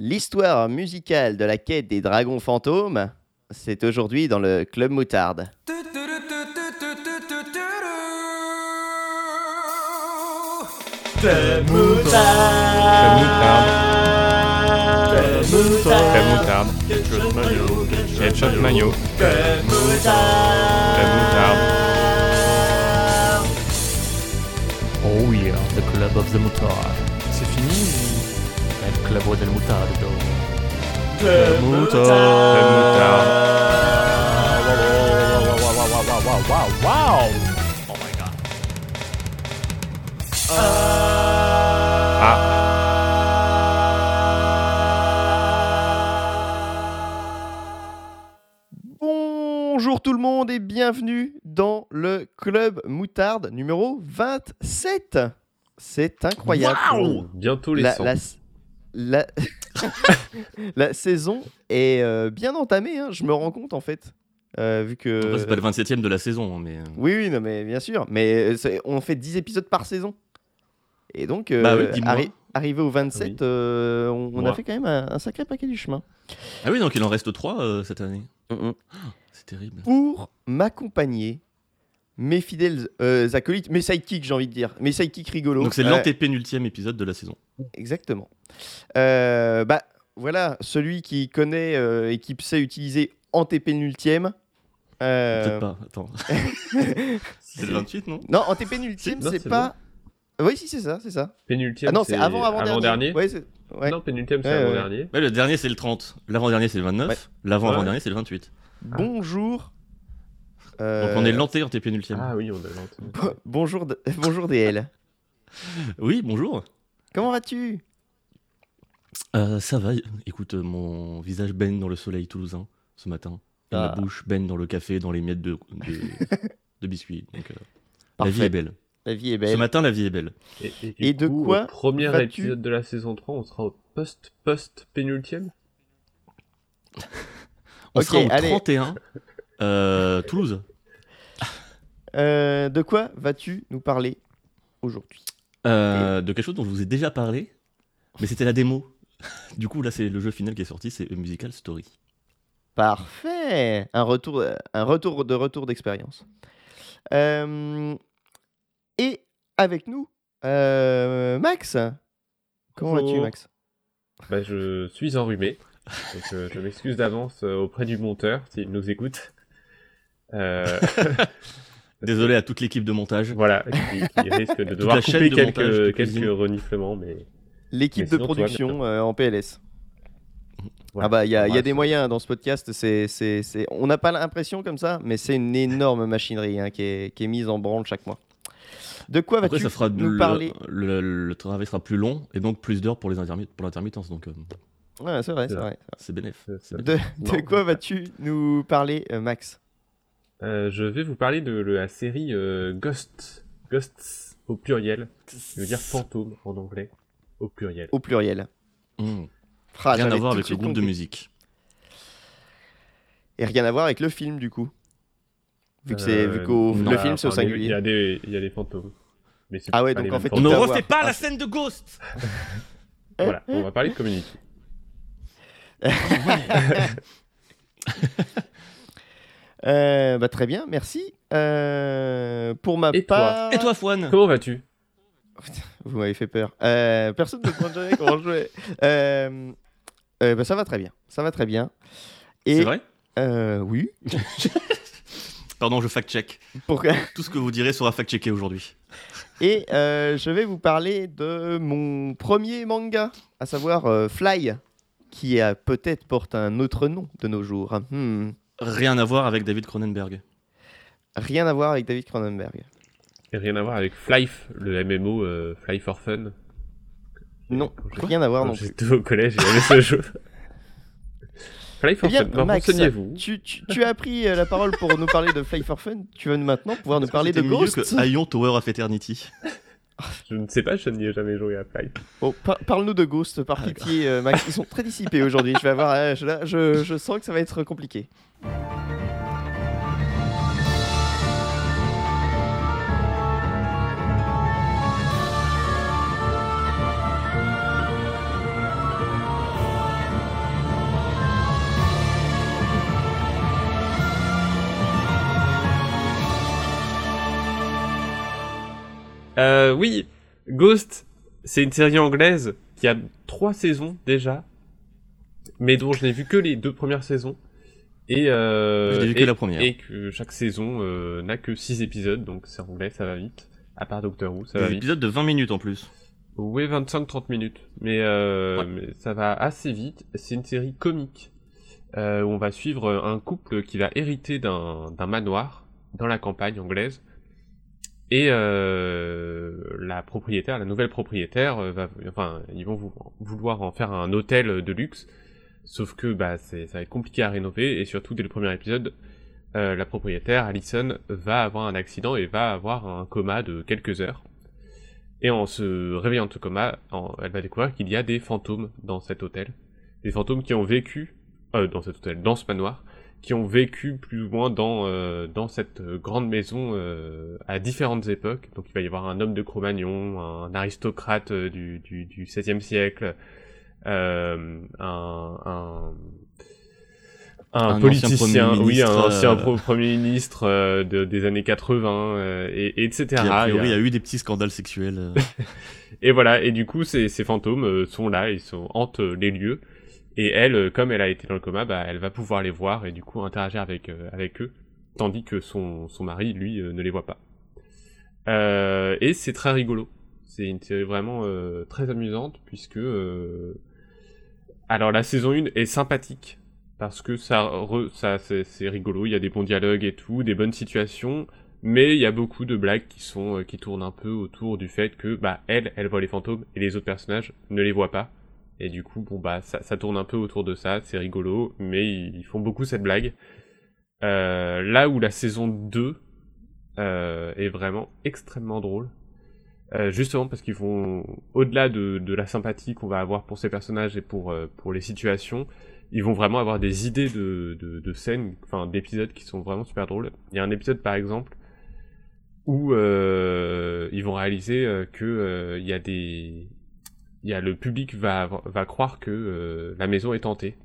L'histoire musicale de la quête des dragons fantômes, c'est aujourd'hui dans le Club Moutarde. Club Club moutarde. Club moutarde. Club moutarde. Oh yeah, the club of the moutarde. C'est fini Del moutarde. Wow! Oh my god. Bonjour tout le monde et bienvenue dans le Club Moutarde numéro 27. C'est incroyable. Bientôt les la, 100. la, la- la saison est euh, bien entamée, hein, je me rends compte en fait. Euh, vu que... Après, c'est pas le 27ème de la saison, hein, mais. euh, Oui, oui, non, mais bien sûr. Mais c'est- on fait 10 épisodes par saison. Et donc, euh, Bah oui, dis-moi. arri- arrivé au 27, Oui. euh, on, on a Moi. fait quand même un, un sacré paquet du chemin. Ah oui, donc il en reste 3 cette année. Mm, mm. C'est terrible. Pour m'accompagner, mes fidèles euh, acolytes, mes sidekicks, j'ai envie de dire, mes sidekicks rigolos. Donc c'est Euh, l'antépénultième épisode de la saison. Exactement. Euh, bah, voilà, celui qui connaît euh, et qui sait utiliser antépénultième. euh, Peut-être pas, attends. c'est le 28, non? Non, antépénultième, c'est pas. Oui, si, c'est ça, c'est ça. Pénultième, Ah non, c'est avant, avant, avant-dernier. Ouais, c'est- ouais. Non, pénultième, c'est Ouais, ouais. avant-dernier. Ouais, le dernier c'est le 30. L'avant-dernier c'est le 29. Ouais. L'avant-avant-dernier c'est le 28. Bonjour. Donc on est l'anté-antépénultième. Ah oui, on a l'entendu. Bo- bonjour, bonjour DL. Oui, bonjour. Comment vas-tu? Euh, ça va. Écoute, euh, mon visage baigne dans le soleil toulousain ce matin. Et Ah. ma bouche baigne dans le café, dans les miettes de, de, de biscuits. Donc, euh, la vie est belle. La vie est Ce belle. matin, la vie est belle. Et, et du Et de coup, quoi au premier épisode de la saison 3, on sera au post-post-pénultième On sera au allez. 31. euh, Toulouse. Euh, de quoi vas-tu nous parler aujourd'hui Euh, de quelque chose dont je vous ai déjà parlé, mais c'était la démo. Du coup, là, c'est le jeu final qui est sorti, c'est Musical Story. Parfait. Un retour, un retour de retour d'expérience. Euh, et avec nous, euh, Max. Comment vas-tu. Max? Bah, Je suis enrhumé. Donc euh, je m'excuse d'avance euh, auprès du monteur s'il nous écoute. Désolé à toute l'équipe de montage. voilà, qui, qui risque de devoir couper de quelques, montage reniflements, mais L'équipe de production euh, en PLS. voilà. Ah bah il y a, y des moyens dans ce podcast. C'est, c'est, c'est... On n'a pas l'impression comme ça, mais c'est une énorme machinerie hein, qui, est, qui est mise en branle chaque mois. De quoi Après, vas-tu ça fera nous le, parler le, le travail sera plus long et donc plus d'heures pour les intermitt- pour l'intermittence. Donc, euh, Ouais, c'est vrai, c'est C'est vrai. C'est c'est bénéf. De, de quoi vas-tu nous parler, euh, Max? Euh, je vais vous parler de la série euh, Ghost. Ghosts au pluriel. Ça veut dire fantôme en anglais. Au pluriel. Au pluriel. Mmh. Ah, Rien à voir avec le groupe de musique. Et rien à voir avec le film, du coup. Vu que c'est, vu Euh, non, le film c'est au enfin, mais Il y singulier. a des, il y a des fantômes. Mais c'est Ah ouais, donc en fait, On ne refait pas Ah, la scène de Ghost Voilà, on va parler de Community. Euh, bah, très bien, merci. Euh, pour ma Et toi part, Et toi, Fouane Comment vas-tu? Vous m'avez fait peur. Euh, personne ne demande jamais comment jouer. Euh, euh, bah, ça va très bien, ça va très bien. C'est vrai? euh, oui. Pardon, je fact-check. Tout ce que vous direz sera fact-checké aujourd'hui. Et euh, je vais vous parler de mon premier manga, à savoir euh, Fly, qui a peut-être porte un autre nom de nos jours. Hmm. Rien à voir avec David Cronenberg. Rien à voir avec David Cronenberg. Et Rien à voir avec Flyf, le MMO euh, Fly for Fun. Non, rien à voir Quand non plus. J'étais au collège, avait ce jeu. Fly Eh for bien, Fun, Max, renseignez-vous. tu, tu- tu as pris euh, la parole pour nous parler de Fly for Fun. Tu vas nous maintenant pouvoir nous parler de Ghost. que Aion Tower of Eternity. Je ne sais pas, je n'y ai jamais joué à Fly. Par- Parle-nous de Ghost, par pitié, euh, Max. Ils sont très dissipés aujourd'hui. Je vais avoir, euh, je, là, je, je sens que ça va être compliqué. Euh, oui, Ghost, c'est une série anglaise qui a trois saisons déjà, mais dont je n'ai vu que les deux premières saisons. Et, euh, Je n'ai vu que et- la première. Et que chaque saison euh, n'a que six épisodes, donc c'est anglais, ça va vite. À part Doctor Who, ça va Des vite. épisodes de 20 minutes en plus. Oui, 25-30 minutes. Mais, euh, Ouais. mais ça va assez vite. C'est une série comique. Euh, où on va suivre un couple qui va hériter d'un manoir dans la campagne anglaise. Et euh, la propriétaire, la nouvelle propriétaire, euh, ils vont vou- vouloir en faire un hôtel de luxe. Sauf que bah, ça va être compliqué à rénover. Et surtout, dès le premier épisode, euh, la propriétaire, Alison, va avoir un accident et va avoir un coma de quelques heures. Et en se réveillant de ce coma, elle va découvrir qu'il y a des fantômes dans cet hôtel. Des fantômes qui ont vécu, dans cet hôtel, dans ce manoir, qui ont vécu plus ou moins dans, euh, dans cette euh, grande maison euh, à différentes époques. Donc il va y avoir un homme de Cro-Magnon, un aristocrate euh, du, du, du XVIe siècle, euh, un, un, un, politicien, oui, un ancien euh, premier ministre de- des années 80, euh, et, et etc. Qui, a priori, Il y a- eu des petits scandales sexuels. et voilà, et du coup, ces, ces fantômes sont là, ils sont, hantent les lieux. Et elle, euh, comme elle a été dans le coma, bah, elle va pouvoir les voir et du coup interagir avec, euh, avec eux, tandis que son, mari, lui, euh, ne les voit pas. Et c'est très rigolo. C'est une série vraiment très amusante, puisque... Alors la saison 1 est sympathique, parce que ça, c'est rigolo, il y a des bons dialogues et tout, des bonnes situations, mais il y a beaucoup de blagues qui sont qui tournent un peu autour du fait que bah elle elle voit les fantômes et les autres personnages ne les voient pas et du coup bon bah ça, tourne un peu autour de ça c'est rigolo mais ils, font beaucoup cette blague Euh, là où la saison 2 euh, est vraiment extrêmement drôle euh, justement parce qu'ils vont au-delà de, la sympathie qu'on va avoir pour ces personnages et pour pour les situations ils vont vraiment avoir des idées de, de, de scènes, enfin d'épisodes qui sont vraiment super drôles. Il y a un épisode par exemple où ils vont réaliser que il y a des, y a le public va va croire que euh, la maison est hantée.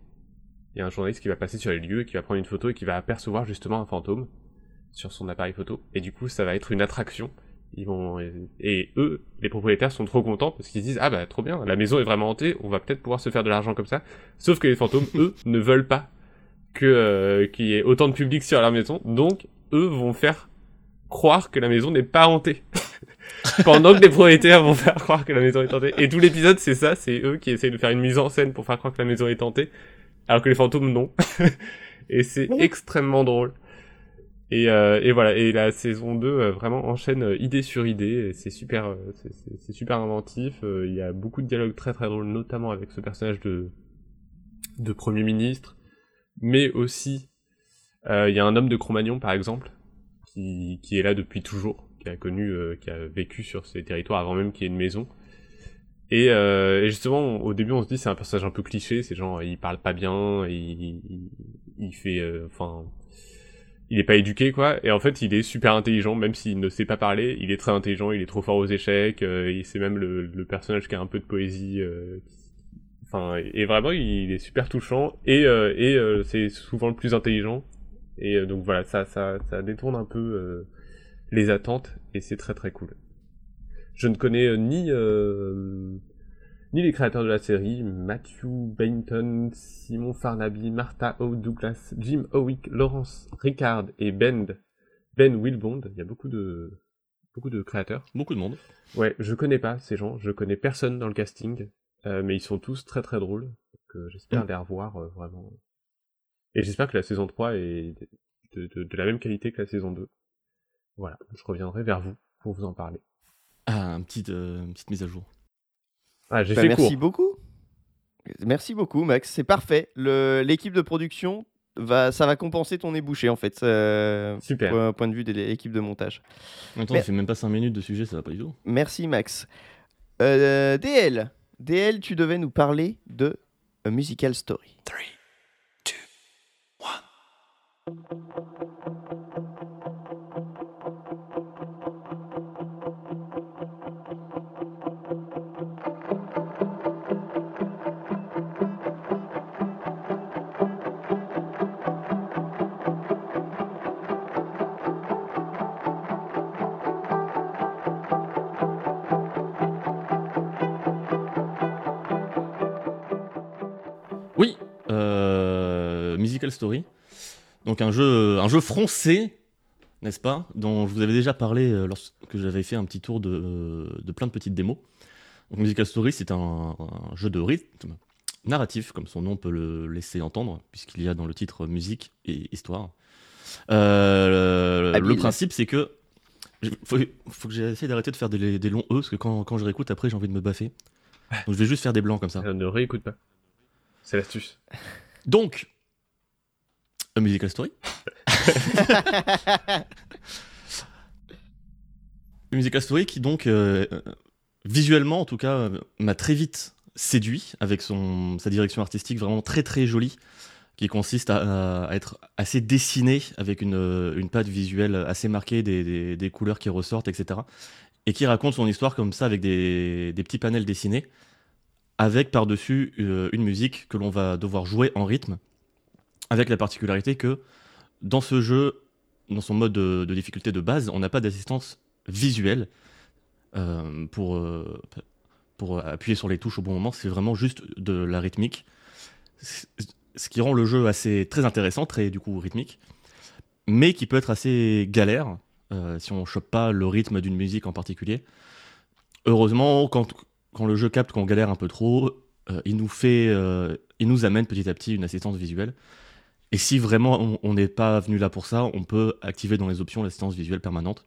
Il y a un journaliste qui va passer sur les lieux, et qui va prendre une photo et qui va apercevoir justement un fantôme sur son appareil photo. Et du coup, ça va être une attraction. Ils vont et eux, les propriétaires sont trop contents parce qu'ils se disent ah bah trop bien, la maison est vraiment hantée, on va peut-être pouvoir se faire de l'argent comme ça. Sauf que les fantômes, eux, ne veulent pas que euh, qu'il y ait autant de public sur leur maison, donc eux vont faire croire que la maison n'est pas hantée. Pendant que les propriétaires vont faire croire que la maison est hantée. Et tout l'épisode, c'est ça, c'est eux qui essayent de faire une mise en scène pour faire croire que la maison est hantée, alors que les fantômes, non. et c'est extrêmement drôle. Et, euh, et voilà, et la saison 2 euh, vraiment enchaîne euh, idée sur idée, c'est super, c'est- super inventif, il y a beaucoup de dialogues très très drôles, notamment avec ce personnage de, de Premier ministre, mais aussi il y a un homme de Cro-Magnon par exemple, qui, est là depuis toujours, qui a connu, euh, qui a vécu sur ces territoires avant même qu'il y ait une maison. Et, euh, et justement, au début, on se dit c'est un personnage un peu cliché, c'est genre il parle pas bien, il, il, il fait, euh, enfin, il est pas éduqué quoi. Et en fait, il est super intelligent, même s'il ne sait pas parler, il est très intelligent, il est trop fort aux échecs, euh, et c'est même le, personnage qui a un peu de poésie. Enfin, et vraiment, il est super touchant, et, et c'est souvent le plus intelligent. Et euh, donc voilà, ça, ça, ça détourne un peu euh, les attentes, et c'est très très cool. Je ne connais euh, ni ni les créateurs de la série, Matthew Bainton, Simon Farnaby, Martha O. Douglas, Jim Howick, Lawrence Ricard et Ben Ben Wilbond. Il y a beaucoup de beaucoup de créateurs. Beaucoup de monde. Ouais, je connais pas ces gens, je connais personne dans le casting, euh, mais ils sont tous très très drôles. Donc euh, j'espère Mm. les revoir euh, vraiment. Et j'espère que la saison 3 est de, de- de la même qualité que la saison 2. Voilà, je reviendrai vers vous pour vous en parler. Ah, un petit, euh, une petite mise à jour. Ah, j'ai Bah, fait merci court. beaucoup. Merci beaucoup, Max. C'est parfait. Le- L'équipe de production va, ça va compenser ton ébouché en fait. euh, Super. Point, point de vue de l'équipe de montage. Temps, Mais- ça fait même pas 5 minutes de sujet, ça va pas du tout. Merci, Max. Euh, DL, DL, tu devais nous parler de A Musical Story. Oui, euh, Musical Story, donc un jeu, un jeu français, n'est-ce pas Dont je vous avais déjà parlé euh, lorsque j'avais fait un petit tour de, euh, de plein de petites démos. Donc Musical Story, c'est un, un jeu de rythme narratif, comme son nom peut le laisser entendre, puisqu'il y a dans le titre musique et histoire. Euh, le- principe, c'est que il faut, faut que j'essaie d'arrêter de faire des, des longs E, parce que quand, quand je réécoute, après, j'ai envie de me baffer. Donc je vais juste faire des blancs comme ça. Euh, Ne réécoute pas. C'est l'astuce. Donc, A Musical Story. A Musical Story qui donc, euh, visuellement en tout cas, m'a très vite séduit avec son, sa direction artistique vraiment très très jolie, qui consiste à, à être assez dessiné avec une, euh, une patte visuelle assez marquée, des, des- des couleurs qui ressortent, etc. Et qui raconte son histoire comme ça avec des, des petits panels dessinés, avec par-dessus euh, une musique que l'on va devoir jouer en rythme avec la particularité que dans ce jeu, dans son mode de, difficulté de base, on n'a pas d'assistance visuelle euh, pour, euh, pour appuyer sur les touches au bon moment. C'est vraiment juste de la rythmique. Ce qui rend le jeu assez très intéressant, très du coup rythmique, mais qui peut être assez galère euh, si on chope pas le rythme d'une musique en particulier. Heureusement, quand, quand le jeu capte qu'on galère un peu trop, il nous fait, il nous amène petit à petit une assistance visuelle. Et si vraiment on- n'est pas venu là pour ça, on peut activer dans les options l'assistance visuelle permanente.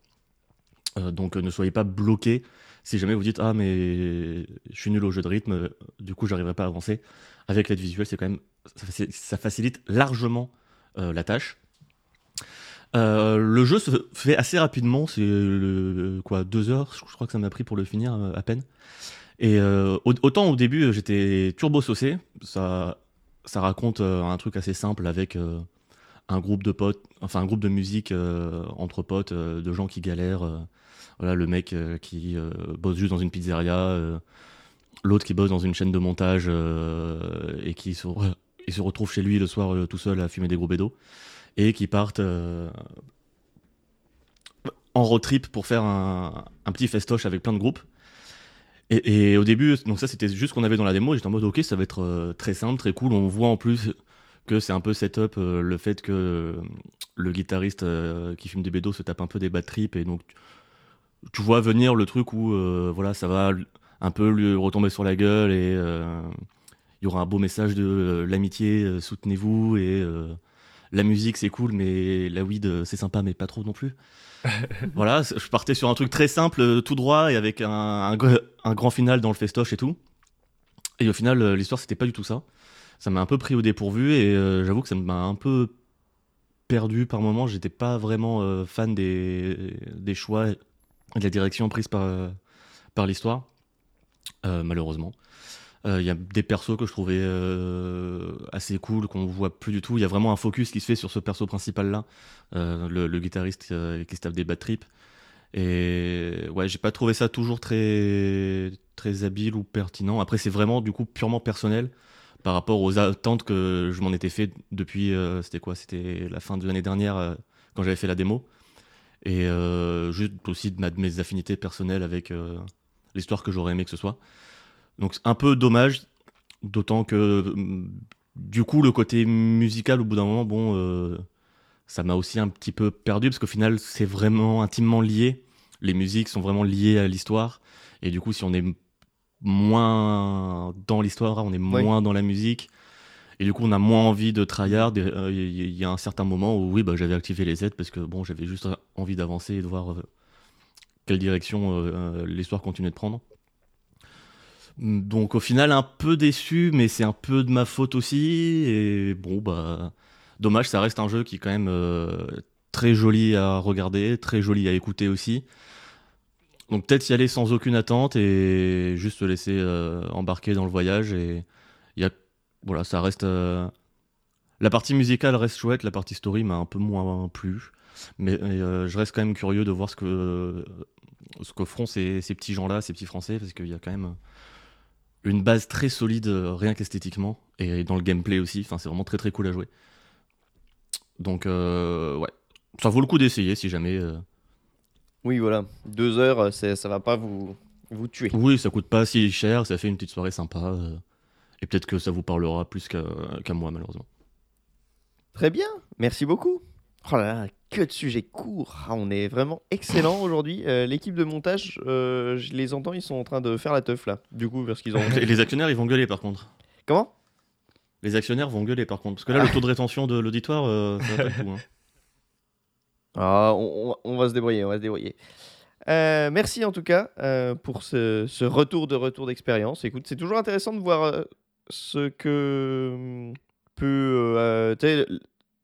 Euh, donc euh, ne soyez pas bloqué si jamais vous dites ah mais je suis nul au jeu de rythme, du coup j'arriverai pas à avancer. Avec l'aide visuelle, c'est quand même ça, faci- ça facilite largement euh, la tâche. Le jeu se fait assez rapidement, c'est quoi deux heures, je crois que ça m'a pris pour le finir à peine. Et au- autant au début j'étais turbo saucé, ça ça raconte euh, un truc assez simple avec euh, un groupe de potes, enfin un groupe de musique euh, entre potes, de gens qui galèrent. voilà, le mec qui bosse juste dans une pizzeria, l'autre qui bosse dans une chaîne de montage et qui se, retrouve chez lui le soir tout seul à fumer des gros bédos et qui partent en road trip pour faire un petit festoche avec plein de groupes. Et, au début, donc ça c'était juste ce qu'on avait dans la démo, j'étais en mode ok, ça va être euh, très simple, très cool. On voit en plus que c'est un peu setup euh, le fait que euh, le guitariste euh, qui fume des bédos se tape un peu des bad trips, et donc tu, tu vois venir le truc où voilà, ça va un peu lui retomber sur la gueule et il y aura un beau message de l'amitié, soutenez-vous et la musique c'est cool, mais la weed c'est sympa, mais pas trop non plus. voilà, je partais sur un truc très simple, euh, tout droit, et avec un, un gr- un grand final dans le festoche et tout. Et au final, euh, l'histoire, c'était pas du tout ça. Ça m'a un peu pris au dépourvu, et euh, j'avoue que ça m'a un peu perdu par moments. J'étais pas vraiment fan des, des choix et de la direction prise par, par l'histoire, malheureusement. Il y a des persos que je trouvais euh, assez cool, qu'on voit plus du tout. Il y a vraiment un focus qui se fait sur ce perso principal-là, euh, le, guitariste euh, qui se tape des bad trips. Et ouais, j'ai pas trouvé ça toujours très, très habile ou pertinent. Après, c'est vraiment du coup purement personnel par rapport aux attentes que je m'en étais fait depuis. euh, c'était quoi? C'était la fin de l'année dernière euh, quand j'avais fait la démo. Et euh, juste aussi de mes affinités personnelles avec euh, l'histoire que j'aurais aimé que ce soit. Donc c'est un peu dommage, d'autant que hum, du coup le côté musical au bout d'un moment, bon, euh, ça m'a aussi un petit peu perdu parce qu'au final c'est vraiment intimement lié. Les musiques sont vraiment liées à l'histoire et du coup si on est moins dans l'histoire, on est moins dans la musique. Et du coup, on a moins envie de tryhard. euh, Il y, y a un certain moment où, oui, bah, j'avais activé les aides parce que bon, j'avais juste envie d'avancer et de voir euh, quelle direction euh, l'histoire continuait de prendre. Donc, au final, un peu déçu, mais c'est un peu de ma faute aussi. Et bon, bah, dommage, ça reste un jeu qui est quand même euh, très joli à regarder, très joli à écouter aussi. Donc, peut-être y aller sans aucune attente et juste se laisser euh, embarquer dans le voyage. Et y a voilà, ça reste. euh, La partie musicale reste chouette, la partie story m'a un peu moins plu. Mais je reste quand même curieux de voir ce que, ce que feront ces, ces petits gens-là, ces petits Français, parce qu'il y a quand même une base très solide, euh, rien qu'esthétiquement, et dans le gameplay aussi. Enfin, c'est vraiment très très cool à jouer. Donc, euh, ouais, ça vaut le coup d'essayer si jamais. euh, Oui, voilà. Deux heures, c'est- ça va pas vous, vous tuer. Oui, ça coûte pas si cher, ça fait une petite soirée sympa. euh, Et peut-être que ça vous parlera plus qu'à qu'à moi, malheureusement. Très bien, merci beaucoup. Oh là là, que de sujets courts. Ah, on est vraiment excellent aujourd'hui. Euh, L'équipe de montage, euh, je les entends, ils sont en train de faire la teuf là. Du coup, parce qu'ils ont. Et les actionnaires, ils vont gueuler par contre. Comment? Les actionnaires vont gueuler par contre. Parce que là, le taux de rétention de l'auditoire, euh, ça va pas le coup. hein. Ah, on, va se débrouiller, on va se débrouiller. Merci en tout cas pour ce, ce retour de retour d'expérience. Écoute, c'est toujours intéressant de voir ce que hum, peut,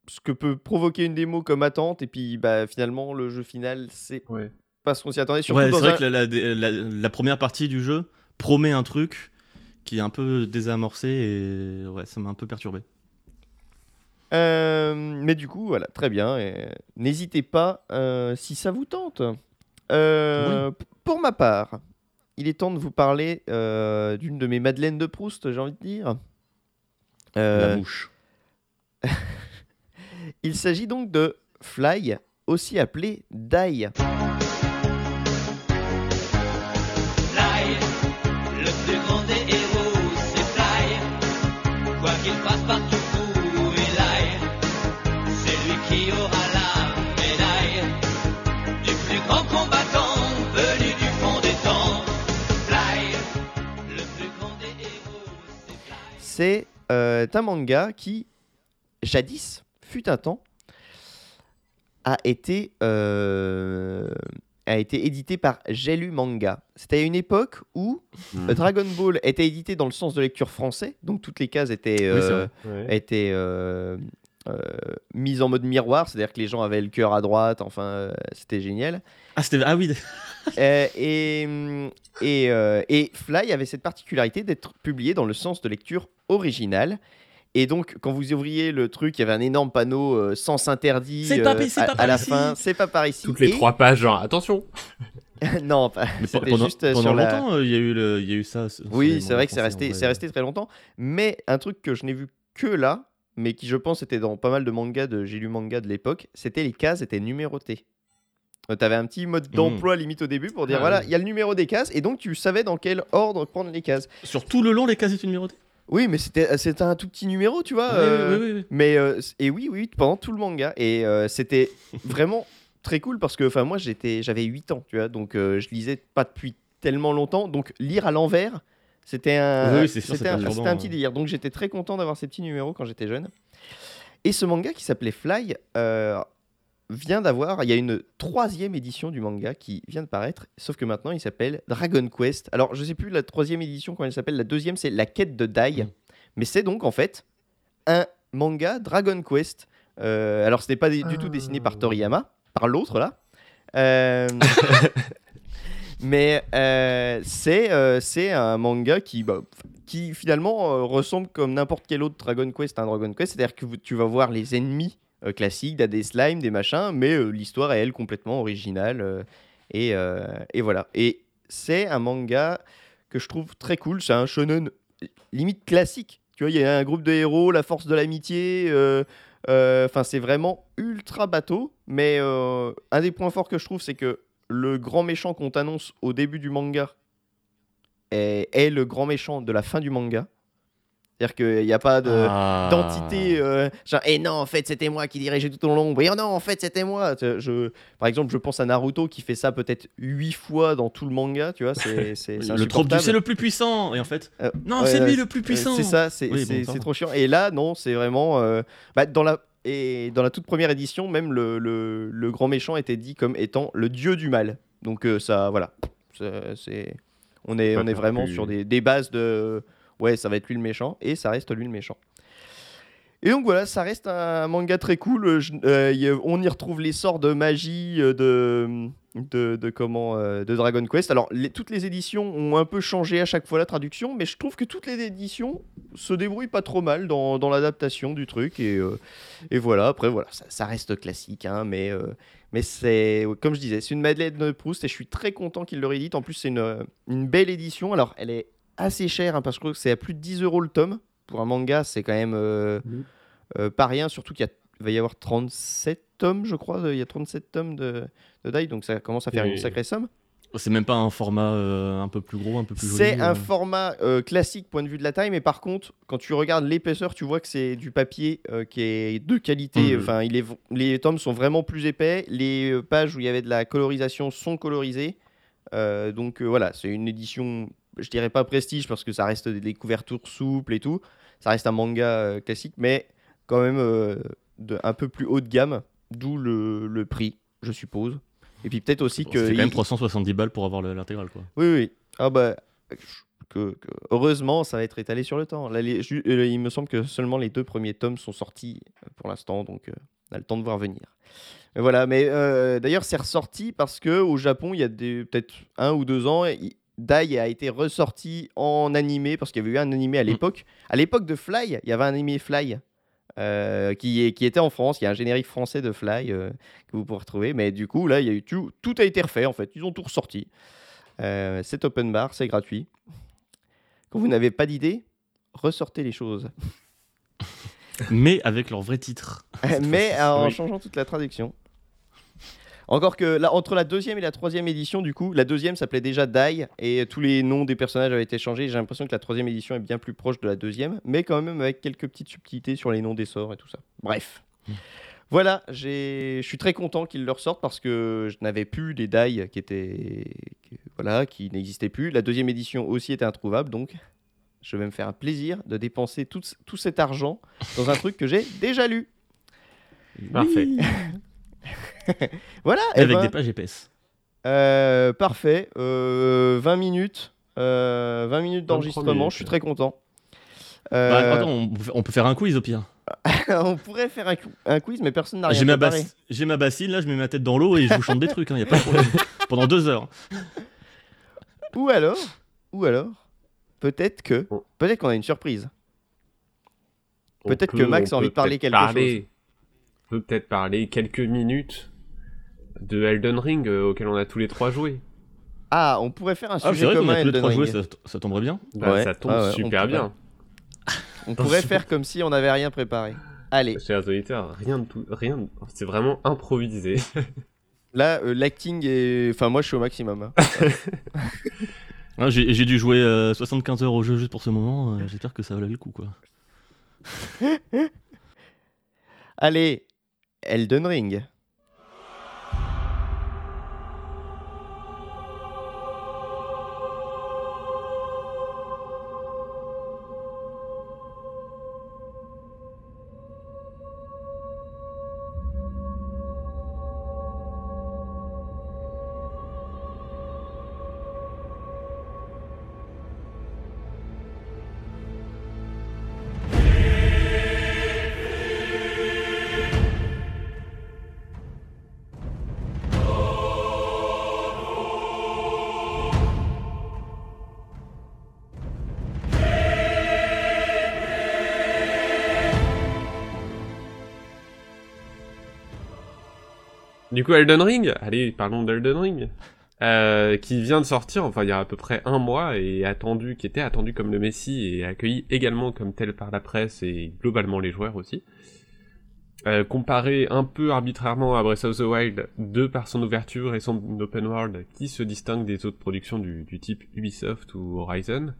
ce que peut provoquer une démo comme attente et puis bah, finalement le jeu final c'est Ouais. pas ce qu'on s'y attendait. Surtout Ouais, c'est vrai un- que la, la- la- la première partie du jeu promet un truc qui est un peu désamorcé et ouais, ça m'a un peu perturbé. Euh, mais du coup, voilà, très bien. et N'hésitez pas euh, si ça vous tente. Euh, Pour ma part, il est temps de vous parler euh, d'une de mes Madeleines de Proust, j'ai envie de dire. Euh, La mouche. il s'agit donc de Fly, aussi appelé Die. C'est euh, un manga qui, jadis, fut un temps, a été, euh, a été édité par J'ai lu manga. C'était à une époque où Hmm. euh, Dragon Ball était édité dans le sens de lecture français, donc toutes les cases étaient, euh, étaient euh, mises en mode miroir, c'est-à-dire que les gens avaient le cœur à droite, enfin, c'était génial. Ah, ah oui, et, et, et Fly avait cette particularité d'être publié dans le sens de lecture original. Et donc, quand vous ouvriez le truc, il y avait un énorme panneau euh, sens interdit C'est pas euh, à, pas à par la ici. fin. C'est pas par ici. Toutes les Et- trois pages, genre, attention non, pas. Pendant, juste euh, pendant sur longtemps, euh, il y, a eu le- il y a eu ça. Oui, c'est vrai que c'est resté, c'est resté très longtemps. Mais un truc que je n'ai vu que là, mais qui je pense était dans pas mal de mangas de j'ai lu manga de l'époque, c'était les cases étaient numérotées. Euh, T'avais un petit mode d'emploi limite au début pour dire Ah voilà, oui. il y a le numéro des cases et donc tu savais dans quel ordre prendre les cases. Sur tout le long, les cases étaient numérotées? Oui, mais c'était c'était un tout petit numéro, tu vois. Oui, euh, oui, oui, oui. Mais euh, et oui, oui, pendant tout le manga et euh, c'était vraiment très cool parce que enfin moi j'étais j'avais 8 ans, tu vois, donc euh, je lisais pas depuis tellement longtemps, donc lire à l'envers, c'était un c'était un, c'était un petit hein. délire. Donc j'étais très content d'avoir ces petits numéros quand j'étais jeune. Et ce manga qui s'appelait Fly euh, vient d'avoir, il y a une troisième édition du manga qui vient de paraître, sauf que maintenant il s'appelle Dragon Quest. Alors je sais plus la troisième édition comment elle s'appelle, la deuxième c'est La quête de Dai, Mm. mais c'est donc en fait un manga Dragon Quest. Euh, alors ce n'est pas du du tout dessiné par Toriyama, par l'autre là. Euh, mais euh, c'est euh, c'est un manga qui, bah, qui finalement euh, ressemble comme n'importe quel autre Dragon Quest à un Dragon Quest. C'est-à-dire que tu vas voir les ennemis euh, classiques, t'as des slimes, des machins, mais euh, l'histoire est elle complètement originale. euh, et, et voilà. Et c'est un manga que je trouve très cool. C'est un shonen limite classique. Tu vois, il y a un groupe de héros, la force de l'amitié. Enfin, c'est vraiment ultra bateau. Mais un des points forts que je trouve, c'est que le grand méchant qu'on t'annonce au début du manga est le grand méchant de la fin du manga. C'est-à-dire qu'il n'y a pas de Ah. d'entité euh, genre et non en fait c'était moi qui dirigeais tout au long et oh non en fait c'était moi je par exemple je pense à Naruto qui fait ça peut-être huit fois dans tout le manga tu vois c'est c'est c'est Le trope du insupportable. c'est le plus puissant. Et en fait, Euh, non, ouais, c'est lui le plus puissant. Euh, C'est ça, c'est Oui, bon, trop chiant. Et là, non, c'est vraiment. euh, bah, dans, la, et dans la toute première édition, même le, le, le grand méchant était dit comme étant le dieu du mal. Donc, euh, ça, voilà. C'est- on est, on est vraiment sur des, des bases de. Ouais, ça va être lui le méchant. Et ça reste lui le méchant. Et donc voilà, ça reste un manga très cool. Euh, on y retrouve les sorts de magie euh, de, de, comment, euh, de Dragon Quest. Alors, toutes les éditions ont un peu changé à chaque fois la traduction, mais je trouve que toutes les éditions se débrouillent pas trop mal dans, dans l'adaptation du truc. Et, et voilà, après, voilà, ça, reste classique, hein, mais, mais c'est, comme je disais, c'est une Madeleine de Proust et je suis très content qu'il le réédite. En plus, c'est une belle édition. Alors, elle est assez chère hein, parce que c'est à plus de 10 euros le tome. Pour un manga, c'est quand même euh, euh, pas rien, surtout qu'il va y avoir 37 tomes, je crois. Il y a 37 tomes de, de Dai, donc ça commence à faire Et- une sacrée somme. C'est même pas un format euh, un peu plus gros, un peu plus joli. C'est un euh. format euh, classique point de vue de la taille, mais par contre, quand tu regardes l'épaisseur, tu vois que c'est du papier euh, qui est de qualité. Mhm. Enfin, il est, les tomes sont vraiment plus épais. Les pages où il y avait de la colorisation sont colorisées. Euh, donc euh, voilà, c'est une édition, je dirais pas prestige parce que ça reste des, couvertures souples et tout. Ça reste un manga euh, classique, mais quand même euh, de, un peu plus haut de gamme, d'où le, le prix, je suppose. Et puis peut-être aussi que. C'est quand même il- 370 balles pour avoir le- l'intégrale, quoi. oui, oui. Ah bah, que, que- heureusement, ça va être étalé sur le temps. Là, les- ju- euh, il me semble que seulement les deux premiers tomes sont sortis pour l'instant, donc euh, on a le temps de voir venir. Mais voilà, mais euh, d'ailleurs, c'est ressorti parce que au Japon, il y a des- peut-être un ou deux ans, il- Dai a été ressorti en animé parce qu'il y avait eu un animé à l'époque. À l'époque de Fly, il y avait un animé Fly. euh, qui, est- qui était en France, il y a un générique français de Fly euh, que vous pourrez retrouver, mais du coup là il y a eu tout, tout a été refait en fait, ils ont tout ressorti. Euh, c'est open bar, c'est gratuit. Quand vous n'avez pas d'idée, ressortez les choses. Mais avec leur vrai titre. Mais en Oui. changeant toute la traduction. Encore que là, entre la deuxième et la troisième édition, du coup, la deuxième s'appelait déjà Dai et tous les noms des personnages avaient été changés. J'ai l'impression que la troisième édition est bien plus proche de la deuxième, mais quand même avec quelques petites subtilités sur les noms des sorts et tout ça. Bref. Voilà, j'ai- je suis très content qu'ils le ressortent parce que je n'avais plus des Dai qui étaient. voilà, qui n'existaient plus. La deuxième édition aussi était introuvable, donc je vais me faire un plaisir de dépenser tout, tout cet argent dans un truc que j'ai déjà lu. Parfait. Voilà, Et eh avec ben, des pages épaisses. euh, parfait. Euh, 20 minutes. euh, 20 minutes d'enregistrement, je suis très content. Bah, Euh, attends, on, peut faire- on peut faire un quiz au pire. on pourrait faire un, quiz, mais personne n'a rien J'ai ma, j'ai ma bassine, là, je mets ma tête dans l'eau et je vous chante des trucs, il y a pas de problème. Pendant deux heures. Ou alors, ou alors, peut-être que, Oh. peut-être qu'on a une surprise. Peut-être peut- que Max a envie de parler quelque parler- On peut peut-être parler quelques minutes de Elden Ring euh, auquel on a tous les trois joué. Ah, on pourrait faire un Ah, sujet vrai qu'on commun a tous les Elden trois joué, Ring. ça, ça tomberait bien. Bah, Ouais. Ça tombe Ah ouais, super pourrait. bien. On pourrait faire comme si on n'avait rien préparé. Allez, Chers auditeurs, rien de tout, rien. de- C'est vraiment improvisé. là, euh, l'acting est... Enfin, moi, je suis au maximum. hein. Ah, J'ai j'ai dû jouer euh, 75 heures au jeu juste pour ce moment, euh, j'espère que ça valait le coup, quoi. Allez, Elden Ring. Du coup, Elden Ring, allez, parlons d'Elden Ring, euh, qui vient de sortir, enfin il y a à peu près un mois, et attendu, qui était attendu comme le Messi, et accueilli également comme tel par la presse, et globalement les joueurs aussi. Euh, comparé un peu arbitrairement à Breath of the Wild, de par son ouverture et son open world, qui se distingue des autres productions du, du type Ubisoft ou Horizon.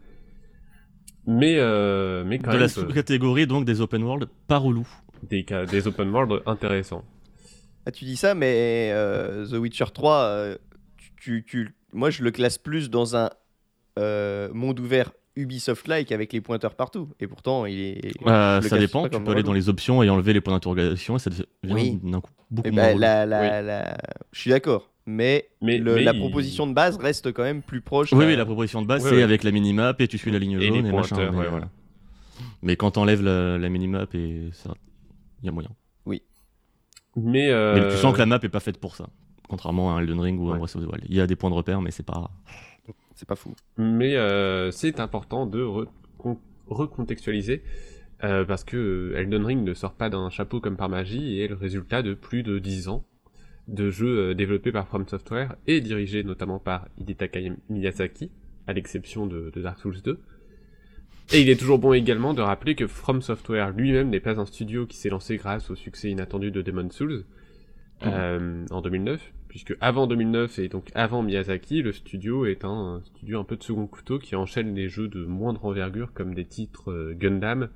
Mais, euh, mais quand De même, la sous-catégorie donc des open world pas relou. des, des open world intéressants. Ah, tu dis ça, mais euh, The Witcher 3, euh, tu, tu- tu- moi je le classe plus dans un euh, monde ouvert Ubisoft-like avec les pointeurs partout. Et pourtant, il est. Le ça dépend, tu peux aller dans les options et enlever les points d'interrogation et ça devient Oui. d'un coup beaucoup Eh moins ben, relou. la, la- Je suis d'accord. Mais, Mais- le- mais la il- proposition de base reste quand même plus proche. Oui, d'un- oui, la proposition de base, Ouais, c'est ouais. avec la minimap et tu suis la ligne Et les jaune et, machin. pointeurs, mais, ouais, voilà. mais quand t'enlèves la, la minimap et ça, il y a moyen. Mais, euh, Mais tu sens que la map est pas faite pour ça. Contrairement à un Elden Ring ou à un Ouais. Breath of the Wild. Il y a des points de repère, mais c'est pas. C'est pas fou. mais euh, c'est important de recon- recontextualiser euh, parce que Elden Ring ne sort pas d'un chapeau comme par magie et est le résultat de plus de 10 ans de jeux euh, développés par From Software et dirigés notamment par Hidetaka Miyazaki, à l'exception de, de Dark Souls 2. Et il est toujours bon également de rappeler que From Software lui-même n'est pas un studio qui s'est lancé grâce au succès inattendu de Demon's Souls euh, en 2009, puisque avant 2009 et donc avant Miyazaki, le studio est un, studio un peu de second couteau qui enchaîne les jeux de moindre envergure comme des titres euh, Gundam,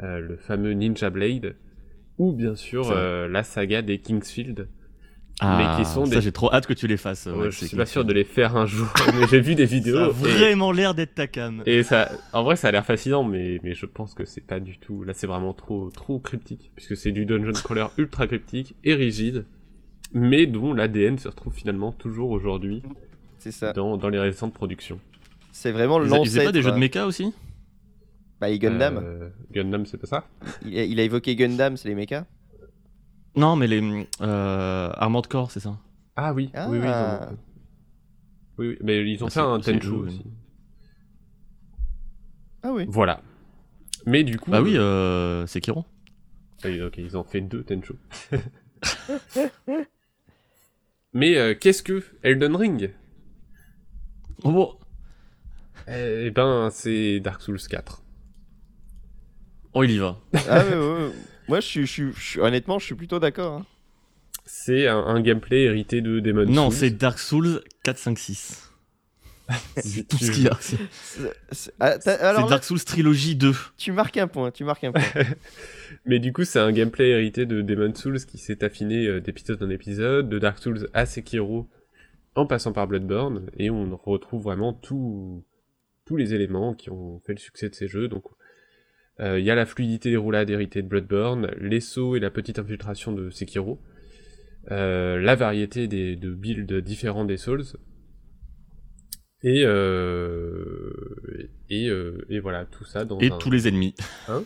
euh, le fameux Ninja Blade, ou bien sûr la saga des Kingsfield. Ah, qui sont ça des- j'ai trop hâte que tu les fasses. Ouais, ouais, je suis pas sûr de les faire un jour, mais j'ai vu des Ça a vidéos. et- vraiment l'air d'être ta cam. Et ça, en vrai, ça a l'air fascinant, mais, mais je pense que c'est pas du tout. Là, c'est vraiment trop, trop cryptique, puisque c'est du dungeon crawler ultra cryptique et rigide, mais dont l'ADN se retrouve finalement toujours aujourd'hui C'est ça. dans, dans les récentes productions. C'est vraiment Ils ils l'ancêtre. faisaient pas des jeux de méca aussi? Bah, et Gundam. Euh, Gundam, c'est pas ça? Il, a, il a évoqué Gundam, c'est les mechas. Non, mais les euh, Armored Core, c'est ça. Ah oui, oui, oui, ils ont Ah. Oui, oui, mais ils ont Ah, fait c'est- un c'est Tenchu aussi. Ah oui. Voilà. Mais du coup. Bah oui, euh, euh, Sekiro. oui, ok, ils ont fait deux Tenchu. mais euh, qu'est-ce que Elden Ring? Oh, bon. Eh ben, c'est Dark Souls 4. Oh, il y va. Ah ouais, ouais. Moi, je suis, je suis- je suis- honnêtement, je suis plutôt d'accord. hein. C'est un, un gameplay hérité de Demon Non, Souls. c'est Dark Souls 4, 5, 6. Si C'est tout ce qu'il y a. C'est ah, Dark Souls Trilogy 2. tu marques un point, tu marques un point. Mais du coup, c'est un gameplay hérité de Demon Souls qui s'est affiné euh, d'épisode en épisode, de Dark Souls à Sekiro, en passant par Bloodborne, et on retrouve vraiment tout- tous les éléments qui ont fait le succès de ces jeux. Donc, euh, il y a la fluidité des roulades héritée de Bloodborne, les sauts et la petite infiltration de Sekiro, euh, la variété des, de builds différents des Souls, et, euh, et, euh, et voilà, tout ça dans Et un- tous les ennemis. Hein?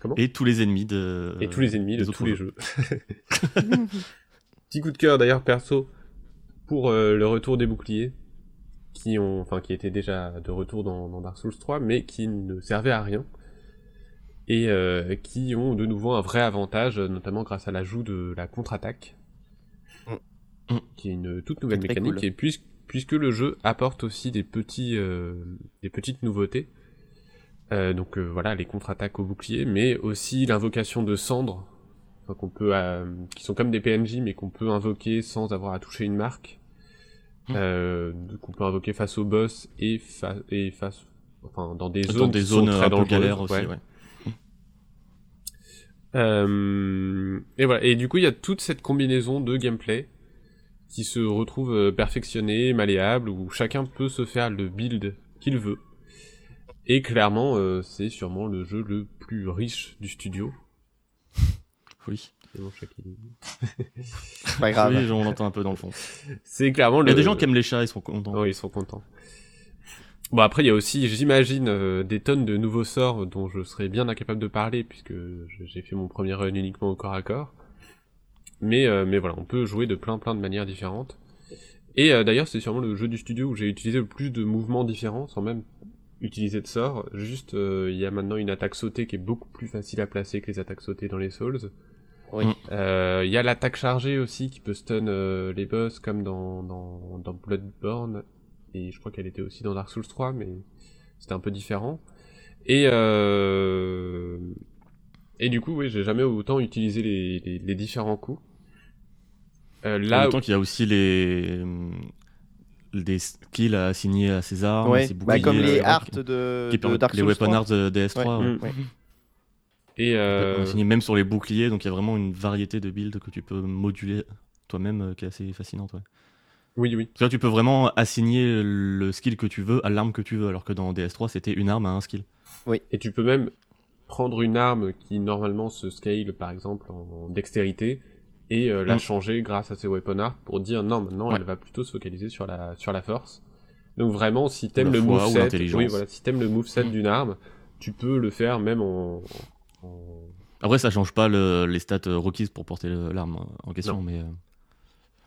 Comment? Et tous les ennemis de. et tous les ennemis de tous les jeux. Petit coup de cœur d'ailleurs perso pour euh, le retour des boucliers qui ont, enfin qui étaient déjà de retour dans, dans Dark Souls 3, mais qui ne servaient à rien et euh, qui ont de nouveau un vrai avantage, notamment grâce à l'ajout de la contre-attaque, Mm. qui est une toute nouvelle mécanique cool. et puisque puisque le jeu apporte aussi des petits euh, des petites nouveautés. Euh, donc euh, voilà les contre-attaques au bouclier, mais aussi l'invocation de cendres, qu'on peut, euh, qui sont comme des PNJ, mais qu'on peut invoquer sans avoir à toucher une marque, euh, qu'on peut invoquer face au boss et, fa- et face, enfin dans des zones Dans des zones très un peu dangereuses, galères aussi, ouais. ouais. Euh, et voilà. Et du coup, il y a toute cette combinaison de gameplay qui se retrouve euh, perfectionnée, malléable, où chacun peut se faire le build qu'il veut. Et clairement, euh, c'est sûrement le jeu le plus riche du studio. Oui. C'est bon. C'est pas grave. Oui, on l'entend un peu dans le fond. C'est clairement Il y a des gens qui aiment les chats, ils sont contents. Oui, ils sont contents. Bon, après, il y a aussi, j'imagine, euh, des tonnes de nouveaux sorts dont je serais bien incapable de parler, puisque j'ai fait mon premier run uniquement au corps à corps. Mais, euh, mais voilà, on peut jouer de plein plein de manières différentes. Et euh, d'ailleurs, c'est sûrement le jeu du studio où j'ai utilisé le plus de mouvements différents, sans même utiliser de sorts. Juste, euh, il y a maintenant une attaque sautée qui est beaucoup plus facile à placer que les attaques sautées dans les Souls. Oui. Euh, Il y a l'attaque chargée aussi qui peut stun euh, les boss comme dans, dans, dans Bloodborne et je crois qu'elle était aussi dans Dark Souls 3 mais c'était un peu différent et euh... et du coup oui j'ai jamais autant utilisé les, les, les différents coups euh, Là, Autant qu'il y a aussi les des skills à assigner à ses armes, à Ouais, ses bah, boucliers, comme les arts de, qui de permettent- Dark les Souls weapon 3. arts de DS3. Ouais. ouais. Mm. Ouais. et On euh... même sur les boucliers, donc il y a vraiment une variété de builds que tu peux moduler toi-même euh, qui est assez fascinante. Oui oui C'est-à-dire que tu peux vraiment assigner le skill que tu veux à l'arme que tu veux, alors que dans DS3 c'était une arme à un skill. Et tu peux même prendre une arme qui normalement se scale par exemple en dextérité et euh, la Mm. changer grâce à ses weapon art pour dire non maintenant Ouais. elle va plutôt se focaliser sur la sur la force. Donc vraiment si t'aimes le moveset, oui voilà, si t'aimes le moveset Mm. d'une arme, tu peux le faire même en, en- Après, ça change pas le- les stats euh, requises pour porter l'arme en question, Non. mais euh,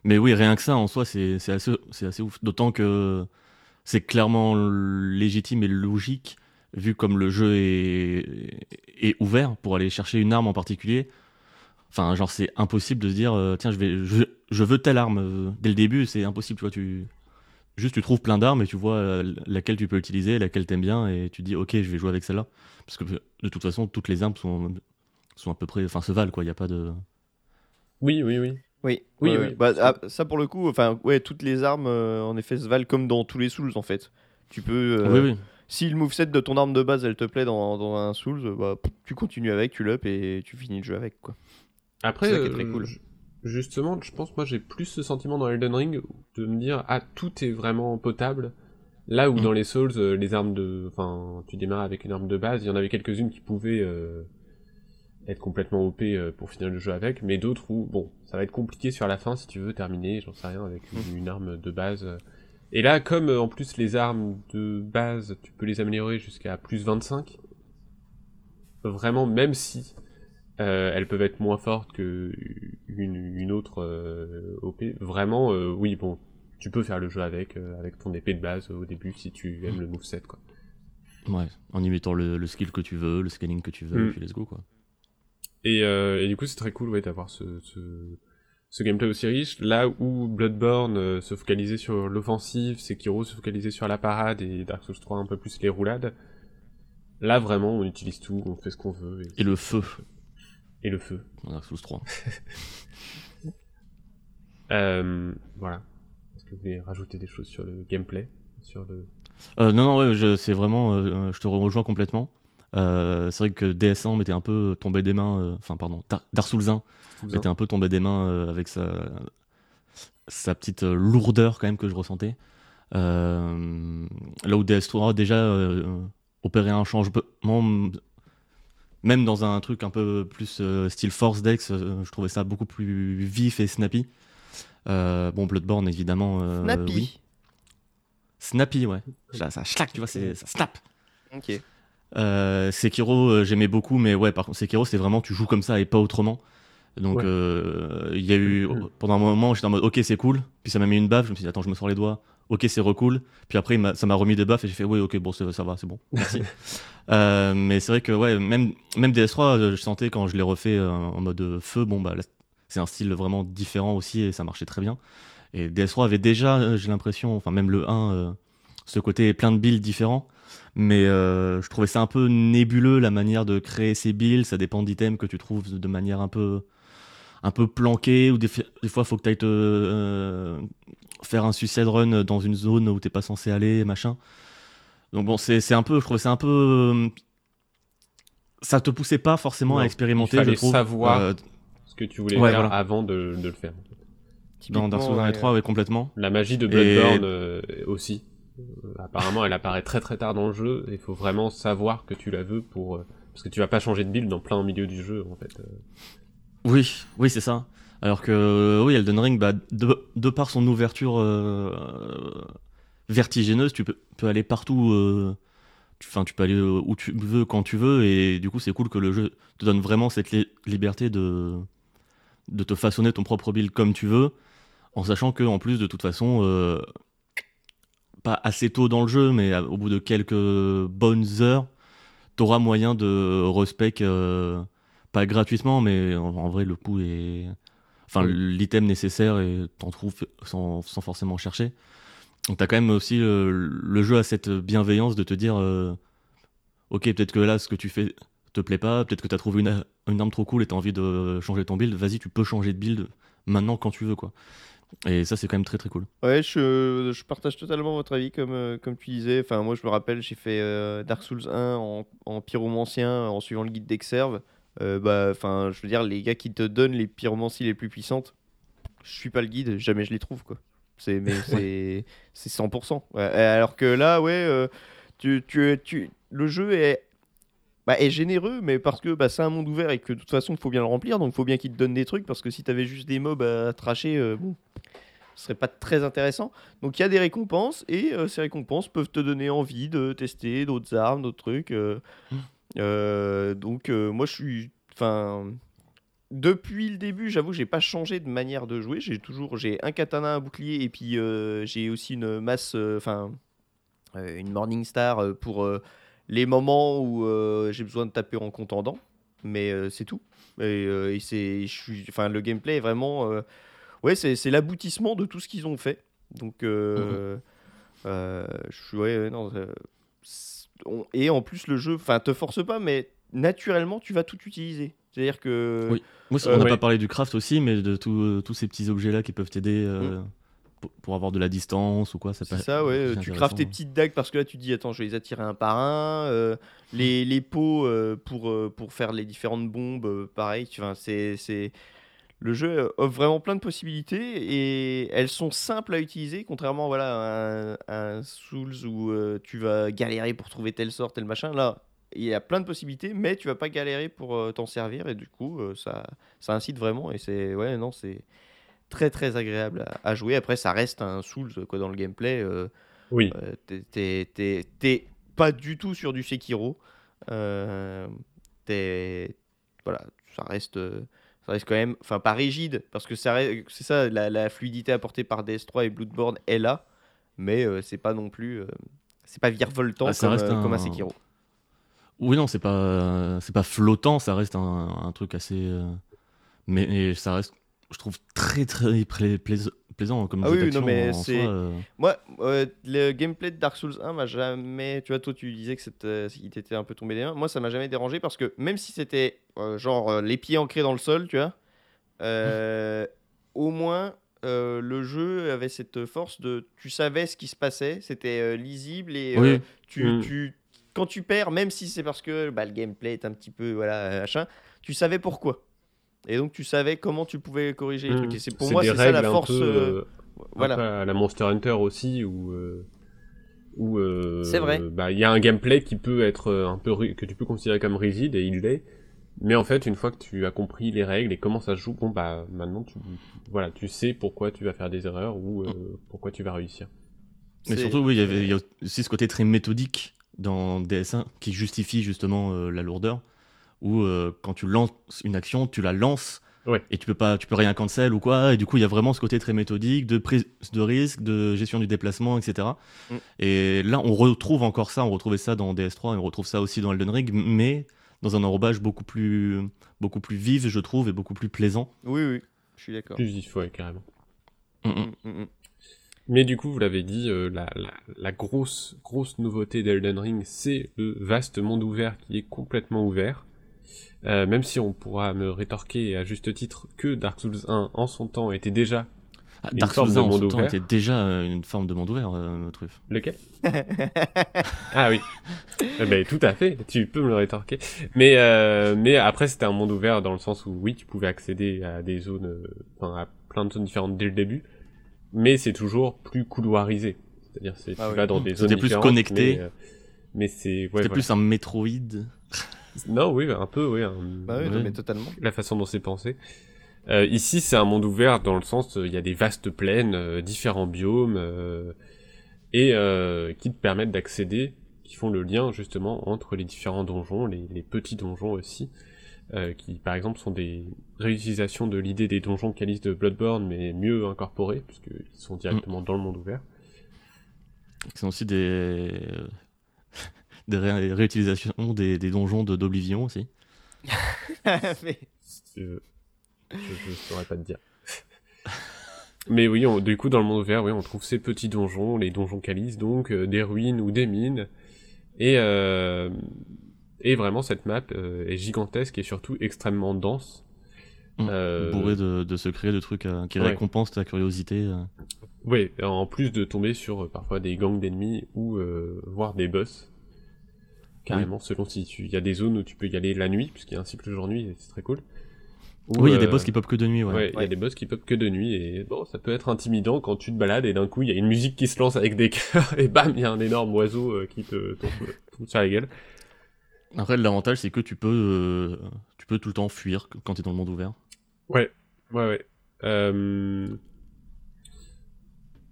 mais oui, rien que ça en soi, c'est assez, assez ouf. D'autant que c'est clairement légitime et logique vu comme le jeu est, est ouvert pour aller chercher une arme en particulier. Enfin, genre, c'est impossible de se dire, euh, tiens, je, vais, je, je veux telle arme. Dès le début, c'est impossible. Tu vois, tu, juste, tu trouves plein d'armes et tu vois euh, laquelle tu peux utiliser, laquelle t'aimes bien, et tu dis, ok, je vais jouer avec celle-là. Parce que de toute façon, toutes les armes sont, sont à peu près, enfin, se valent, quoi. Il n'y a pas de. Oui oui oui. Oui, Oui, oui. Bah, ah, ça pour le coup, enfin, ouais, toutes les armes euh, en effet se valent comme dans tous les Souls en fait. Tu peux. euh, Oui, oui. Si le moveset de ton arme de base elle te plaît dans, dans un Souls, euh, bah, tu continues avec, tu l'up et tu finis le jeu avec quoi. Après, C'est ça qui est très euh, cool. ju- justement, je pense moi j'ai plus ce sentiment dans Elden Ring de me dire ah tout est vraiment potable. Là où Mm. dans les Souls, euh, les armes de, enfin, tu démarres avec une arme de base, il y en avait quelques-unes qui pouvaient euh, être complètement OP euh, pour finir le jeu avec, mais d'autres où bon, ça va être compliqué sur la fin si tu veux terminer, j'en sais rien, avec une, une arme de base. euh. Et là, comme euh, en plus les armes de base, tu peux les améliorer jusqu'à plus 25, vraiment, même si euh, elles peuvent être moins fortes que une, une autre euh, OP. Vraiment, euh, oui, bon, tu peux faire le jeu avec, avec ton épée de base au début si tu aimes le moveset, quoi. Ouais, en imitant le, le skill que tu veux, le scaling que tu veux, Mm. et puis let's go quoi. Et, euh, et du coup, c'est très cool ouais, d'avoir ce, ce, ce gameplay aussi riche. Là où Bloodborne euh, se focalisait sur l'offensive, Sekiro se focalisait sur la parade et Dark Souls 3 un peu plus les roulades. Là, vraiment, on utilise tout, on fait ce qu'on veut. Et le feu et le feu. dans Dark Souls 3. Euh, voilà. Est-ce que vous voulez rajouter des choses sur le gameplay sur le... Euh, non, non, ouais, c'est vraiment, euh, je te rejoins complètement. Euh, c'est vrai que DS1 m'était un peu tombé des mains, euh, enfin pardon, Dar- Dark Souls 1 m'était un peu tombé des mains euh, avec sa, sa petite euh, lourdeur quand même que je ressentais. Euh, là où DS3 déjà euh, opérait un changement, même dans un truc un peu plus euh, style Force Dex, euh, je trouvais ça beaucoup plus vif et snappy. Euh, bon, Bloodborne évidemment. euh, Snappy. oui. Snappy, ouais. Ça, ça schlac, tu vois, ça snap. Ok. Euh, Sekiro, euh, j'aimais beaucoup, mais ouais, par contre, Sekiro, c'est vraiment tu joues comme ça et pas autrement. Donc, Ouais. euh, il y a eu Mm. pendant un moment, j'étais en mode ok, c'est cool. Puis ça m'a mis une baffe. Je me suis dit attends, je me sors les doigts. Ok, c'est recool. Puis après, ça m'a remis des baffes et j'ai fait ouais, ok, bon, ça, va, c'est bon. Merci. Euh, mais c'est vrai que ouais, même même DS3, euh, je sentais quand je l'ai refait en mode feu, bon bah c'est un style vraiment différent aussi et ça marchait très bien. Et DS3 avait déjà, j'ai l'impression, enfin même le 1, euh, ce côté plein de builds différents. Mais euh, je trouvais ça un peu nébuleux la manière de créer ces builds. Ça dépend d'items que tu trouves de manière un peu, un peu planquée. Ou des, des fois, il faut que tu ailles te euh, faire un suicide run dans une zone où t'es pas censé aller, machin. Donc bon, c'est c'est un peu, je trouvais ça un peu. Ça te poussait pas forcément Non, à expérimenter, il fallait je trouve. savoir euh, ce que tu voulais Ouais, faire voilà. avant de, de le faire. dans Dark Souls 1 et 3, ouais, complètement. La magie de Et- Bloodborne euh, aussi. Apparemment, elle apparaît très très tard dans le jeu. Il faut vraiment savoir que tu la veux pour euh, parce que tu vas pas changer de build dans plein milieu du jeu en fait. Euh, Oui, oui, c'est ça. Alors que, euh, oui, Elden Ring, bah, de, de par son ouverture vertigineuse, tu peux, peux aller partout. euh, tu, peux aller où tu veux, quand tu veux, et du coup, c'est cool que le jeu te donne vraiment cette li- liberté de, de te façonner ton propre build comme tu veux, en sachant que, en plus, de toute façon, pas assez tôt dans le jeu, mais à- au bout de quelques bonnes heures, t'auras moyen de respec. euh, pas gratuitement, mais en, en vrai, le coût est. Enfin, l'item nécessaire et t'en trouves sans, sans forcément chercher. Donc, t'as quand même aussi le, le jeu a cette bienveillance de te dire euh, Ok, peut-être que là, ce que tu fais te plaît pas, peut-être que t'as trouvé une, une arme trop cool et t'as envie de changer ton build. Vas-y, tu peux changer de build maintenant quand tu veux, quoi. Et ça, c'est quand même très très cool. Ouais, je, je partage totalement votre avis, comme, euh, comme tu disais. Enfin, moi, je me rappelle, j'ai fait euh, Dark Souls 1 en, en pyromancien en suivant le guide d'Exerve. Euh, bah, enfin, je veux dire, les gars qui te donnent les pyromancies les plus puissantes, je suis pas le guide, jamais je les trouve, quoi. C'est mais c'est c'est 100%. Ouais, alors que là, ouais, euh, tu, tu, tu, le jeu est bah, est généreux, mais parce que bah, c'est un monde ouvert et que de toute façon, il faut bien le remplir, donc il faut bien qu'il te donne des trucs, parce que si tu avais juste des mobs à tracher, euh, bon, ce serait pas très intéressant. Donc il y a des récompenses, et euh, ces récompenses peuvent te donner envie de tester d'autres armes, d'autres trucs. euh. Euh, donc moi, je suis... Enfin... Depuis le début, j'avoue, j'ai pas changé de manière de jouer. J'ai toujours, j'ai un katana, un bouclier, et puis euh, j'ai aussi une masse, enfin, euh, une Morning Star pour les moments où euh, j'ai besoin de taper en contendant. Mais euh, c'est tout. Et, euh, et c'est, je suis, enfin, le gameplay est vraiment, ouais, c'est, c'est l'aboutissement de tout ce qu'ils ont fait. Donc, euh, je suis, ouais, non. on- et en plus, le jeu, enfin, te force pas, mais naturellement, tu vas tout utiliser. C'est-à-dire que. Oui. Moi, on n'a pas parlé du craft aussi, mais de euh, tous ces petits objets-là qui peuvent t'aider euh, pour, avoir de la distance ou quoi. Ça Mm. C'est ça, ouais. euh, Tu craftes tes petites dagues parce que là, tu te dis, attends, je vais les attirer un par un. euh, les, les pots euh, pour, euh, pour faire les différentes bombes, pareil. Tu vois, c'est, c'est... Le jeu offre vraiment plein de possibilités et elles sont simples à utiliser, contrairement voilà, à un, à Souls où tu vas galérer pour trouver telle sorte, tel machin. Là, il y a plein de possibilités, mais tu vas pas galérer pour t'en servir et du coup, ça, ça incite vraiment et c'est ouais, non, c'est très très agréable à, à jouer. Après, ça reste un Souls quoi dans le gameplay. euh, Oui. euh, t'es- pas du tout sur du Sekiro. Euh, t'es- voilà, ça reste, euh, ça reste quand même, enfin pas rigide, parce que c'est ça, la, la fluidité apportée par DS3 et Bloodborne est là, mais euh, c'est pas non plus, euh, c'est pas virevoltant Ah, ça comme, reste euh, comme un un- Sekiro. Oui, non, c'est pas, c'est pas flottant, ça reste un, un truc assez. euh, mais ça reste, je trouve, très très pla- plais- plaisant comme Ah jeu oui, non, mais c'est- euh. Moi, euh, le gameplay de Dark Souls 1 m'a jamais. Tu vois, toi, tu disais que c'était- il t'était un peu tombé des mains. Moi, ça m'a jamais dérangé parce que même si c'était euh, genre euh, les pieds ancrés dans le sol, tu vois, euh, au moins euh, le jeu avait cette force de. Tu savais ce qui se passait, c'était euh, lisible et euh, Oui. tu, Mm. tu- quand tu perds, même si c'est parce que bah, le gameplay est un petit peu voilà machin, tu savais pourquoi. Et donc tu savais comment tu pouvais corriger les trucs. Et c'est pour moi c'est ça la force. peu, euh, euh, voilà. Un peu à la Monster Hunter aussi, où, euh, où euh, C'est vrai. bah, il y a un gameplay qui peut être un peu que tu peux considérer comme rigide et il l'est. Mais en fait, une fois que tu as compris les règles et comment ça se joue, bon bah maintenant tu voilà, tu sais pourquoi tu vas faire des erreurs ou euh, pourquoi tu vas réussir. Mais surtout, oui, il y avait il y a aussi ce côté très méthodique dans DS1 qui justifie justement euh, la lourdeur. Où euh, quand tu lances une action, tu la lances Ouais. et tu peux pas, tu peux rien cancel ou quoi. Et du coup, il y a vraiment ce côté très méthodique de prise de risque, de gestion du déplacement, etc. Mm. Et là, on retrouve encore ça. On retrouvait ça dans DS3 et on retrouve ça aussi dans Elden Ring, mais dans un enrobage beaucoup plus, beaucoup plus vif, je trouve, et beaucoup plus plaisant. Oui, oui, je suis d'accord. Plus vif, ouais, carrément. Mm, mm. Mm, mm, mm. Mais du coup, vous l'avez dit, euh, la, la, la grosse, grosse nouveauté d'Elden Ring, c'est le vaste monde ouvert qui est complètement ouvert. Euh, même si on pourra me rétorquer à juste titre que Dark Souls 1 en son temps était déjà Ah, Une Dark forme Souls de 1 en monde son temps ouvert. était déjà euh, une forme de monde ouvert, euh, Truff. lequel? Ah oui, Eh ben, tout à fait. Tu peux me le rétorquer. Mais euh, mais après c'était un monde ouvert dans le sens où oui tu pouvais accéder à des zones, enfin à plein de zones différentes dès le début, mais c'est toujours plus couloirisé. C'est-à-dire c'est tu Ah oui. vas dans des zones C'était plus différentes, connecté. Mais, mais c'est ouais, C'était voilà. plus un Metroid. Non, oui, un peu, oui. un- Bah oui, mais totalement. La façon dont c'est pensé. Euh, ici, c'est un monde ouvert dans le sens, euh, il y a des vastes plaines, euh, différents biomes, euh, et euh, qui te permettent d'accéder, qui font le lien justement entre les différents donjons, les, les petits donjons aussi, euh, qui par exemple sont des réutilisations de l'idée des donjons calices de Bloodborne, mais mieux incorporés, puisqu'ils sont directement dans le monde ouvert. qui sont aussi des, des ré- réutilisations des, des donjons de d'Oblivion aussi. Mais- Euh, je, je saurais pas te dire. Mais oui, on- du coup, dans le monde ouvert, oui, on trouve ces petits donjons, les donjons calices, donc, euh, des ruines ou des mines. Et, euh, et vraiment, cette map euh, est gigantesque et surtout extrêmement dense. Mm. Euh, Bourré de, de secrets, de trucs euh, qui ouais. récompensent ta curiosité. euh. Oui, en plus de tomber sur euh, parfois des gangs d'ennemis ou euh, voir des boss. Carrément, selon si tu... Il y a des zones où tu peux y aller la nuit, puisqu'il y a un cycle jour-nuit, c'est très cool. Ou, Oui, il y a des euh, boss qui pop que de nuit, ouais. Ouais, il y a des boss qui pop que de nuit et bon, ça peut être intimidant quand tu te balades et d'un coup il y a une musique qui se lance avec des cœurs et bam, il y a un énorme oiseau euh, qui te tombe, tombe sur la gueule. Après, l'avantage, c'est que tu peux, euh, tu peux tout le temps fuir quand tu es dans le monde ouvert. Ouais, ouais, ouais. Euh...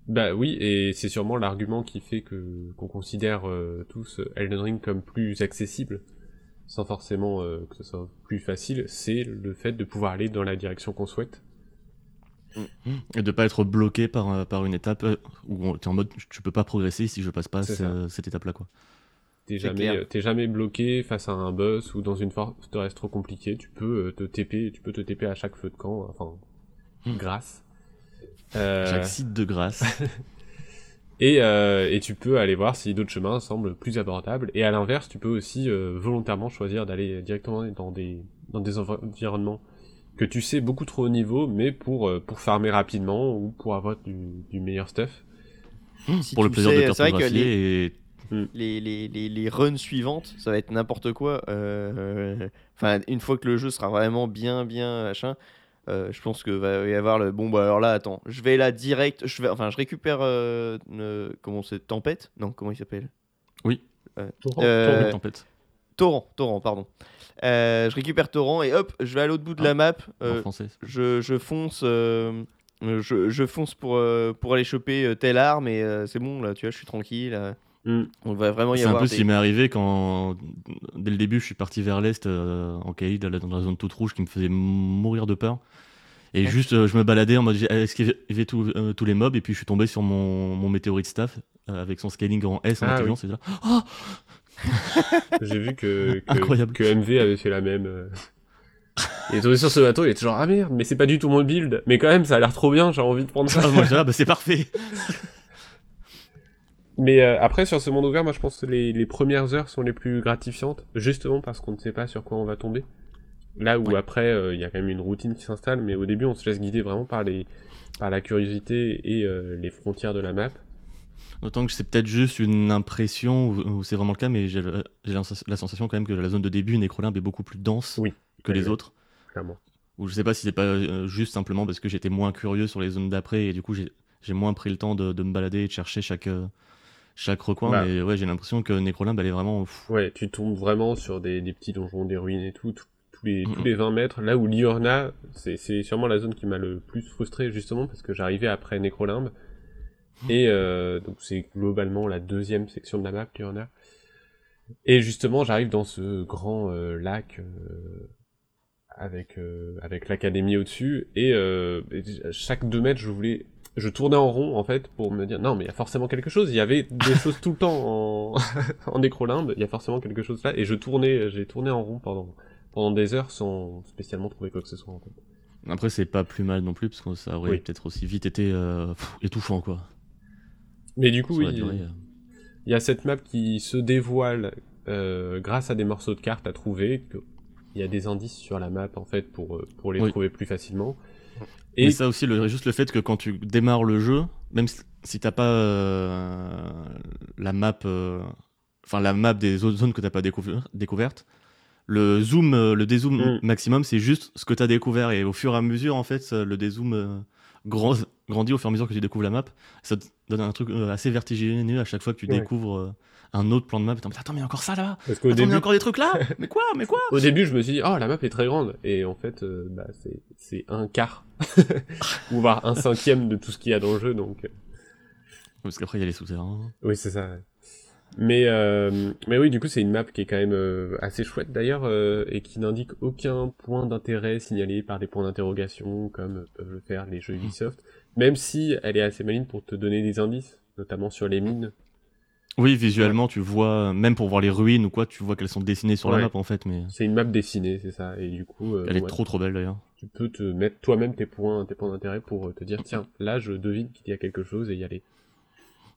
Bah oui, et c'est sûrement l'argument qui fait que qu'on considère euh, tous Elden Ring comme plus accessible, sans forcément euh, que ce soit plus facile, c'est le fait de pouvoir aller dans la direction qu'on souhaite. Et de pas être bloqué par, euh, par une étape où tu es en mode tu peux pas progresser si je passe pas ce- cette étape-là. quoi. T'es jamais, jamais bloqué face à un boss ou dans une forteresse trop compliquée. Tu peux te TP, tu peux te TP à chaque feu de camp, enfin, Hmm. grâce. Euh, Chaque site de grâce. Et, euh, et tu peux aller voir si d'autres chemins semblent plus abordables. Et à l'inverse, tu peux aussi euh, volontairement choisir d'aller directement dans des, dans des env- environnements que tu sais beaucoup trop haut niveau, mais pour, euh, pour farmer rapidement ou pour avoir du, du meilleur stuff. Si pour le plaisir sais, de c'est vrai que cartographier et les, les, les, les runs suivantes, ça va être n'importe quoi. euh, Enfin, une fois que le jeu sera vraiment bien, bien machin, euh, je pense que va y avoir le. Bon, bah alors là, attends, je vais là direct. Je vais, enfin, je récupère. euh, euh, comment c'est Tempête? Non, comment il s'appelle? Oui. Euh, Torrent, euh, Torrent, tempête Torrent, Torrent, pardon. Euh, je récupère Torrent et hop, je vais à l'autre bout de Ah, la map. en euh, français. je, je fonce. je, je fonce pour, euh, pour aller choper euh, telle arme et euh, c'est bon là tu vois je suis tranquille euh. Mm. on va vraiment y C'est un peu des- ce qui m'est arrivé quand, dès le début, je suis parti vers l'est euh, en Cayde, dans la zone toute rouge qui me faisait mourir de peur. Et juste, euh, je me baladais en mode j'ai esquivé tous euh, tous les mobs, et puis je suis tombé sur mon, mon météorite staff euh, avec son scaling en S en Ah intelligence. et là, oh J'ai vu que, que, Incroyable. que MV avait fait la même. Il est tombé sur ce bateau, il était genre ah merde, mais c'est pas du tout mon build. Mais quand même, ça a l'air trop bien, j'ai envie de prendre ça. Ah, moi, là, bah, c'est parfait. Mais euh, après, sur ce monde ouvert, moi je pense que les, les premières heures sont les plus gratifiantes, justement parce qu'on ne sait pas sur quoi on va tomber. Là où Ouais. après, euh, il y a quand même une routine qui s'installe, mais au début, on se laisse guider vraiment par, les, par la curiosité et euh, les frontières de la map. Autant que c'est peut-être juste une impression, ou, c'est vraiment le cas, mais j'ai la la sensation quand même que la zone de début, Necrolimbe, est beaucoup plus dense Oui. que les autres. Clairement. Ou je sais pas si c'est pas juste simplement parce que j'étais moins curieux sur les zones d'après et du coup j'ai j'ai moins pris le temps de, de me balader et de chercher chaque, chaque recoin. Bah. Mais ouais, j'ai l'impression que Necrolimbe, elle est vraiment. pff, Ouais, tu tombes vraiment sur des, des petits donjons, des ruines et tout, tout- tous les, tous Mhm. les 20 mètres. Là où Liorna, c'est sûrement la zone qui m'a le plus frustré justement parce que j'arrivais après Necrolimbe. Et euh, donc c'est globalement la deuxième section de la map, Liorna. Et justement, j'arrive dans ce grand euh, lac euh, avec euh, avec l'académie au-dessus et, euh, et chaque deux mètres, je voulais je tournais en rond en fait pour me dire non mais il y a forcément quelque chose il y avait des choses tout le temps en en nécrolimbe il y a forcément quelque chose là et je tournais j'ai tourné en rond pendant pendant des heures sans spécialement trouver quoi que ce soit en fait Après, c'est pas plus mal non plus parce que ça aurait Oui. peut-être aussi vite été euh, pff, étouffant quoi. mais du coup euh. il y a cette map qui se dévoile euh, grâce à des morceaux de cartes à trouver que- il y a des indices sur la map en fait pour pour les Oui. trouver plus facilement Et ça aussi, le, juste le fait que quand tu démarres le jeu, même si, t'as pas euh, la map, euh, enfin la map des autres zones que t'as pas découvert, découvertes, le zoom, euh, le dézoom Mm. maximum, c'est juste ce que t'as découvert et au fur et à mesure, en fait, le dézoom grand- grandit au fur et à mesure que tu découvres la map. Ça te donne un truc assez vertigineux à chaque fois que tu Ouais. découvres un autre plan de map. Attends, attends, mais encore ça là parce qu'au Attends, mais il y a encore des trucs là Mais quoi Mais quoi? Au début, je me suis dit, oh, la map est très grande. Et en fait, euh, bah, c'est, un quart, ou voire un cinquième de tout ce qu'il y a dans le jeu. Donc, euh, Parce qu'après, il y a les souterrains. oui, c'est ça. ouais. Mais, euh, mais oui, du coup, c'est une map qui est quand même euh, assez chouette d'ailleurs, euh, et qui n'indique aucun point d'intérêt signalé par des points d'interrogation, comme peuvent le faire les jeux Ubisoft. Même si elle est assez maligne pour te donner des indices, notamment sur les mines. Oui, visuellement, tu vois, même pour voir les ruines ou quoi, tu vois qu'elles sont dessinées sur la map en fait, mais C'est une map dessinée, c'est ça. Et du coup, euh, elle est ouais, trop trop belle d'ailleurs. tu peux te mettre toi-même tes points, tes points d'intérêt pour euh, te dire, tiens, là, je devine qu'il y a quelque chose et y aller.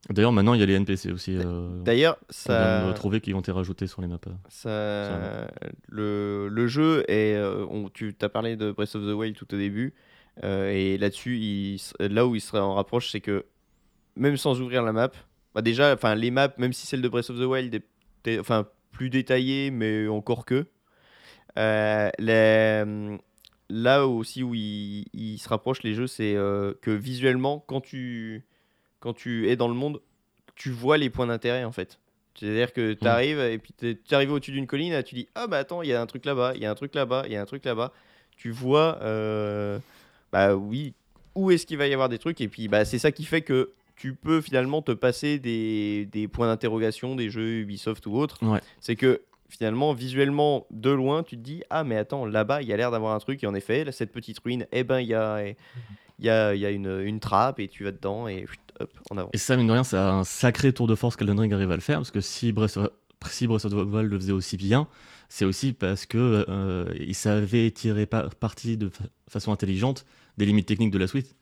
D'ailleurs, maintenant, il y a les NPC aussi. Euh, D'ailleurs, qu'on vient de ça, retrouver qui ont été rajoutés sur les maps. ça, le, le jeu est. on- tu as parlé de Breath of the Wild tout au début, euh, et là-dessus, il là où il serait en rapproche, c'est que même sans ouvrir la map, bah déjà, enfin les maps, même si celle de Breath of the Wild est enfin plus détaillée, mais encore que, euh, les- là aussi où il, il se rapproche les jeux, c'est euh, que visuellement, quand tu quand tu es dans le monde, tu vois les points d'intérêt en fait. C'est-à-dire que tu arrives et puis tu arrives au-dessus d'une colline et tu dis Ah bah attends, il y a un truc là-bas, il y a un truc là-bas, il y a un truc là-bas. Tu vois, euh, bah oui, où est-ce qu'il va y avoir des trucs et puis bah c'est ça qui fait que tu peux finalement te passer des, des points d'interrogation des jeux Ubisoft ou autres. Ouais. C'est que finalement, visuellement, de loin, tu te dis Ah mais attends, là-bas, il y a l'air d'avoir un truc et en effet, là, cette petite ruine, eh ben il y a, il y a, il y a une, une trappe et tu vas dedans et hop, en avant. Et ça, mine de rien, c'est un sacré tour de force qu'Elden Ring arrive à le faire, parce que si Breath of, si Breath of the Wild le faisait aussi bien, c'est aussi parce que euh, il savait tirer pa- parti de fa- façon intelligente des limites techniques de la suite,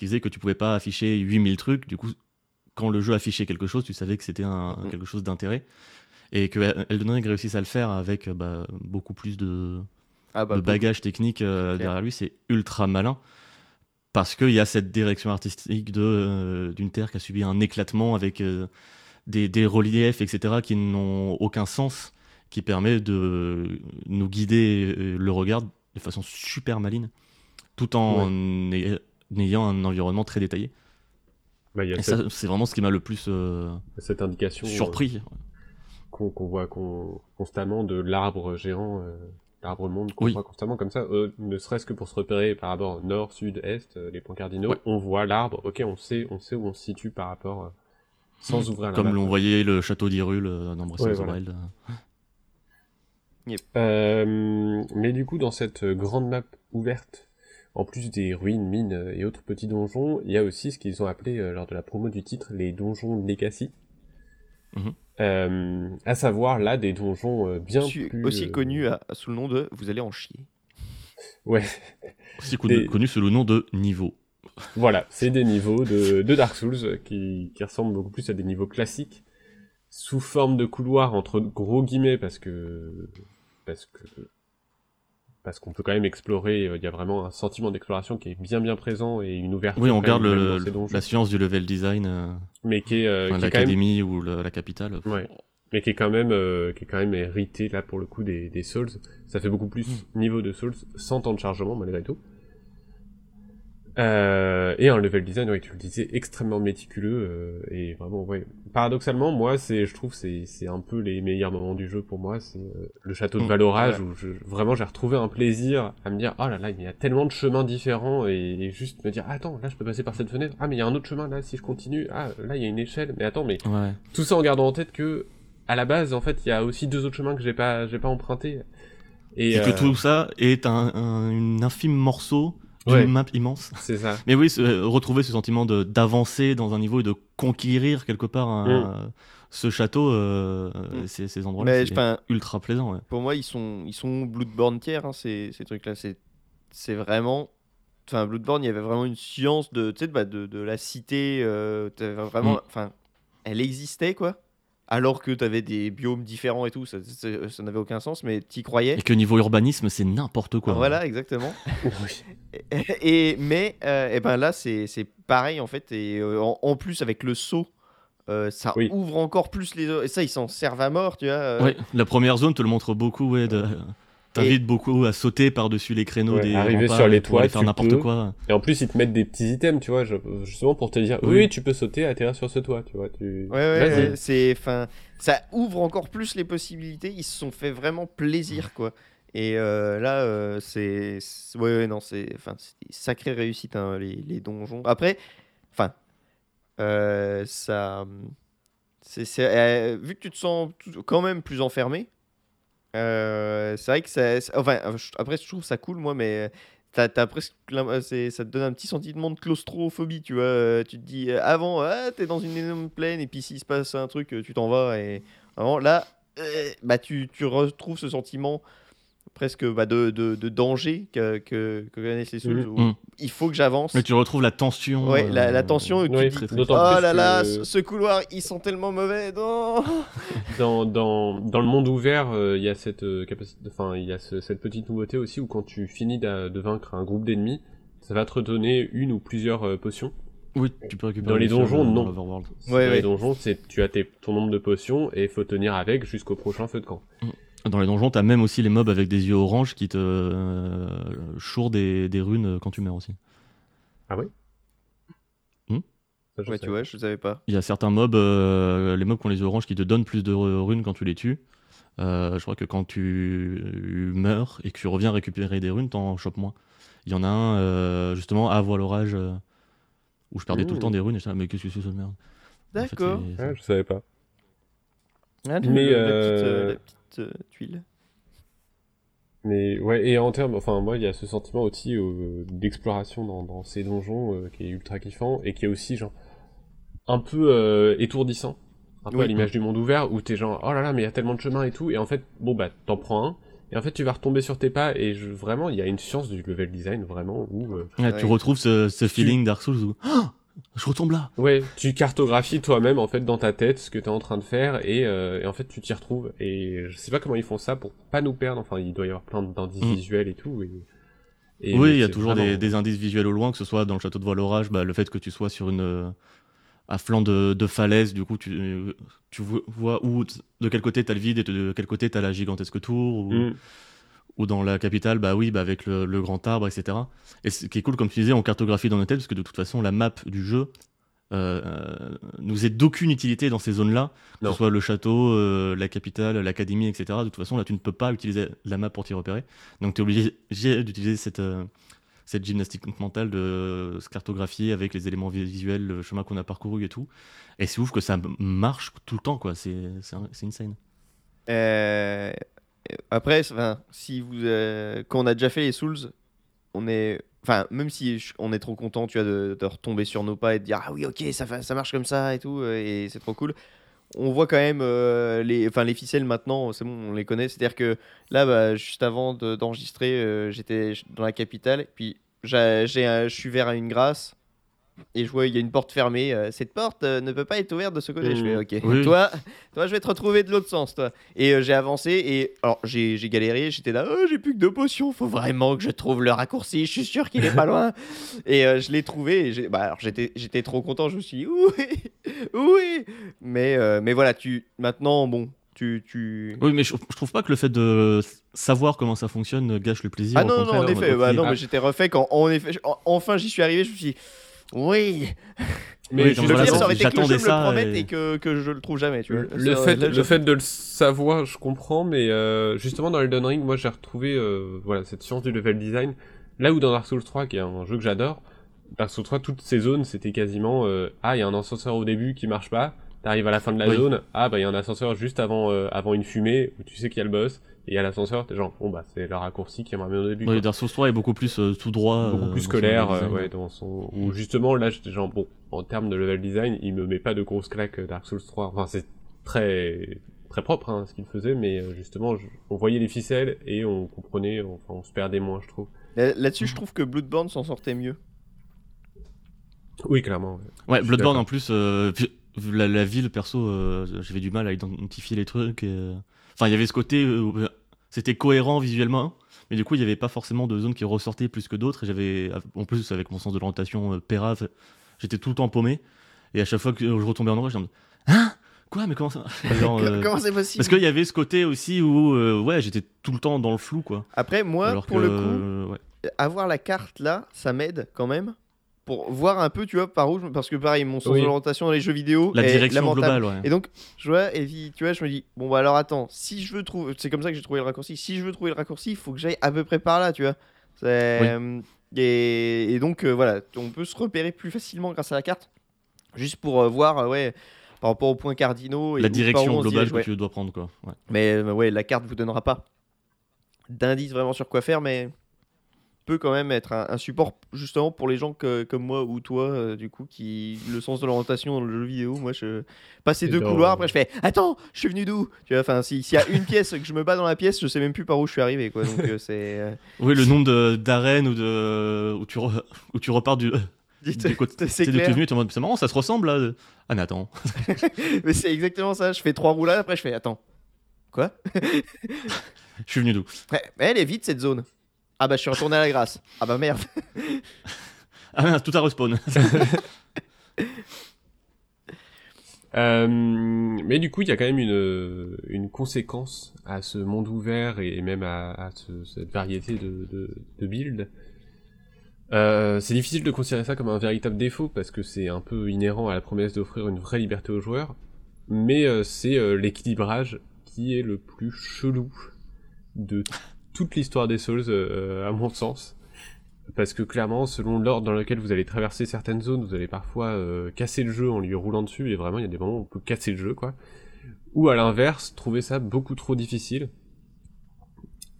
qui faisait que tu pouvais pas afficher 8000 trucs, du coup, quand le jeu affichait quelque chose, tu savais que c'était un, Mhm. quelque chose d'intérêt. Et que El- Elden Ring réussisse à le faire avec euh, bah, beaucoup plus de, Ah bah, de bagage technique euh, derrière lui, c'est ultra malin. Parce qu'il y a cette direction artistique euh, d'une terre qui a subi un éclatement avec euh, des, des reliefs, etc., qui n'ont aucun sens, qui permet de nous guider le regard de façon super maline, tout en ay- ayant un environnement très détaillé. Bah, il y a Et cette, ça, c'est vraiment ce qui m'a le plus euh, cette indication euh, surpris. qu'on qu'on voit con- constamment de l'arbre géant, euh, l'arbre monde qu'on Oui. voit constamment comme ça, euh, ne serait-ce que pour se repérer par rapport nord, sud, est, euh, les points cardinaux, Ouais. on voit l'arbre, ok, on sait, on sait où on se situe par rapport, euh, sans ouvrir la Comme l'on voyait le château d'Hyrule euh, dans Breath Ouais, of the voilà. Wild. Euh, mais du coup, dans cette grande map ouverte, en plus des ruines, mines euh, et autres petits donjons, il y a aussi ce qu'ils ont appelé euh, lors de la promo du titre les donjons Legacy. Mhm. Euh, à savoir là des donjons euh, bien plus aussi euh, connu à- sous le nom de Vous allez en chier. Ouais, Aussi connu, Des- connu sous le nom de niveau. voilà, c'est des niveaux de, de Dark Souls qui, qui ressemblent beaucoup plus à des niveaux classiques, sous forme de couloir entre gros guillemets parce que parce que parce qu'on peut quand même explorer. euh, Il y a vraiment un sentiment d'exploration qui est bien bien présent et une ouverture. Oui, on garde le- la science du level design, euh, mais qui est, euh, enfin, même l'académie ou le- la capitale. Ouais. Mais qui est quand même, euh, qui est quand même hérité là pour le coup des, des Souls. Ça fait beaucoup plus Mm. niveau de Souls, sans temps de chargement malgré tout. Euh, et un level design, ouais, tu le disais, extrêmement méticuleux euh, et vraiment, ouais. Paradoxalement, moi, c'est, je trouve, c'est, c'est un peu les meilleurs moments du jeu pour moi. C'est euh, le château de Mm, Valorage où je, vraiment j'ai retrouvé un plaisir à me dire, oh là là, il y a tellement de chemins différents et, et juste me dire, attends, là je peux passer par cette fenêtre. Ah, mais il y a un autre chemin là si je continue. Ah, là il y a une échelle. Mais attends, mais Ouais. tout ça en gardant en tête que à la base en fait il y a aussi deux autres chemins que j'ai pas j'ai pas emprunté et, Et, que tout ça est un, un- infime morceau d'une Ouais. map immense. c'est ça Mais oui, ce- euh, retrouver ce sentiment de d'avancer dans un niveau et de conquérir quelque part un- ce château, euh, Mm. ces, ces endroits-là, Mais c'est ultra plaisant. Ouais. pour moi, ils sont, ils sont Bloodborne tiers, hein, ces, ces trucs-là. C'est, c'est vraiment. Enfin, Bloodborne, il y avait vraiment une science de, tu sais, bah, de, de la cité. euh, vraiment. Mm. Enfin, elle existait, quoi. Alors que tu avais des biomes différents et tout, ça, ça- ça n'avait aucun sens, mais t'y croyais. Et que niveau urbanisme, c'est n'importe quoi. Voilà, exactement. Oui. Et, mais euh, eh ben là, c'est c'est pareil en fait. Et euh, en, en plus, avec le saut, euh, ça Oui. ouvre encore plus les. Et ça, ils s'en servent à mort, tu vois. euh. Ouais, la première zone te le montre beaucoup, ouais, de... t'invites beaucoup à sauter par-dessus les créneaux Ouais, des arriver remparts sur les toits, faire n'importe quoi. et en plus ils te mettent des petits items tu vois justement pour te dire oui, tu peux sauter atterrir sur ce toit tu vois tu Ouais, ouais, ouais, c'est. Enfin, ça ouvre encore plus les possibilités. Ils se sont fait vraiment plaisir, quoi. Et euh, là, euh, c'est. Ouais, ouais, non, c'est. Enfin, c'est une sacrée réussite, hein, les, les donjons. Après, enfin. euh, ça. c'est euh, vu que tu te sens quand même plus enfermé, euh, c'est vrai que ça. Enfin, euh, après, je trouve ça cool, moi, mais. L'im- euh, c'est- ça te donne un petit sentiment de claustrophobie, tu vois. euh, Tu te dis, avant, ah, t'es dans une énorme plaine, et puis s'il se passe un truc, tu t'en vas. Et vraiment, là, bah, tu, tu retrouves ce sentiment presque bah, de, de, de danger que, que, que connaissent les Souls. Où Mhm. Il faut que j'avance. Mais tu retrouves la tension. Ouais, la, euh, la tension, et tu oui, dis, très, oh là là, que- ce, ce couloir, ils sont tellement mauvais. non. dans, dans, dans le monde ouvert, euh, il y a cette euh, capacité, enfin, il y a ce- cette petite nouveauté aussi où quand tu finis de vaincre un groupe d'ennemis, ça va te redonner une ou plusieurs euh, potions. Oui, tu peux récupérer Dans les donjons, non. dans. Ouais, dans ouais. les donjons, c'est tu as tes, ton nombre de potions et il faut tenir avec jusqu'au prochain feu de camp. Dans les donjons, t'as même aussi les mobs avec des yeux orange qui te euh, chourent des, des runes quand tu meurs aussi. Ça, je Ouais, sais. tu vois, je savais pas. Il y a certains mobs, euh, les mobs qui ont les yeux orange qui te donnent plus de ru- runes quand tu les tues. Euh, je crois que quand tu meurs et que tu reviens récupérer des runes, t'en chopes moins. Il y en a un, euh, justement, à voile l'orage, euh, où je perdais tout le Ouh. temps des runes et j'étais là, mais qu'est-ce que c'est ça de merde? En fait, D'accord. c'est- Ah, je savais pas. Ah, Mais, le- la euh, petite, euh, la petite, euh, tuile. Mais ouais, et en termes, enfin moi il y a ce sentiment aussi euh, d'exploration dans, dans ces donjons euh, qui est ultra kiffant et qui est aussi genre un peu euh, étourdissant, un peu Oui. à l'image du monde ouvert où t'es genre oh là là mais il y a tellement de chemins et tout et en fait bon bah t'en prends un et en fait tu vas retomber sur tes pas et je, vraiment il y a une science du level design vraiment où euh, Ouais, Tu Ouais. retrouves ce, ce feeling Dark Souls où Ah je retombe là. Ouais, tu cartographies toi-même en fait dans ta tête ce que t'es en train de faire et, euh, et en fait tu t'y retrouves et je sais pas comment ils font ça pour pas nous perdre. Enfin, il doit y avoir plein d'indices Mm. visuels et tout. Et, et oui, il y a toujours vraiment- des, des indices visuels au loin, que ce soit dans le château de Voile-Orage, bah, le fait que tu sois sur une euh, à flanc de, de falaise, du coup tu, tu vo- vois où de quel côté t'as le vide et de quel côté t'as la gigantesque tour, ou, Mm. Ou dans la capitale, bah oui, bah avec le, le grand arbre, etc. Et ce qui est cool, comme tu disais, on cartographie dans nos têtes, parce que de toute façon, la map du jeu euh, euh, nous est d'aucune utilité dans ces zones-là, que Non. ce soit le château, euh, la capitale, l'académie, etc. De toute façon, là, tu ne peux pas utiliser la map pour t'y repérer. Donc, tu es obligé d'utiliser cette, euh, cette gymnastique mentale de se cartographier avec les éléments visuels, le chemin qu'on a parcouru et tout. Et c'est ouf que ça marche tout le temps, quoi. C'est c'est un- c'est insane. Euh, après, si vous, euh, quand on a déjà fait les Souls, on est, enfin, même si on est trop content, tu vois, de, retomber sur nos pas et de dire ah oui, ok, ça, ça marche comme ça et tout, euh, et c'est trop cool. On voit quand même euh, les, enfin, les ficelles maintenant, c'est bon, on les connaît. C'est-à-dire que là, bah, juste avant de- d'enregistrer, j'étais dans la capitale, puis j'ai, je suis vers une grâce. Et je vois, il y a une porte fermée. euh, cette porte euh, ne peut pas être ouverte de ce côté. Je fais, Mhm. ok. Oui. Toi, toi, je vais te retrouver de l'autre sens, toi. Et euh, j'ai avancé et alors j'ai j'ai galéré, j'étais là, oh, j'ai plus que deux potions, faut vraiment que je trouve le raccourci, je suis sûr qu'il est pas loin. et je l'ai trouvé et j'ai- bah, alors j'étais j'étais trop content, je me suis dit oui, oui. Mais mais voilà, tu maintenant bon, tu tu Oui, mais je, je trouve pas que le fait de savoir comment ça fonctionne gâche le plaisir. Ah non non, en effet, bah non, Ah. mais j'étais refait quand en effet en- enfin j'y suis arrivé, je me suis dit oui. Mais Oui, je Le pire, dire, ça aurait été que le jeu j'attendais me le ça promette et- et, que, que je le trouve jamais, tu vois. Le Ça, fait, là, le je- fait de le savoir, je comprends, mais euh, justement dans Elden Ring, moi j'ai retrouvé euh, voilà cette science du level design. Là où dans Dark Souls 3, qui est un jeu que j'adore, Dark Souls 3, toutes ces zones, c'était quasiment euh, ah il y a un ascenseur au début qui marche pas, t'arrives à la fin de la Oui. zone, ah bah il y a un ascenseur juste avant euh, avant une fumée où tu sais qu'il y a le boss et il y a l'ascenseur, t'es genre bon bah c'est le raccourci qui m'a mis au début. Quoi. Dark Souls 3 est beaucoup plus euh, tout droit. beaucoup euh, plus scolaire, euh, design. ouais, dans son. Ou justement, là, j'étais genre, bon, en termes de level design, il me met pas de grosses claques euh, Dark Souls 3. Enfin, c'est très très propre hein, ce qu'il faisait, mais euh, justement, je- on voyait les ficelles et on comprenait, enfin, on se perdait moins, je trouve. Là- Là-dessus, je trouve que Bloodborne s'en sortait mieux. Oui, clairement. ouais. Ouais, Bloodborne en plus, euh, la, la ville, perso, euh, j'avais du mal à identifier les trucs. et, euh, Enfin, il y avait ce côté, euh, où, c'était cohérent visuellement, mais du coup, il n'y avait pas forcément de zones qui ressortaient plus que d'autres. Et j'avais, en plus, avec mon sens de l'orientation euh, pérave, j'étais tout le temps paumé. Et à chaque fois que je retombais en endroit, je me disais, hein? Quoi? Mais comment ça Genre, euh, Comment c'est possible? Parce qu'il y avait ce côté aussi où, ouais, j'étais tout le temps dans le flou, quoi. Après, moi, Alors pour que, le coup, ouais. avoir la carte là, ça m'aide quand même pour voir un peu, tu vois, par où. je- Parce que pareil, mon sens Oui. d'orientation dans les jeux vidéo la est direction lamentable. globale, ouais. Et donc, je vois, et puis, tu vois, je me dis, bon, bah alors attends, si je veux trouver. C'est comme ça que j'ai trouvé le raccourci. Si je veux trouver le raccourci, il faut que j'aille à peu près par là, tu vois. C'est- Et, et donc, euh, voilà, on peut se repérer plus facilement grâce à la carte. Juste pour euh, voir, euh, ouais, par rapport aux points cardinaux. Et la direction globale dirige, que tu dois prendre, quoi. Ouais. Mais euh, ouais, la carte vous donnera pas d'indices vraiment sur quoi faire, mais peut quand même être un, un support justement pour les gens que- comme moi ou toi, euh, du coup, qui le sens de l'orientation dans le jeu vidéo. Moi, je passe ces deux couloirs, après je fais Attends, je suis venu d'où? Tu vois, enfin, si- s'il y a une pièce que je me bats dans la pièce, je sais même plus par où je suis arrivé, quoi. Donc euh, c'est. euh, Oui, le nombre d'arènes ou de où tu re- où tu repars du, du côté c'est venu, c'est marrant, ça se ressemble là. Ah mais attends. Mais c'est exactement ça. Je fais trois roulades, après je fais Attends. Quoi? Je suis venu d'où? Ouais, elle est vide cette zone. Ah bah je suis retourné à la grâce. Ah bah merde. Ah merde, tout a respawn. Euh, mais du coup, il y a quand même une, une conséquence à ce monde ouvert et même à, à ce- cette variété de, de, de builds. Euh, c'est difficile de considérer ça comme un véritable défaut parce que c'est un peu inhérent à la promesse d'offrir une vraie liberté aux joueurs, mais euh, c'est euh, l'équilibrage qui est le plus chelou de toute l'histoire des Souls, euh, à mon sens. Parce que clairement, selon l'ordre dans lequel vous allez traverser certaines zones, vous allez parfois euh, casser le jeu en lui roulant dessus, et vraiment il y a des moments où on peut casser le jeu, quoi. Ou à l'inverse, trouver ça beaucoup trop difficile.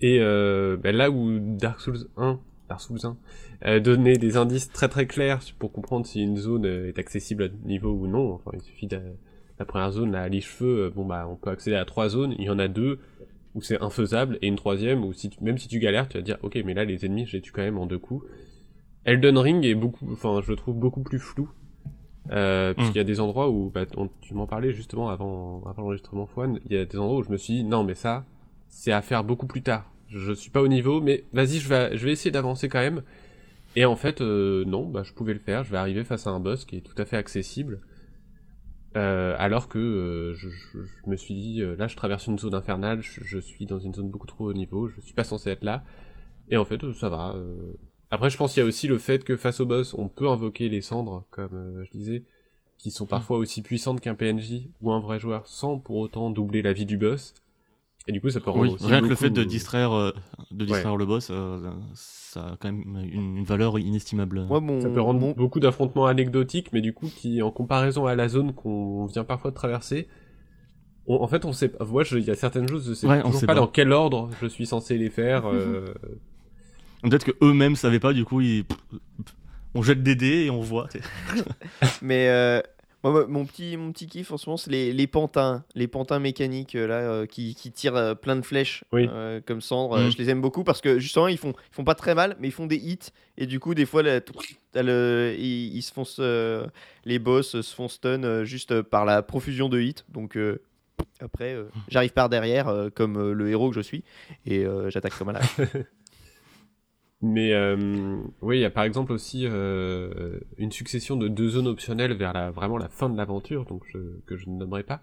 Et euh, ben là où Dark Souls 1, Dark Souls 1, euh, donnait des indices très très clairs pour comprendre si une zone euh, est accessible à niveau ou non, enfin il suffit de la première zone, là, à cheveux, euh, bon bah on peut accéder à trois zones, il y en a deux où c'est infaisable, et une troisième où si tu- même si tu galères, tu vas dire ok mais là les ennemis je les tue quand même en deux coups. Elden Ring est beaucoup, enfin je le trouve beaucoup plus flou Euh, parce Mm. qu'il y a des endroits où, bah, on- tu m'en parlais justement avant, avant l'enregistrement Fouane, il y a des endroits où je me suis dit, non mais ça, c'est à faire beaucoup plus tard. Je, je suis pas au niveau, mais vas-y, je vais, je vais essayer d'avancer quand même. Et en fait, euh, non, bah, je pouvais le faire, je vais arriver face à un boss qui est tout à fait accessible. Euh, alors que euh, je, je- je me suis dit, euh, là je traverse une zone infernale, je, je suis dans une zone beaucoup trop haut niveau, je suis pas censé être là. Et en fait, ça va. euh. Après, je pense qu'il y a aussi le fait que face au boss, on peut invoquer les cendres, comme je disais, qui sont parfois aussi puissantes qu'un PNJ ou un vrai joueur, sans pour autant doubler la vie du boss. Et du coup, ça peut rendre Oui, aussi rien que le fait de distraire, euh, de distraire le boss, euh, ça a quand même une, une valeur inestimable. Mon, Ça peut rendre mon- beaucoup d'affrontements anecdotiques, mais du coup, qui, en comparaison à la zone qu'on vient parfois de traverser, on- en fait, on sait pas. Moi, il y a certaines choses, je sais Ouais, on sait pas pas. dans quel ordre je suis censé les faire. euh, Peut-être que eux-mêmes savaient pas, du coup, ils... on jette des dés et on voit. Mais euh, moi, mon petit, mon petit kiff en ce moment, c'est les, les pantins, les pantins mécaniques euh, là euh, qui, qui tirent euh, plein de flèches Oui. euh, comme cendre. Mhm. je les aime beaucoup parce que justement ils font, ils font pas très mal, mais ils font des hits et du coup des fois là, t'as le- ils, ils se font les boss se font stun juste par la profusion de hits. Donc après j'arrive par derrière comme le héros que je suis et j'attaque comme un lâche. Mais euh, oui, il y a par exemple aussi euh, une succession de deux zones optionnelles vers la, vraiment la fin de l'aventure, donc je, que je ne nommerai pas.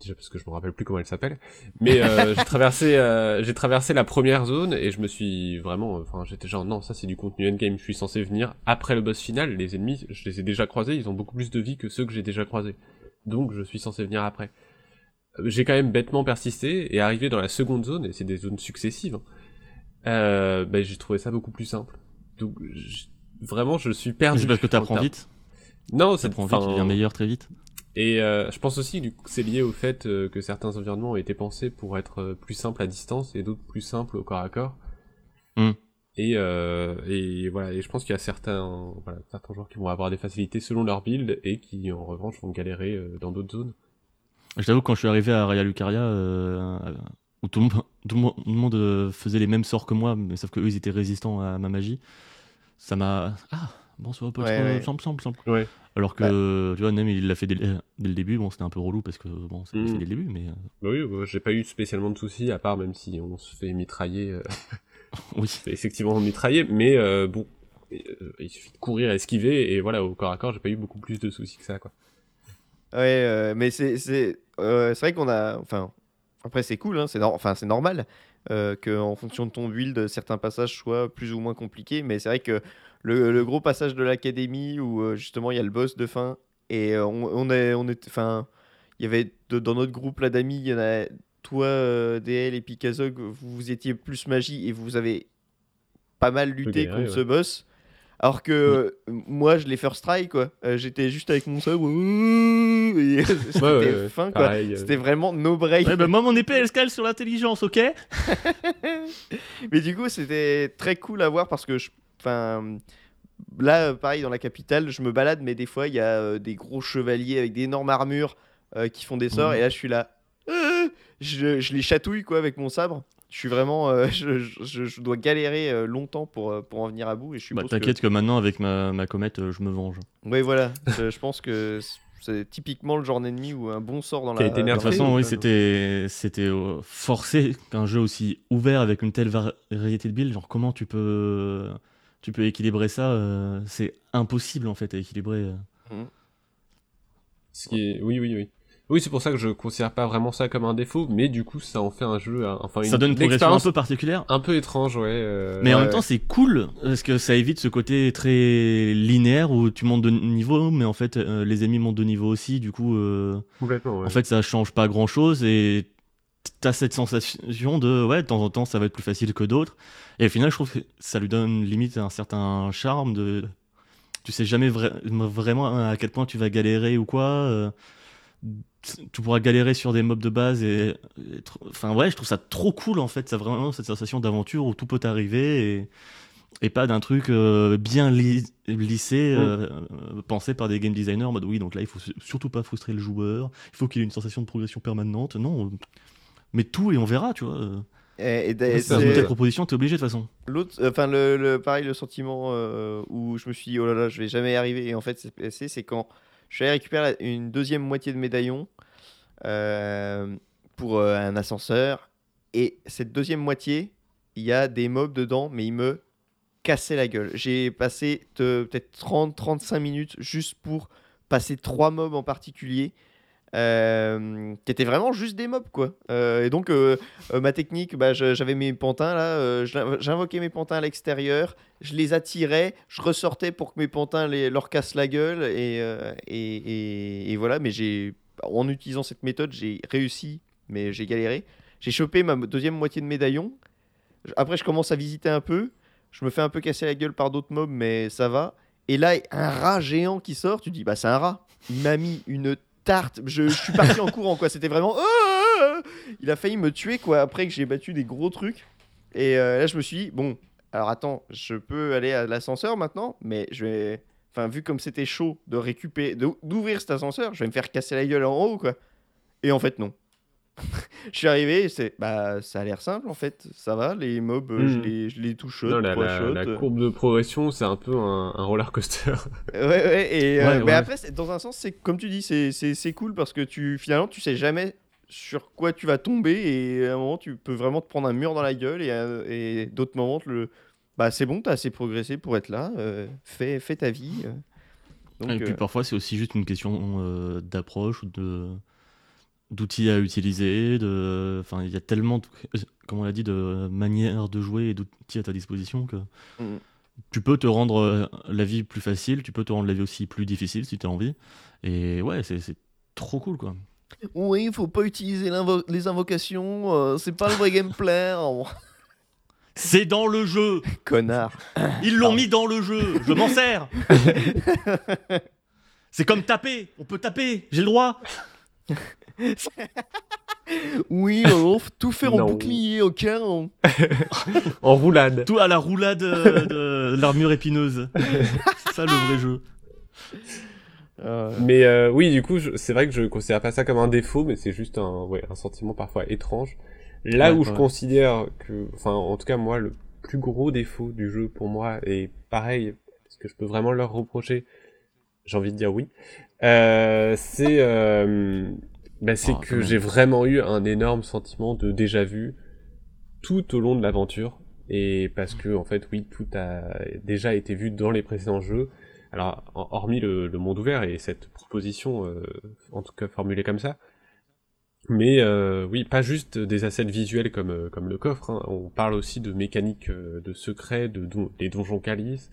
Déjà parce que je me rappelle plus comment elle s'appelle. Mais euh, j'ai traversé, euh, j'ai traversé la première zone et je me suis vraiment, enfin j'étais genre non ça c'est du contenu endgame, je suis censé venir après le boss final. Les ennemis, je les ai déjà croisés, ils ont beaucoup plus de vie que ceux que j'ai déjà croisés. Donc je suis censé venir après. J'ai quand même bêtement persisté et arrivé dans la seconde zone et c'est des zones successives. hein. Euh, bah, j'ai trouvé ça beaucoup plus simple. Donc, je- vraiment, je suis perdu. C'est parce que en t'apprends vite, Non, c'est t'apprends vite, tu deviens meilleur très vite. Et euh, je pense aussi du coup, que c'est lié au fait euh, que certains environnements ont été pensés pour être euh, plus simples à distance et d'autres plus simples au corps à corps. Hmm. Et, euh, et voilà, et je pense qu'il y a certains, voilà, certains joueurs qui vont avoir des facilités selon leur build et qui en revanche vont galérer dans d'autres zones. Je t'avoue, quand je suis arrivé à Raya Lucaria, euh, où tout le, monde, tout le euh, faisait les mêmes sorts que moi, mais sauf que eux ils étaient résistants à ma magie, ça m'a. Ah, bon, ça va pas Ouais, simple, simple, simple. Ouais. Alors que, tu vois, Nem il l'a fait dès, le- dès le début, bon, c'était un peu relou parce que, bon, c'est Mm. fait dès le début, mais. euh, Bah oui, bah, j'ai pas eu spécialement de soucis à part même si on se fait mitrailler. euh, oui. fait effectivement mitrailler, mais euh, bon, euh, il suffit de courir, esquiver, et voilà, au corps à corps, j'ai pas eu beaucoup plus de soucis que ça, quoi. Ouais, euh, mais c'est c'est euh, c'est vrai qu'on a enfin après c'est cool hein, c'est enfin normal euh, que en fonction de ton build certains passages soient plus ou moins compliqués mais c'est vrai que le, le gros passage de l'académie où euh, justement il y a le boss de fin et euh, on, on est on est enfin il y avait de- dans notre groupe là d'amis il y en a toi DL et puis Kazog vous, vous étiez plus magie et vous avez pas mal lutté contre ce ouais. boss alors que euh, moi je l'ai first try quoi. Euh, j'étais juste avec mon et c'était Ouais, ouais, ouais, fin quoi. euh, c'était vraiment no break. Ouais, bah, moi, mon épée, elle scale sur l'intelligence, ok mais du coup c'était très cool à voir parce que je enfin là pareil dans la capitale je me balade mais des fois il y a euh, des gros chevaliers avec d'énormes armures euh, qui font des sorts Mhm. et là je suis là euh, je, je les chatouille quoi avec mon sabre je suis vraiment euh, je, je- je dois galérer euh, longtemps pour, euh, pour en venir à bout et je suis Bah, t'inquiète que maintenant, avec ma, ma comète, je me venge. Oui, voilà. je, je pense que c'est typiquement le genre d'ennemi où un bon sort dans Qui a la. été dans De toute nerfé, façon, oui, c'était c'était forcé qu'un jeu aussi ouvert avec une telle variété de builds, genre comment tu peux tu peux équilibrer ça euh, C'est impossible en fait à équilibrer. euh. Ce qui est... Oui, oui, oui. Oui, c'est pour ça que je considère pas vraiment ça comme un défaut, mais du coup, ça en fait un jeu, hein, enfin, Ça donne une progression un peu particulière. un peu étrange, ouais. euh, Mais en même ouais. temps, c'est cool parce que ça évite ce côté très linéaire où tu montes de niveau, mais en fait, euh, les ennemis montent de niveau aussi. Du coup, euh, Complètement, ouais. en fait, ça change pas grand chose et t'as cette sensation de ouais, de temps en temps, ça va être plus facile que d'autres. Et au final, je trouve que ça lui donne limite un certain charme de. Tu sais jamais vra- vraiment à quel point tu vas galérer ou quoi. Tu pourras galérer sur des mobs de base et, enfin ouais je trouve ça trop cool en fait ça a vraiment cette sensation d'aventure où tout peut arriver et, et pas d'un truc euh, bien li- lissé euh, euh, pensé par des game designers en mode oui donc là il faut su- surtout pas frustrer le joueur il faut qu'il ait une sensation de progression permanente non mais tout et on verra tu vois. Et, et C'est une proposition, t'es obligé de toute façon. L'autre, enfin le, le- pareil, le sentiment euh, où je me suis dit oh là là, je vais jamais y arriver. Et en fait, c'est passé, c'est quand je allé récupérer une deuxième moitié de médaillon euh, pour euh, un ascenseur. Et cette deuxième moitié, il y a des mobs dedans, mais ils me cassaient la gueule. J'ai passé peut-être 30-35 minutes juste pour passer trois mobs en particulier. Euh, qui étaient vraiment juste des mobs quoi Euh, et donc euh, ma technique, bah, j'avais mes pantins là, j'invoquais mes pantins à l'extérieur, je les attirais, je ressortais pour que mes pantins les, leur cassent la gueule et, et, et- voilà. Mais j'ai, en utilisant cette méthode, j'ai réussi, mais j'ai galéré. J'ai chopé ma deuxième moitié de médaillon. Après, je commence à visiter un peu. Je me fais un peu casser la gueule par d'autres mobs, mais ça va. Et là, un rat géant qui sort. Tu dis, bah c'est un rat. Il m'a mis une tarte. Je, suis parti en courant quoi. C'était vraiment. Ah il a failli me tuer quoi après que j'ai battu des gros trucs. Et euh, là je me suis dit bon alors attends je peux aller à l'ascenseur maintenant mais je vais enfin vu comme c'était chaud de récupérer d'ouvrir cet ascenseur je vais me faire casser la gueule en haut quoi. Et en fait non. je suis arrivé c'est bah ça a l'air simple en fait ça va les mobs euh, je Mhm. les je les touche la, la- la euh. courbe de progression, c'est un peu un, un roller coaster. Ouais, ouais, et euh, Ouais, mais après, dans un sens, c'est comme tu dis, c'est- c'est c'est cool parce que tu finalement, tu sais jamais sur quoi tu vas tomber et à un moment, tu peux vraiment te prendre un mur dans la gueule et, d'autres moments, le bah c'est bon, t'as assez progressé pour être là, euh, fais, fais ta vie. Donc, Et puis euh, parfois, c'est aussi juste une question euh, d'approche ou de d'outils à utiliser. De... Enfin, il y a tellement, de- comme on l'a dit, de manières de jouer et d'outils à ta disposition que Mhm. tu peux te rendre euh, la vie plus facile, tu peux te rendre la vie aussi plus difficile si tu as envie. Et ouais, c'est trop cool quoi. Oui, il faut pas utiliser les invocations, euh, c'est pas le vrai gameplay. oh. C'est dans le jeu Connard. Ils l'ont mis dans le jeu Je m'en sers C'est comme taper On peut taper J'ai le droit Oui, on faut tout faire en bouclier, ok on- en roulade. Tout à la roulade euh, de l'armure épineuse. C'est ça le vrai jeu. Euh, Mais euh, oui, du coup, c'est vrai que je considère pas ça comme un défaut, mais c'est juste un, ouais, un sentiment parfois étrange. Là Ouais, où je considère que, enfin, en tout cas, moi, le plus gros défaut du jeu pour moi, et pareil, est-ce que je peux vraiment leur reprocher? J'ai envie de dire oui. Euh, c'est euh, bah, c'est Oh, quand que j'ai vraiment eu un énorme sentiment de déjà vu tout au long de l'aventure. Et parce que, en fait, oui, tout a déjà été vu dans les précédents jeux. Alors, hormis le, le monde ouvert et cette proposition, euh, en tout cas formulée comme ça, mais euh, oui, pas juste des assets visuels comme, euh, comme le coffre, hein. on parle aussi de mécaniques de secrets, de don les donjons calices.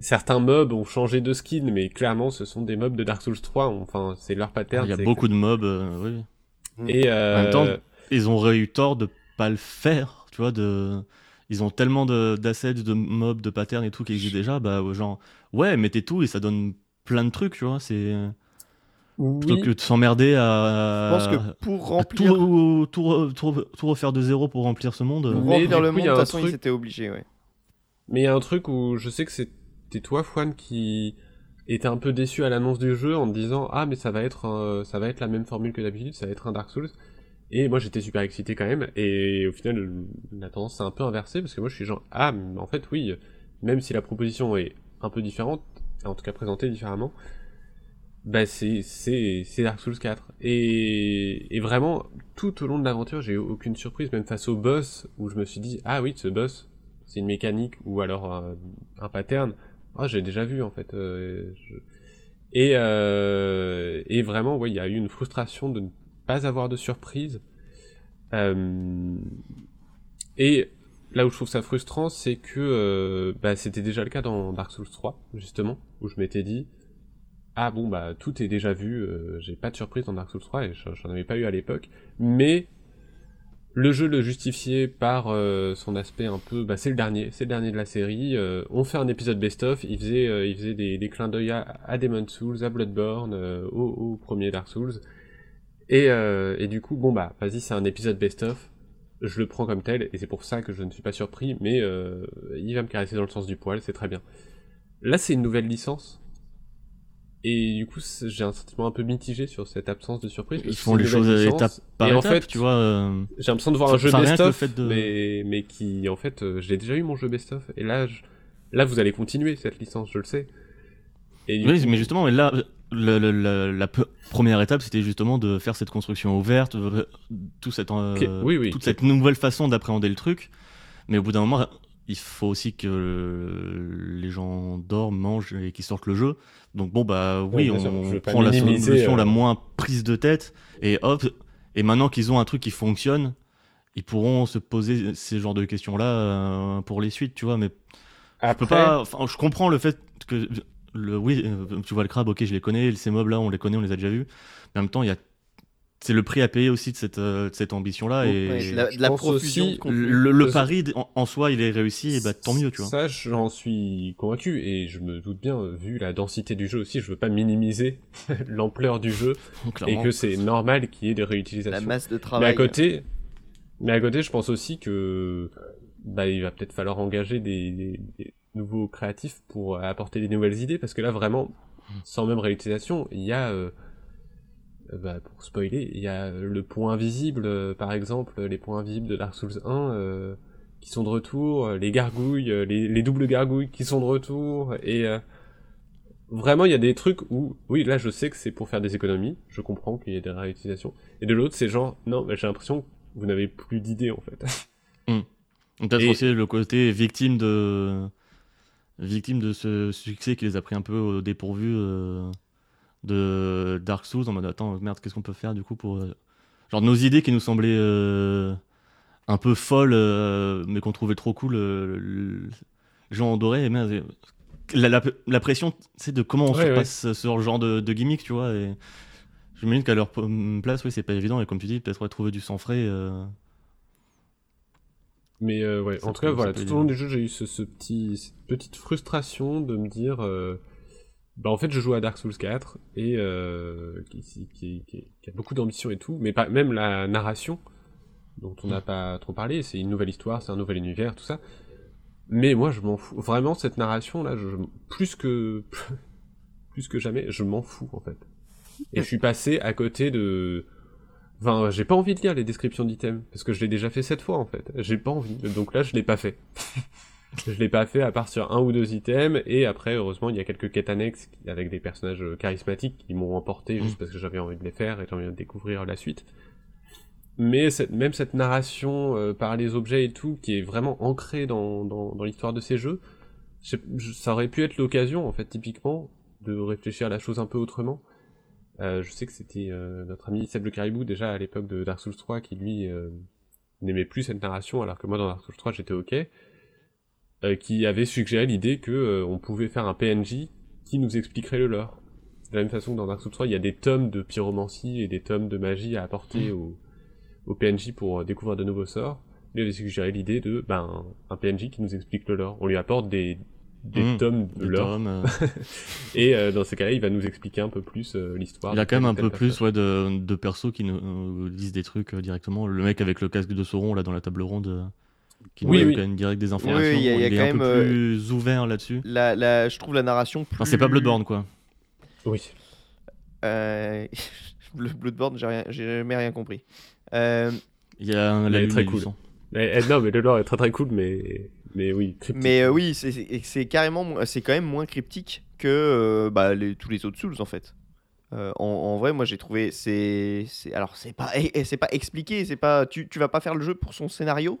Certains mobs ont changé de skin, mais clairement ce sont des mobs de Dark Souls 3, enfin c'est leur pattern. Il y a c'est- beaucoup de mobs. euh, oui. Et euh, En même temps, Ils ont eu tort de pas le faire. Tu vois, de... Ils ont tellement de- d'assets, de, mobs, de patterns et tout qui existent déjà. Bah, genre, ouais, mettez tout et ça donne plein de trucs, tu vois. C'est plutôt que de s'emmerder je à, pense que pour remplir, tout, tout, tout re- tout refaire de zéro pour remplir ce monde. pour Mais remplir le coup, monde, il y de a toute un façon, truc- ils étaient obligés, ouais. Mais il y a un truc où je sais que c'était toi, Fouane, qui était un peu déçu à l'annonce du jeu en disant ah mais ça va être un- ça va être la même formule que d'habitude, ça va être un Dark Souls. Et moi j'étais super excité quand même. Et au final la tendance s'est un peu inversée parce que moi je suis genre ah mais en fait oui même si la proposition est un peu différente, en tout cas présentée différemment, bah c'est c'est Dark Souls 4 et et vraiment tout au long de l'aventure j'ai eu aucune surprise même face au boss où je me suis dit ah oui ce boss c'est une mécanique ou alors un, un pattern ah j'ai déjà vu en fait euh, et euh, et vraiment ouais il y a eu une frustration de ne pas avoir de surprise. Euh, et là où je trouve ça frustrant c'est que bah, c'était déjà le cas dans Dark Souls 3 justement où je m'étais dit ah bon bah tout est déjà vu, j'ai pas de surprise dans Dark Souls 3 et j'en avais pas eu à l'époque, mais le jeu le justifiait par euh, son aspect un peu, bah c'est le dernier, c'est le dernier de la série. euh, on fait un épisode best-of, il faisait, euh, il faisait des, des clins d'œil à, à Demon's Souls, à Bloodborne, euh, au, au premier Dark Souls, et, euh, et du coup bon bah vas-y c'est un épisode best-of, je le prends comme tel et c'est pour ça que je ne suis pas surpris, mais euh, il va me caresser dans le sens du poil, c'est très bien. Là c'est une nouvelle licence Et du coup, j'ai un sentiment un peu mitigé sur cette absence de surprise. Ils font les choses étape par et en étape, fait, tu vois. euh, J'ai l'impression de voir un jeu best-of, de- mais, mais qui, en fait, euh, j'ai déjà eu mon jeu best-of. Et là, je- là, vous allez continuer cette licence, je le sais. Et Oui, coup- mais justement, et là, la, première étape, c'était justement de faire cette construction ouverte, euh, tout cette, euh, Ok, oui, oui. toute cette nouvelle façon d'appréhender le truc. Mais au bout d'un moment, il faut aussi que euh, les gens dorment, mangent et qu'ils sortent le jeu. Donc bon, bah oui, on prend la solution euh, la moins prise de tête et hop. Et maintenant qu'ils ont un truc qui fonctionne, ils pourront se poser ces genres de questions-là euh, pour les suites, tu vois. Mais je peux pas. enfin, je comprends le fait que le oui, euh, tu vois le crabe, ok, je les connais, ces mobs là, on les connaît, on les a déjà vus. Mais en même temps, il y a c'est le prix à payer aussi de cette, euh, de cette ambition-là. Et Ouais, la, la profusion aussi- le, pari en, en soi, il est réussi, et bah tant mieux, tu vois. Ça, j'en suis convaincu, et je me doute bien, vu la densité du jeu aussi, je veux pas minimiser l'ampleur du jeu, Clairement. et que c'est normal qu'il y ait des La réutilisations. masse de Mais travail. à côté, mais à côté, je pense aussi que bah, il va peut-être falloir engager des, des- des nouveaux créatifs pour apporter des nouvelles idées, parce que là, vraiment, sans même réutilisation, il y a, euh, bah, pour spoiler, il y a le point invisible, euh, par exemple, les points invisibles de Dark Souls 1 euh, qui sont de retour, euh, les gargouilles, euh, les, les doubles gargouilles qui sont de retour, et euh, vraiment, il y a des trucs où, oui, là, je sais que c'est pour faire des économies, je comprends qu'il y ait des réutilisations, et de l'autre, c'est genre, non, bah, j'ai l'impression que vous n'avez plus d'idées, en fait. Peut-être Et- aussi le côté victime de victime de ce succès qui les a pris un peu au dépourvu euh, de Dark Souls en mode attends merde qu'est-ce qu'on peut faire du coup pour euh, genre nos idées qui nous semblaient euh, un peu folles euh, mais qu'on trouvait trop cool le- gens et merde, la, la, la pression c'est de comment on Ouais, surpasse ce genre de, de gimmick tu vois et j'imagine qu'à leur place oui c'est pas évident et comme tu dis peut-être ouais, trouver du sang frais euh, Mais euh, ouais, en tout cas, voilà, tout au long aider. du jeu, j'ai eu ce, ce petit, cette petite frustration de me dire, euh, bah en fait, je joue à Dark Souls 4 et euh, qui, qui, qui, qui- qui a beaucoup d'ambition et tout, mais pas même la narration dont on n'a pas trop parlé. C'est une nouvelle histoire, c'est un nouvel univers, tout ça. Mais moi, je m'en fous. Vraiment, cette narration là, je, plus que plus que jamais, je m'en fous en fait. Et je suis passé à côté de Enfin, j'ai pas envie de lire les descriptions d'items, parce que je l'ai déjà fait sept fois en fait. J'ai pas envie, donc là je l'ai pas fait. je l'ai pas fait à part sur un ou deux items, et après heureusement il y a quelques quêtes annexes avec des personnages euh, charismatiques qui m'ont emporté juste Mm. parce que j'avais envie de les faire et j'avais envie de découvrir la suite. Mais cette, même cette narration euh, par les objets et tout, qui est vraiment ancrée dans, dans, dans l'histoire de ces jeux, je- je- ça aurait pu être l'occasion en fait typiquement de réfléchir à la chose un peu autrement. Euh, je sais que c'était euh, notre ami Seb le Caribou déjà à l'époque de Dark Souls 3 qui lui n'aimait plus cette narration alors que moi dans Dark Souls 3 j'étais ok, euh, qui avait suggéré l'idée que euh, on pouvait faire un PNJ qui nous expliquerait le lore. De la même façon que dans Dark Souls 3 il y a des tomes de pyromancie et des tomes de magie à apporter au, au PNJ pour euh, découvrir de nouveaux sorts. Lui avait suggéré l'idée de ben un PNJ qui nous explique le lore. On lui apporte des des Mhm. tomes de lore euh, et euh, dans ces cas-là, il va nous expliquer un peu plus euh, l'histoire. Il y a quand même un peu plus ouais, de, de persos qui nous disent des trucs directement. Le mec avec le casque de Sauron là dans la table ronde qui nous Oui, donne oui. quand même direct des informations. Oui, il y a- il y a est quand un même, peu euh, plus ouvert là-dessus. La, la, je trouve la narration plus. Enfin, c'est pas Bloodborne quoi. Oui. Euh... le Bloodborne, j'ai rien- j'ai jamais rien compris. Euh, Il y a un, Il la est très cool. Mais, eh, non, mais le lore est très très cool, mais mais oui. cryptique. mais euh, oui, c'est- c'est c'est carrément, c'est quand même moins cryptique que euh, bah, les- tous les autres Souls en fait. Euh, en, en vrai, moi j'ai trouvé, c'est, c'est- alors c'est pas, c'est pas expliqué, c'est pas, tu, tu vas pas faire le jeu pour son scénario, euh, euh,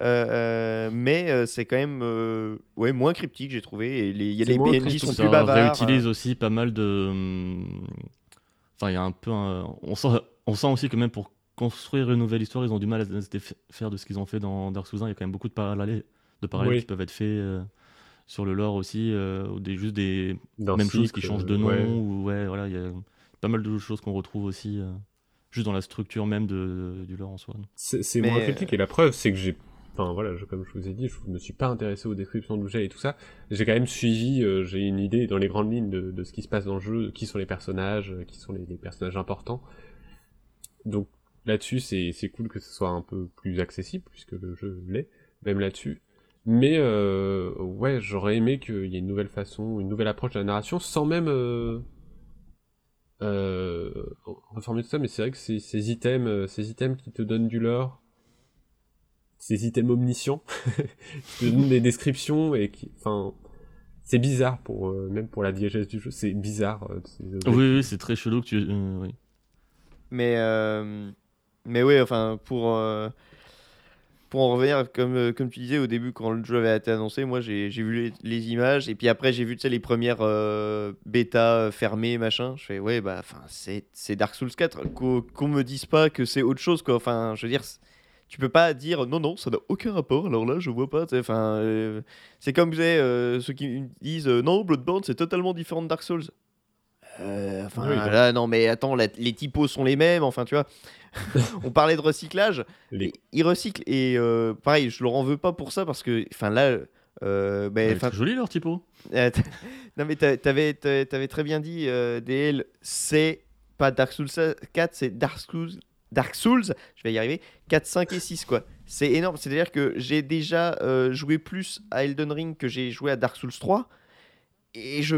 mais euh, c'est quand même, euh, ouais, moins cryptique j'ai trouvé. Et les, il y a les PNJ sont Ça plus bavards. réutilise aussi pas mal de. hum, Enfin, il y a un peu. un- On, sent, on sent aussi que même pour construire une nouvelle histoire, ils ont du mal à se défa- faire de ce qu'ils ont fait dans Dark Souls 1. Il y a quand même beaucoup de parallèles, de parallèles Oui. qui peuvent être faits euh, sur le lore aussi, euh, ou des, juste des D'un mêmes choses qui changent de nom. ouais. Ou, ouais, voilà, il y a pas mal de choses qu'on retrouve aussi, euh, juste dans la structure même de, du lore en soi. C'est moins euh, critique et la preuve, c'est que j'ai, enfin voilà, comme je vous ai dit, je me suis pas intéressé aux descriptions d'objets et tout ça. J'ai quand même suivi, euh, j'ai une idée dans les grandes lignes de, ce qui se passe dans le jeu, qui sont les personnages, euh, qui sont les, personnages importants. Donc là-dessus, c'est cool que ce soit un peu plus accessible puisque le jeu l'est, même là-dessus. Mais euh, ouais, j'aurais aimé qu'il y ait une nouvelle façon, une nouvelle approche de la narration, sans même, reformuler tout ça, mais c'est vrai que ces, items, ces items qui te donnent du lore, ces items omniscients, qui te donnent des descriptions et qui, enfin, c'est bizarre pour euh, même pour la diégèse du jeu, c'est bizarre. euh, ces. Oui, oui, c'est très chelou que tu. euh, oui. Mais, euh, mais oui, enfin, pour, euh, pour en revenir, comme, comme tu disais au début, quand le jeu avait été annoncé, moi j'ai j'ai vu les, les images, et puis après j'ai vu tu sais, les premières euh, bêtas euh, fermées, machin. Je fais, ouais, bah, enfin, c'est c'est Dark Souls 4. Qu'on qu'on me dise pas que c'est autre chose, quoi. Enfin, je veux dire, c'est- tu peux pas dire non, non, ça n'a aucun rapport, alors là, je vois pas. Enfin, euh, c'est comme vous savez, euh, ceux qui disent euh, non, Bloodborne, c'est totalement différent de Dark Souls. Enfin, Oui, là, non, mais attends, la- les typos sont les mêmes, enfin, tu vois. On parlait de recyclage. Les- Ils recyclent. Et pareil, je leur en veux pas pour ça parce que, enfin, là. euh, Elle est enfin, très jolie leur typo. t- non, mais t'a- t'avais t'a- t'avais très bien dit, DL, c'est pas Dark Souls 4, c'est Dark Souls. Dark Souls, je vais y arriver, 4, 5 et 6 quoi. C'est énorme, c'est-à-dire que j'ai déjà euh, joué plus à Elden Ring que j'ai joué à Dark Souls 3 et je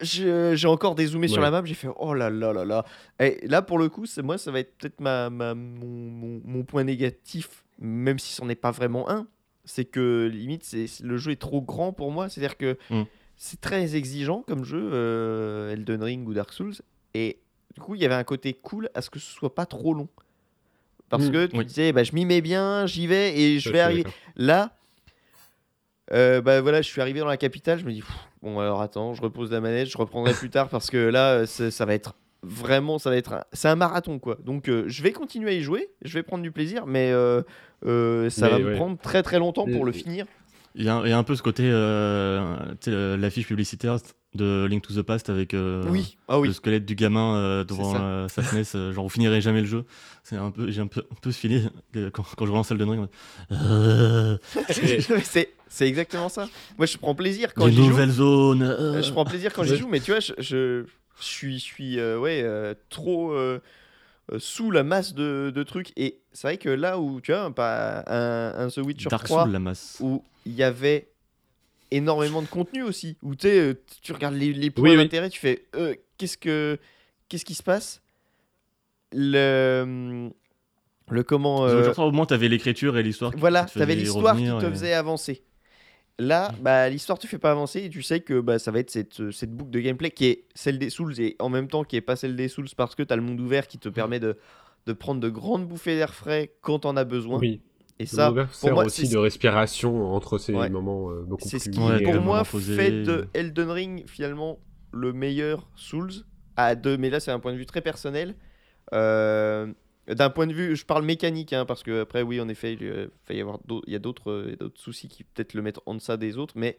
j'ai encore dézoomé sur la map, j'ai fait oh là là là là. Et là pour le coup, moi ça va être peut-être ma, ma- mon, mon- mon point négatif, même si c'en est pas vraiment un, c'est que limite c'est le jeu est trop grand pour moi, c'est-à-dire que Mm. c'est très exigeant comme jeu euh, Elden Ring ou Dark Souls. Et du coup, il y avait un côté cool à ce que ce soit pas trop long. Parce Mm, que tu oui. disais, bah, je m'y mets bien, j'y vais et je vais arriver. Là, euh, bah voilà, je suis arrivé dans la capitale, je me dis, Pff, bon alors attends, je repose la manette, je reprendrai plus tard parce que là, euh, ça va être vraiment, ça va être, un- c'est un marathon quoi. Donc euh, je vais continuer à y jouer, je vais prendre du plaisir, mais euh, ça Mais va me prendre très très longtemps pour le finir. Il y, a, il y a un peu ce côté, l'affiche publicitaire de Link to the Past avec euh, oui, ah oui. le squelette du gamin euh, devant euh, sa SNES. euh, genre, vous finirez jamais le jeu. C'est un peu, j'ai un peu, un peu ce feeling quand, quand je relance Elden Ring. Euh, c'est c'est exactement ça. Moi, je prends plaisir quand j'y joue. nouvelles zones. Euh, euh. je prends plaisir quand j'y joue, mais tu vois, je, je, je suis, je suis euh, ouais, euh, trop sous la masse de, de trucs. Et c'est vrai que là où tu vois, pas un, un The Witcher Dark 3, Souls, la masse. où il y avait énormément de contenu aussi, où tu euh, tu regardes les, les points Oui, oui. d'intérêt, tu fais euh, qu'est-ce que qu'est-ce qui se passe? Le le comment The euh, Witcher 3, au moins, t'avais l'écriture et l'histoire. qui voilà, te t'avais l'histoire qui te et- faisait avancer. Là, bah, l'histoire te fait pas avancer et tu sais que bah, ça va être cette, cette boucle de gameplay qui est celle des Souls et en même temps qui est pas celle des Souls parce que tu as le monde ouvert qui te permet de, de prendre de grandes bouffées d'air frais quand t'en as besoin. Oui. Et Ça, pour moi, aussi c'est de respiration entre ces Ouais. moments euh, beaucoup c'est plus ce qui, Ouais, pour moi, fait de Elden Ring finalement le meilleur Souls à deux. Mais là, c'est un point de vue très personnel. Euh, D'un point de vue, je parle mécanique, hein, parce que après, oui, en effet, il euh, va y avoir il y a d'autres euh, il soucis qui peut-être le mettent en deçà des autres, mais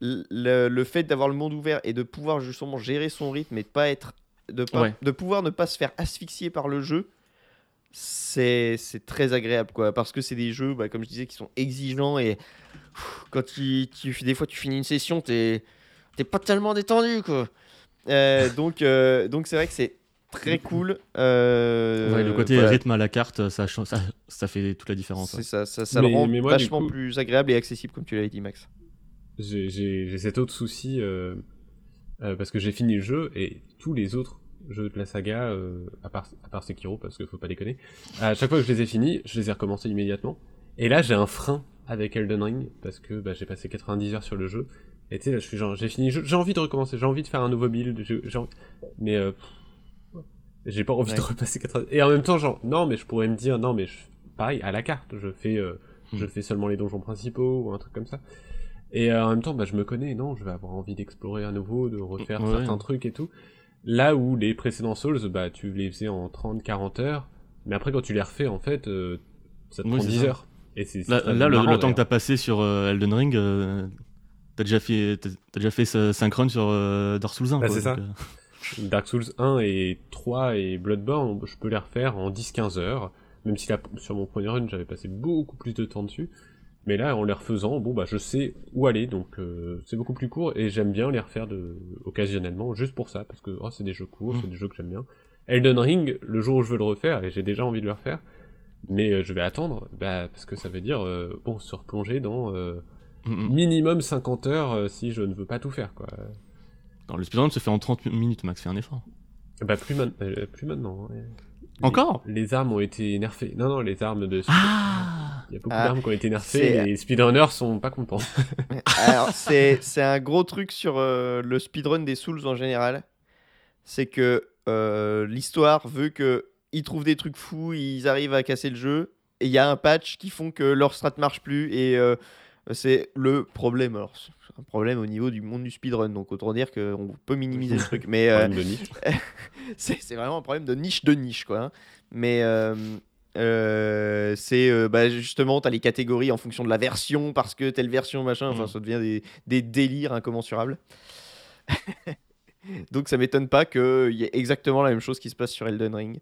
le, le fait d'avoir le monde ouvert et de pouvoir justement gérer son rythme et de pas être, de, pas- Ouais. de pouvoir ne pas se faire asphyxier par le jeu, c'est c'est très agréable, quoi, parce que c'est des jeux, bah, comme je disais, qui sont exigeants et pff, quand tu, tu des fois tu finis une session, t'es t'es pas tellement détendu, quoi. Euh, donc euh, donc c'est vrai que c'est très cool. euh, Ouais, le côté voilà. rythme à la carte, ça, change- ça, ça fait toute la différence. C'est ça, ça, ça Mais- le rend mais moi, du vachement coup- plus agréable et accessible, comme tu l'avais dit, Max. j'ai j'ai- j'ai cet autre souci euh, euh, parce que j'ai fini le jeu et tous les autres jeux de la saga, euh, à, part, à part Sekiro, parce qu'il faut pas déconner, à chaque fois que je les ai finis, je les ai recommencés immédiatement. Et là, j'ai un frein avec Elden Ring parce que bah, j'ai passé 90 heures sur le jeu. Et tu sais, là, je suis genre, j'ai fini, j'ai envie de recommencer, j'ai envie de faire un nouveau build, j'ai envie- mais euh, j'ai pas envie de repasser 90 Et en même temps, genre, non, mais je pourrais me dire, non, mais je... pareil, à la carte, je fais, euh, je Hmm. fais seulement les donjons principaux ou un truc comme ça. Et euh, en même temps, bah, je me connais, non, je vais avoir envie d'explorer à nouveau, de refaire Ouais. certains trucs et tout. Là où les précédents Souls, bah, tu les faisais en 30-40 heures, mais après, quand tu les refais, en fait, euh, ça te Oui, prend c'est 10 ça. heures. Et c'est c'est Là, le, marrant, le temps que t'as passé sur euh, Elden Ring, euh, t'as déjà fait, t'as t'as déjà fait 5 runs sur euh, Dark Souls 1. Bah, quoi, c'est ça. donc, euh, Dark Souls 1 et 3 et Bloodborne, je peux les refaire en 10-15 heures, même si là, sur mon premier run, j'avais passé beaucoup plus de temps dessus. Mais là, en les refaisant, bon, bah, je sais où aller, donc euh, c'est beaucoup plus court, et j'aime bien les refaire de... occasionnellement, juste pour ça, parce que oh, c'est des jeux courts, Mm. c'est des jeux que j'aime bien. Elden Ring, le jour où je veux le refaire, et j'ai déjà envie de le refaire, mais euh, je vais attendre, bah, parce que ça veut dire, euh, bon, se replonger dans euh, mm, mm. minimum 50 heures euh, si je ne veux pas tout faire, quoi. Non, le speedrun se fait en 30 minutes, Max, fais un effort. Bah plus, man- euh, plus maintenant. ouais. Encore Les armes ont été nerfées. Non, non, les armes de... Ah Il y a beaucoup Ah, d'armes qui ont été c'est- nerfées et les speedrunners sont pas contents. Alors, c'est c'est un gros truc sur euh, le speedrun des Souls en général. C'est que euh, l'histoire veut que ils trouvent des trucs fous, ils arrivent à casser le jeu, et il y a un patch qui font que leur strat marche plus, et euh, c'est le problème. Alors, un problème au niveau du monde du speedrun, donc autant dire qu'on peut minimiser le truc. Mais euh, c'est vraiment un problème de niche de niche quoi. hein. Mais euh, euh, c'est euh, bah, justement, tu as les catégories en fonction de la version parce que telle version machin, enfin Mm. ça devient des, des délires incommensurables. Donc ça m'étonne pas qu'il y ait exactement la même chose qui se passe sur Elden Ring.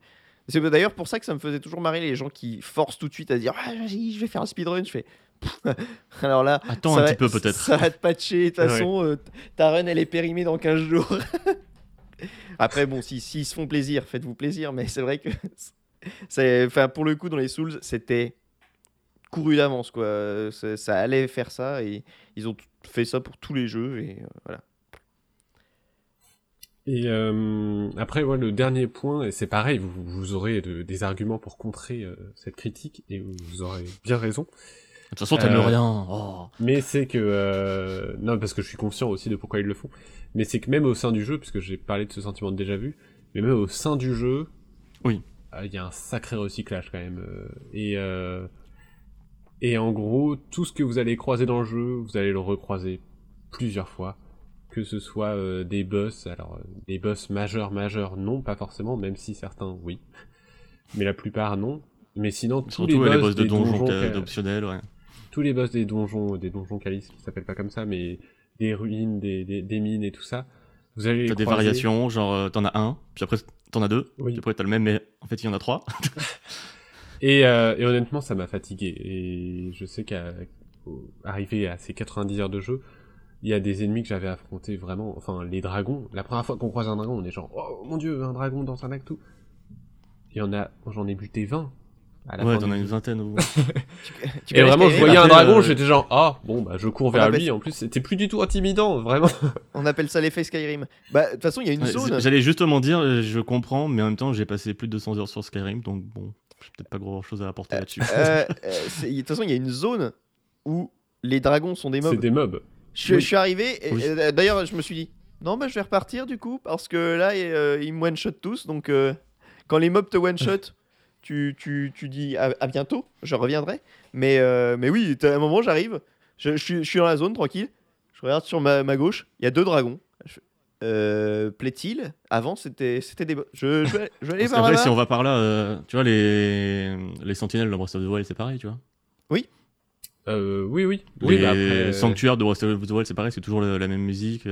C'est d'ailleurs pour ça que ça me faisait toujours marrer les gens qui forcent tout de suite à dire ah, je vais faire un speedrun. Je fais alors là, Attends ça un va- petit peu peut-être. Ça va te patcher. De toute Ouais. façon, euh, ta run, elle est périmée dans 15 jours. Après, bon, s'ils si, s'ils se font plaisir, faites-vous plaisir. Mais c'est vrai que, c'est, enfin, pour le coup, dans les Souls, c'était couru d'avance. quoi. Ça allait faire ça. Et ils ont fait ça pour tous les jeux. Et euh, voilà. Et euh, après, ouais, le dernier point, et c'est pareil, vous, vous aurez de- des arguments pour contrer euh, cette critique, et vous aurez bien raison. De toute façon, t'aimes Euh, rien. Oh. Mais c'est que... euh, non, parce que je suis conscient aussi de pourquoi ils le font. Mais c'est que même au sein du jeu, puisque j'ai parlé de ce sentiment de déjà vu, mais même au sein du jeu... Oui. euh, Il y a un sacré recyclage quand même. euh, et, euh, et en gros, tout ce que vous allez croiser dans le jeu, vous allez le recroiser plusieurs fois. Que ce soit euh, des boss, alors euh, des boss majeurs, majeurs, non, pas forcément, même si certains, oui. Mais la plupart, non. Mais sinon, tous Surtout les boss, les boss de donjons donjons, optionnels, ouais. Tous les boss des donjons, des donjons calices qui s'appellent pas comme ça, mais des ruines, des, des, des mines et tout ça, vous allez T'as des croiser. variations, genre euh, t'en as un, puis après t'en as deux, Oui. puis après t'as le même, mais en fait il y en a trois. Et, euh, et honnêtement, ça m'a fatigué. Et je sais qu'à arrivé à ces 90 heures de jeu, il y a des ennemis que j'avais affrontés vraiment. Enfin, les dragons. La première fois qu'on croise un dragon, on est genre, oh mon dieu, un dragon dans un lac tout. Il y en a, j'en ai buté 20. À la Ouais, t'en as une vingtaine. Ou... Tu Et vraiment, je voyais un dragon, euh, j'étais genre, ah, bon, bah, je cours vers appelle lui. En plus, c'était plus du tout intimidant, vraiment. On appelle ça l'effet Skyrim. Bah, de toute façon, il y a une Ouais, zone. c'est- J'allais justement dire, euh, je comprends, mais en même temps j'ai passé plus de 200 heures sur Skyrim, donc bon, j'ai peut-être pas grand chose à apporter là-dessus. Euh, c'est- de toute façon, il y a une zone où les dragons sont des C'est mobs. des mobs. Je, Oui. je suis arrivé, et, Oui. euh, d'ailleurs, je me suis dit, non, bah, je vais repartir du coup, parce que là, euh, ils me one-shot tous. Donc, euh, quand les mobs te one-shot, tu, tu, tu dis à, à bientôt, je reviendrai. Mais, euh, mais oui, à un moment, j'arrive, je, je suis, je suis dans la zone, tranquille. Je regarde sur ma, ma gauche, il y a deux dragons. Je euh, Plaît-il? Avant, c'était c'était des. Je, je, vais, je vais aller Parce par là-bas. si on va par là, euh, tu vois, les, les sentinelles dans Breath of the Wild, c'est pareil, tu vois. Euh, oui, oui. Oui, les bah après, euh, sanctuaires de Breath of the Wild, c'est pareil, c'est toujours la, la même musique,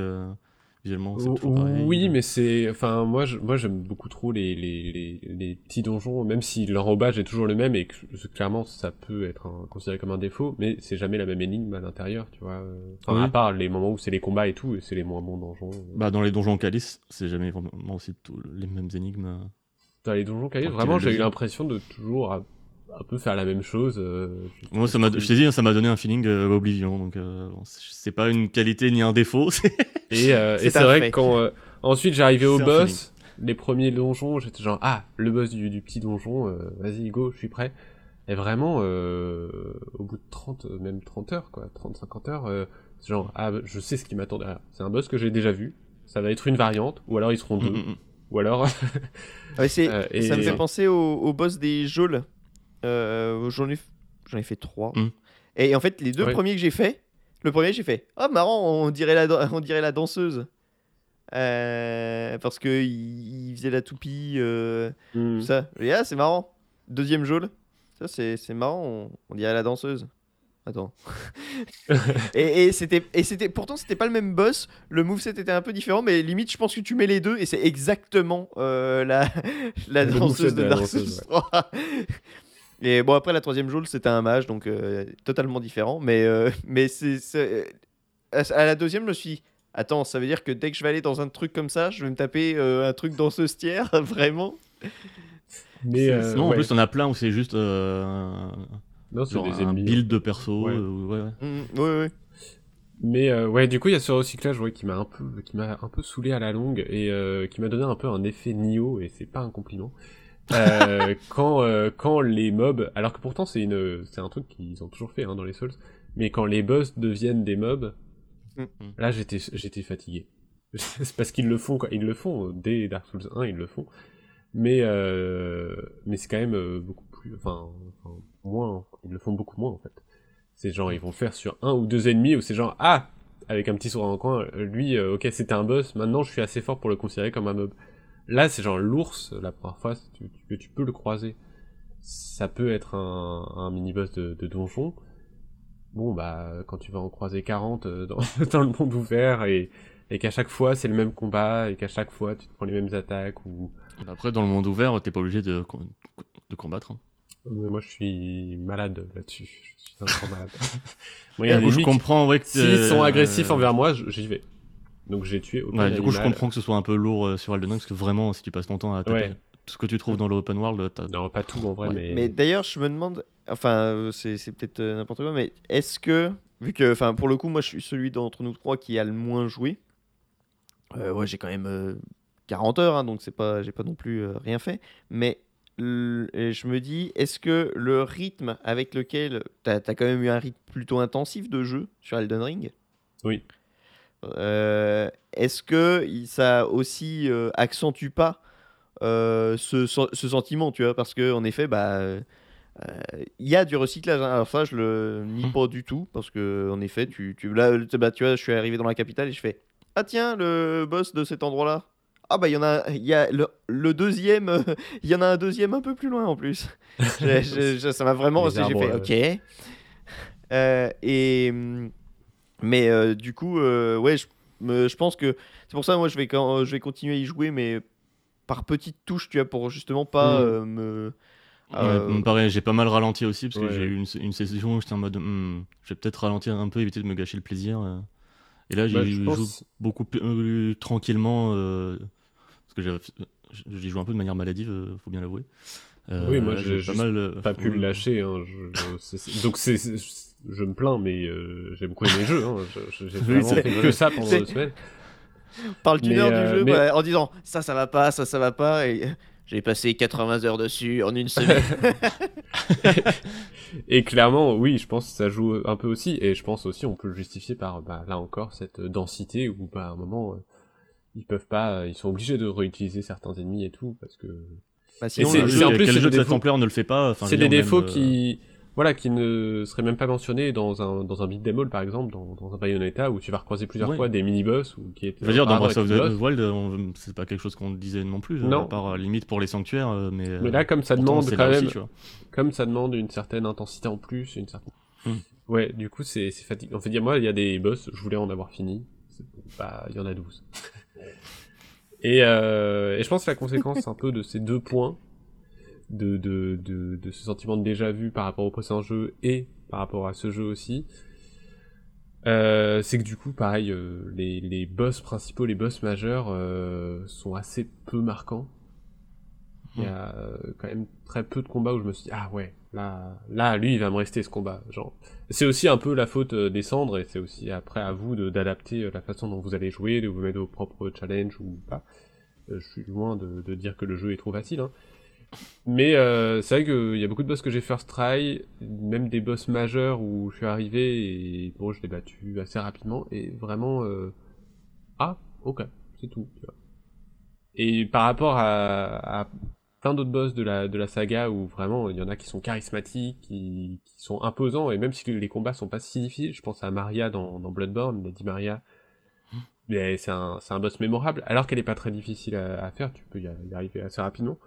euh, c'est pareil. Oui, mais c'est. Enfin, moi, je- moi j'aime beaucoup trop les, les, les, les petits donjons, même si l'enrobage est toujours le même et que clairement ça peut être un- considéré comme un défaut, mais c'est jamais la même énigme à l'intérieur, tu vois. euh. Enfin, Oui. à part les moments où c'est les combats et tout, et c'est les moins bons donjons. Bah, dans les donjons Calice, c'est jamais vraiment aussi les mêmes énigmes. euh. Dans les donjons Quand vraiment, j'ai eu l'impression de toujours un, peu faire la même chose. euh, Moi, ça m'a, je t'ai dit, hein, ça m'a donné un feeling euh, Oblivion, donc euh, bon, c'est pas une qualité ni un défaut. c'est- Et, euh, C'est et c'est vrai fait. que quand euh, ensuite j'arrivais au boss, les premiers donjons, j'étais genre ah le boss du, du petit donjon, euh, vas-y go, je suis prêt. Et vraiment euh, au bout de 30, euh, même 30 heures quoi, 30-50 heures, euh, c'est genre ah je sais ce qui m'attend derrière. C'est un boss que j'ai déjà vu, ça va être une variante, ou alors ils seront deux, Mm, mm, mm. ou alors Ouais, c'est- Euh, et- Ça me fait penser au, au boss des geôles. Euh, J'en ai, j'en ai fait trois. Mm. Et en fait, les deux Ouais. premiers que j'ai fait, le premier j'ai fait, ah marrant, on dirait la, on dirait la danseuse. Euh, parce que il, il faisait la toupie, euh, Hmm. tout ça. Et ah, c'est marrant. Deuxième geôle, ça c'est c'est marrant, on, on dirait la danseuse. Attends. et et c'était et c'était pourtant c'était pas le même boss. Le moveset était un peu différent, mais limite je pense que tu mets les deux et c'est exactement euh, la la danseuse de de la Dark danseuse, Souls 3. Et bon après la troisième geôle c'était un mage donc euh, totalement différent, mais euh, mais c'est c'est- à la deuxième je me suis dit, attends ça veut dire que dès que je vais aller dans un truc comme ça je vais me taper euh, un truc danseuse tiers vraiment? Mais euh, Non, en ouais. plus, t'en as plein où c'est juste euh, non, c'est genre des un ennemis. build de perso. Ouais. euh, ouais, ouais. Ouais, ouais. Mais euh, ouais, du coup, il y a ce recyclage ouais, qui m'a un peu, qui m'a un peu saoulé à la longue et euh, qui m'a donné un peu un effet Nioh et c'est pas un compliment. Euh, quand euh, quand les mobs, alors que pourtant c'est une, c'est un truc qu'ils ont toujours fait hein, dans les Souls, mais quand les boss deviennent des mobs, Mm. là j'étais j'étais fatigué. c'est parce qu'ils le font, quoi. ils le font dès Dark Souls 1, ils le font, mais euh, mais c'est quand même euh, beaucoup plus, enfin, enfin moins, ils le font beaucoup moins en fait. C'est genre, ils vont faire sur un ou deux ennemis, ou c'est genre, ah, avec un petit sourire en coin, euh, lui, euh, ok, c'était un boss, maintenant je suis assez fort pour le considérer comme un mob. Là, c'est genre l'ours, la première fois tu, tu- que tu peux le croiser. Ça peut être un, un mini-boss de, de donjon. Bon, bah, quand tu vas en croiser 40 euh, dans, dans le monde ouvert, et, et qu'à chaque fois c'est le même combat, et qu'à chaque fois tu te prends les mêmes attaques, ou... Après, dans le monde ouvert, t'es pas obligé de, de combattre. hein. Mais moi je suis malade là-dessus, je suis un grand malade. Moi, y a des je comprends, ouais, que S'ils sont agressifs euh, envers moi, j'y vais. Donc j'ai tué aucun Ouais, du coup, je comprends que ce soit un peu lourd euh, sur Elden Ring, parce que vraiment, si tu passes ton temps à taper Ouais. tout ce que tu trouves dans l'open world, t'as... Non, pas tout en vrai, Ouais. mais... Mais d'ailleurs, je me demande, enfin, euh, c'est c'est peut-être euh, n'importe quoi, mais est-ce que, vu que, enfin, pour le coup, moi, je suis celui d'entre nous trois qui a le moins joué. Euh, ouais, j'ai quand même euh, 40 heures, hein, donc c'est pas, j'ai pas non plus euh, rien fait. Mais et je me dis, est-ce que le rythme avec lequel t'as as quand même eu un rythme plutôt intensif de jeu sur Elden Ring? Oui. Euh, est-ce que ça aussi euh, accentue pas euh, ce, sen- ce sentiment, tu vois, parce que en effet, bah, il y a du recyclage. hein. Alors ça, je le nie Mhm. pas du tout, parce que en effet, tu, tu, là, tu- bah, tu vois, je suis arrivé dans la capitale et je fais, ah tiens, le boss de cet endroit-là. Ah bah il y en a, il y a le, le deuxième, il y en a un deuxième un peu plus loin en plus. Ça m'a vraiment, j'ai fait, ok. Et hum, mais euh, du coup, euh, ouais, je, me- je pense que c'est pour ça, moi, je vais quand, je vais continuer à y jouer, mais par petites touches, tu vois, pour justement pas Mm. euh, me. Ouais, pareil, j'ai pas mal ralenti aussi, parce que j'ai eu une, une session où j'étais en mode, hmm, je vais peut-être ralentir un peu, éviter de me gâcher le plaisir. euh. Et là, Bah, j'y je joue pense- beaucoup plus euh, tranquillement, euh, parce que j'ai- j'y joue un peu de manière maladive, euh, faut bien l'avouer. Euh, Oui, moi, j'ai pas mal, euh, pas pu le lâcher. Hein. Je, donc c'est, je me plains, mais euh, j'ai beaucoup aimé le jeu. Hein. J'ai vraiment fait que ça pendant deux semaines. par le Mais, tunnel euh, du jeu, mais- ouais, en disant ça, ça va pas, ça, ça va pas. Et j'ai passé 80 heures dessus en une semaine. Et clairement, oui, je pense que ça joue un peu aussi, et je pense aussi on peut le justifier par, bah, là encore, cette densité où, bah, à un moment, euh, ils peuvent pas, euh, ils sont obligés de réutiliser certains ennemis et tout, parce que Bah, sinon, le jeu- en plus, quel jeu de ampleur ne le fait pas c'est des défauts même, euh, qui, voilà, qui ne seraient même pas mentionnés dans un, dans un beat'em all, par exemple, dans, dans un Bayonetta, où tu vas recroiser plusieurs Ouais. fois des mini-boss, ou qui étaient Je veux dire, dans Breath of the. Wild, c'est pas quelque chose qu'on disait non plus, euh, Non. à part euh, limite pour les sanctuaires, euh, mais, Mais là, comme ça pourtant, demande quand aussi, même, comme ça demande une certaine intensité en plus, une certaine. Hmm. Ouais, du coup, c'est fatigant. En fait, moi, il y a des boss, je voulais en avoir fini. Bah, il y en a 12. Et, euh, et je pense que la conséquence un peu de ces deux points, de, ce sentiment de déjà vu par rapport au précédent jeu et par rapport à ce jeu aussi, euh, c'est que du coup, pareil, euh, les, boss principaux, les boss majeurs sont assez peu marquants. Il y a euh, quand même très peu de combats où je me suis dit ah ouais là là lui il va me rester ce combat genre. C'est aussi un peu la faute euh, des cendres et c'est aussi après à vous d'adapter euh, la façon dont vous allez jouer de vous mettre vos propres challenges ou pas. Je suis loin de, de dire que le jeu est trop facile hein. mais euh, c'est vrai qu'il y a beaucoup de boss que j'ai first try même des boss majeurs où je suis arrivé et bon je l'ai battu assez rapidement et vraiment euh, ah ok c'est tout et par rapport à, à plein d'autres boss de la, de la saga où vraiment il y en a qui sont charismatiques, qui, qui sont imposants, et même si les combats sont pas si difficiles, je pense à Maria dans, dans Bloodborne, Lady Maria, mais c'est un, c'est un boss mémorable, alors qu'elle est pas très difficile à, à faire, tu peux y, arriver assez rapidement.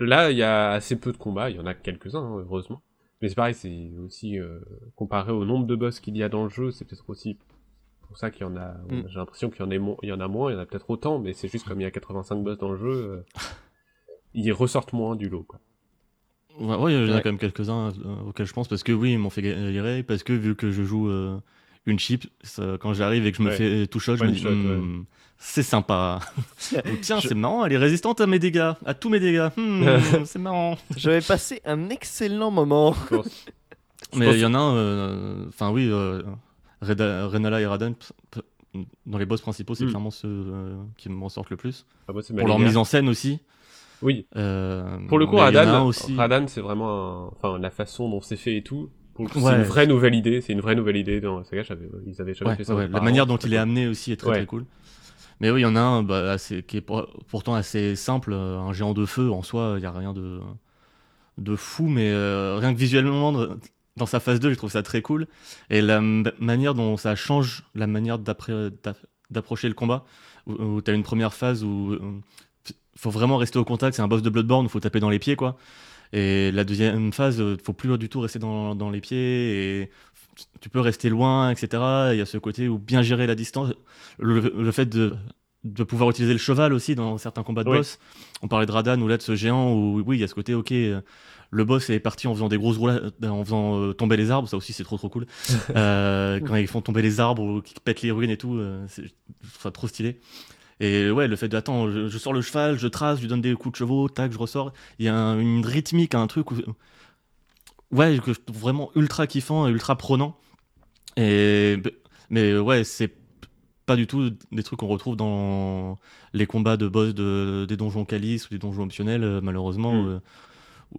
Là, il y a assez peu de combats, il y en a quelques-uns, hein, heureusement. Mais c'est pareil, c'est aussi, euh, comparé au nombre de boss qu'il y a dans le jeu, c'est peut-être aussi pour ça qu'il y en a, Mm. j'ai l'impression qu'il y en, a mo- il y en a moins, il y en a peut-être autant, mais c'est juste comme il y a 85 boss dans le jeu, euh, ils ressortent moins du lot, quoi. Ouais, ouais, il y en a Ouais. quand même quelques-uns euh, auxquels je pense, parce que oui, ils m'ont fait galérer, parce que vu que je joue euh, une chip, ça- quand j'arrive et que je me Ouais. fais tout shot, je me dis, Hmm, c'est sympa. Ou tiens, c'est marrant, elle est résistante à mes dégâts, à tous mes dégâts. Hmm, c'est marrant. Je vais passer un excellent moment. Mais il y en a un, euh, enfin oui, euh, Reda- Renala et p- dans les boss principaux, c'est Mm. clairement ceux euh, qui m'en sortent le plus. Ah, Pour leur mise en scène aussi. Oui. Euh, Pour le coup, Radan, aussi. Radan, c'est vraiment, un- enfin, la façon dont c'est fait et tout. C'est une vraie nouvelle idée. C'est une vraie nouvelle idée dans la saga. Ils avaient jamais Ouais, fait ça. ouais, la manière dont il est cool. amené aussi est très très cool. Mais oui, il y en a un bah, assez- qui est pour- pourtant assez simple, euh, un géant de feu en soi, il n'y a rien de, de fou, mais euh, rien que visuellement, dans sa phase 2, je trouve ça très cool. Et la manière dont ça change la manière d'approcher le combat, où, tu as une première phase où faut vraiment rester au contact, c'est un boss de Bloodborne, il faut taper dans les pieds, quoi. Et la deuxième phase, il faut plus du tout rester dans, dans les pieds et tu peux rester loin, etc. Il y a ce côté où bien gérer la distance, le, le fait de, de pouvoir utiliser le cheval aussi dans certains combats de Oui. boss. On parlait de Radan ou là de ce géant où oui, il y a ce côté, ok, euh, le boss est parti en faisant des grosses roulades, en faisant euh, tomber les arbres, ça aussi c'est trop trop cool. Euh, quand ils font tomber les arbres ou qu'ils pètent les ruines et tout, euh, c'est- je trouve ça trop stylé. Et ouais, le fait de, attends, je, je sors le cheval, je trace, je lui donne des coups de chevaux, tac, je ressors. Il y a un- une rythmique, un truc où, ouais, que je trouve vraiment ultra kiffant et ultra prenant. Et, mais ouais, c'est pas du tout des trucs qu'on retrouve dans les combats de boss de, des donjons Calice ou des donjons optionnels, euh, malheureusement, Mm. euh,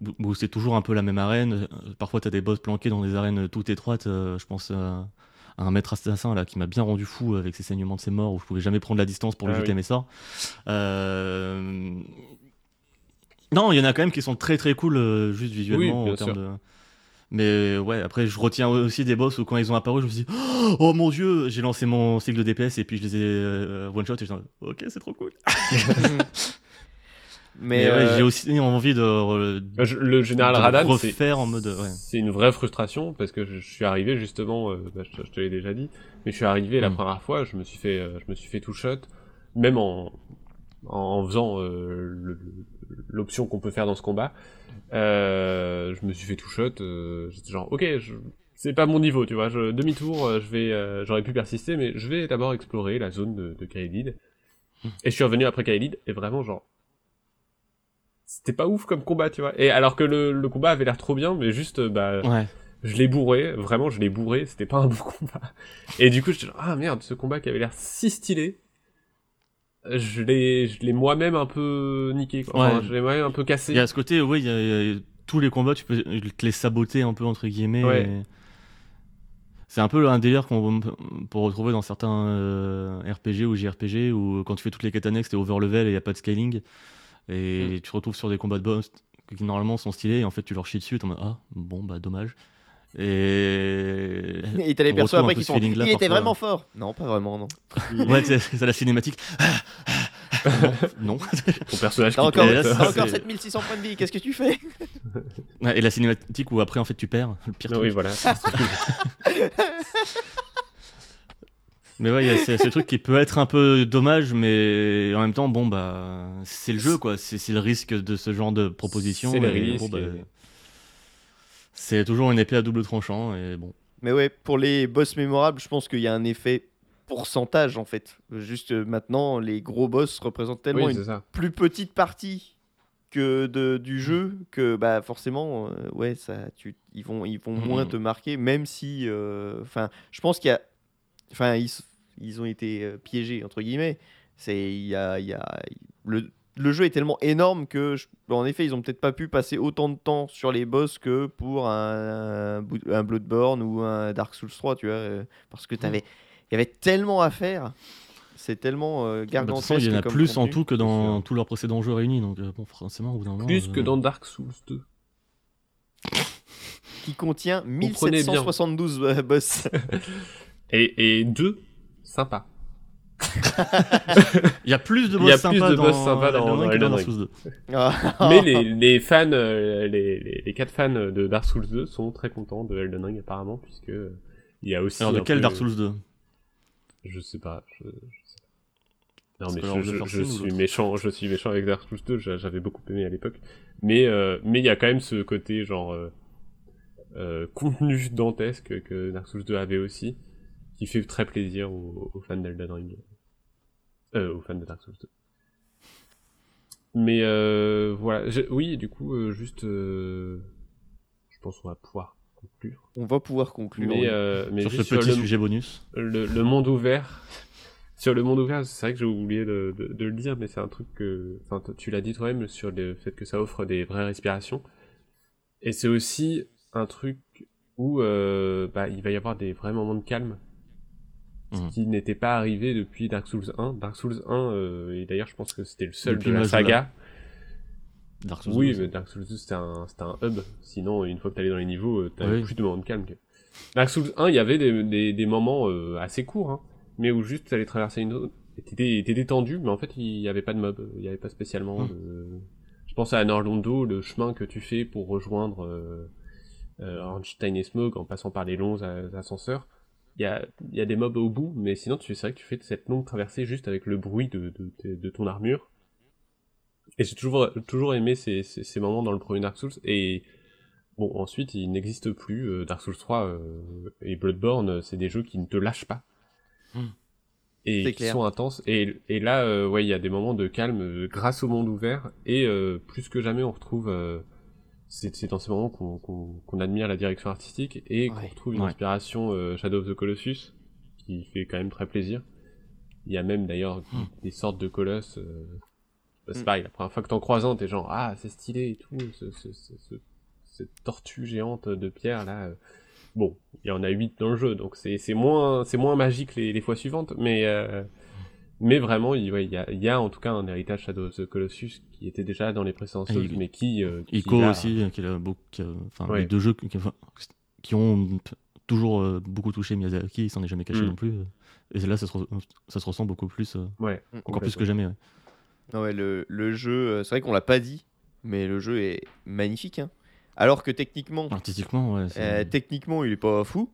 où, où c'est toujours un peu la même arène. Euh, Parfois, tu as des boss planqués dans des arènes toutes étroites. je pense à un maître assassin là, qui m'a bien rendu fou avec ses saignements de ses morts, où je pouvais jamais prendre la distance pour lui Ah jeter oui. mes sorts. Euh, Non, il y en a quand même qui sont très très cool, euh, juste visuellement. en termes de... Mais ouais, après, je retiens aussi des boss où quand ils ont apparu, je me suis dit, oh mon dieu, j'ai lancé mon cycle de DPS et puis je les ai euh, one shot et je dis, ok, c'est trop cool. Mais, Mais, ouais, euh, j'ai aussi envie de, re- Je- Le général de Radan, refaire en mode. Ouais. c'est une vraie frustration parce que je, suis arrivé justement, euh, bah, je, je te l'ai déjà dit, mais je suis arrivé la Mm. première fois, je me suis fait, euh, je me suis fait tout shot, même en en faisant euh, l'option qu'on peut faire dans ce combat, euh, je me suis fait tout shot. euh, J'étais genre, ok, je- c'est pas mon niveau, tu vois, je- demi-tour, euh, je vais, euh, j'aurais pu persister, mais je vais d'abord explorer la zone de, de Kaelid. Mm. Et je suis revenu après Kaelid et vraiment genre c'était pas ouf comme combat, tu vois. Et alors que le, le combat avait l'air trop bien, mais juste, euh, bah, Ouais. je l'ai bourré, vraiment, je l'ai bourré, c'était pas un bon combat. Et du coup, je ah merde, ce combat qui avait l'air si stylé, je l'ai, je l'ai moi-même un peu niqué, quoi. Enfin, Ouais. je l'ai moi-même un peu cassé. Il y a ce côté, oui, il y a- il y a tous les combats, tu peux te les saboter un peu, entre guillemets. Ouais. et C'est un peu un délire qu'on peut retrouver dans certains euh, RPG ou JRPG où quand tu fais toutes les quêtes annexes, t'es over level et il n'y a pas de scaling. Et tu te retrouves sur des combats de boss qui normalement sont stylés et en fait tu leur chies dessus et t'es en mode ah bon bah dommage. Et. Et t'as les persos après qui feeling-là Il était parfois. vraiment fort. Non, pas vraiment, non. ouais, c'est la cinématique. non. non. Ton personnage T'as qui encore, là, encore c'est- 7600 points de vie, qu'est-ce que tu fais Ouais, et la cinématique où après en fait tu perds. Le pire oui, truc. voilà. Mais ouais, il y a ce, ce truc qui peut être un peu dommage, mais en même temps, bon, bah, c'est le jeu, quoi. C'est c'est le risque de ce genre de proposition. C'est le et risque, bon, bah, et- C'est toujours une épée à double tranchant, et bon. Mais ouais, pour les boss mémorables, je pense qu'il y a un effet pourcentage en fait. Juste euh, maintenant, les gros boss représentent tellement Oui, une c'est ça. plus petite partie que de, du jeu que bah forcément, euh, ouais, ça, tu, ils vont, ils vont moins Mhm. te marquer, même si, euh, enfin, je pense qu'il y a, enfin, ils, ils ont été euh, piégés entre guillemets. C'est, il y a, il y a, le, le jeu est tellement énorme que, je- en effet, ils ont peut-être pas pu passer autant de temps sur les boss que pour un, un, Blo- un Bloodborne ou un Dark Souls 3, tu vois, euh, parce que t'avais, il y avait tellement à faire. C'est tellement euh, Bah, gargantuesque. façon, il y en a plus en tout que dans tous leurs précédents jeux réunis, donc euh, bon, forcément, au bout d'un moment. Plus euh, que dans Dark Souls 2. qui contient Comprenez bien. 1772 euh, boss. Et, et deux, sympa. Il y a plus de boss sympas de dans, boss sympas dans- Dark. Souls 2. Ah. Mais les, les fans, euh, les, les, les quatre fans de Dark Souls 2 sont très contents de Elden Ring apparemment, puisque il y a aussi. Alors, de quel peu- Dark Souls 2 Je sais pas. Je, je sais pas. Non Parce mais je, suis méchant, je suis méchant avec Dark Souls 2. j'a- J'avais beaucoup aimé à l'époque, mais euh, mais il y a quand même ce côté genre euh, euh, contenu dantesque que Dark Souls 2 avait aussi, qui fait très plaisir aux, aux fans d'Elden Ring, euh, aux fans de Dark Souls 2. Mais euh, voilà, Je- oui, du coup, euh, juste, euh, je pense qu'on va pouvoir conclure. On va pouvoir conclure. Mais, oui. euh, mais sur ce petit le, sujet bonus. le, le monde ouvert. Sur le monde ouvert, c'est vrai que j'ai oublié de, de, de le dire, mais c'est un truc que, enfin, tu l'as dit toi-même sur le fait que ça offre des vraies respirations. Et c'est aussi un truc où euh, bah, il va y avoir des vrais moments de calme, Mhm. ce qui n'était pas arrivé depuis Dark Souls 1. Dark Souls 1, euh, et d'ailleurs je pense que c'était le seul Depuis de la saga. Dark Souls Oui, 2. mais Dark Souls 2 c'était un, un hub. Sinon, une fois que t'allais dans les niveaux, euh, t'avais Oui. plus de moments de calme. que- Dark Souls 1, il y avait des, des, des moments euh, assez courts, hein, mais où juste t'allais traverser une zone. T'étais détendu, mais en fait, il y avait pas de mob. Il y avait pas spécialement Hmm. de... Je pense à Norlondo, le chemin que tu fais pour rejoindre euh, euh, Ornstein et Smoke en passant par les longs ascenseurs. Il y a, il y a des mobs au bout, mais sinon, tu c'est vrai que tu fais cette longue traversée juste avec le bruit de, de, de, de ton armure. Et j'ai toujours, toujours aimé ces, ces, ces moments dans le premier Dark Souls. Et bon, ensuite, il n'existe plus. euh, Dark Souls 3 euh, et Bloodborne, euh, c'est des jeux qui ne te lâchent pas. Hmm. Et qui clair. sont intenses. Et, et là, euh, ouais, il y a des moments de calme euh, grâce au monde ouvert. Et euh, plus que jamais, on retrouve. C'est c'est dans ces moments qu'on qu'on qu'on admire la direction artistique et qu'on Ouais. retrouve une Ouais. inspiration euh, Shadow of the Colossus qui fait quand même très plaisir. Il y a même d'ailleurs Hmm. des sortes de colosses. euh, bah, c'est Hmm. pareil, la première fois que t'en croises un, t'es genre ah c'est stylé et tout, ce, ce- ce- ce- cette tortue géante de pierre là. euh. Bon, il y en a 8 dans le jeu, donc c'est c'est moins c'est moins magique les, les fois suivantes, mais euh, mais vraiment il, ouais, y, a, il y a en tout cas un héritage Shadow of the Colossus qui était déjà dans les précédents Souls, mais qui, euh, qui Ico aussi, euh, qui a beaucoup, qui a- enfin, Ouais. les deux jeux qui, ont toujours euh, beaucoup touché Miyazaki, il s'en est jamais caché Mm. non plus. euh. Et là, ça se, re- ça se ressent beaucoup plus, euh, Ouais. encore plus que jamais. ouais. Non, ouais, le, le jeu, c'est vrai qu'on l'a pas dit, mais le jeu est magnifique. hein. Alors que techniquement, Artistiquement, euh, techniquement, il est pas fou.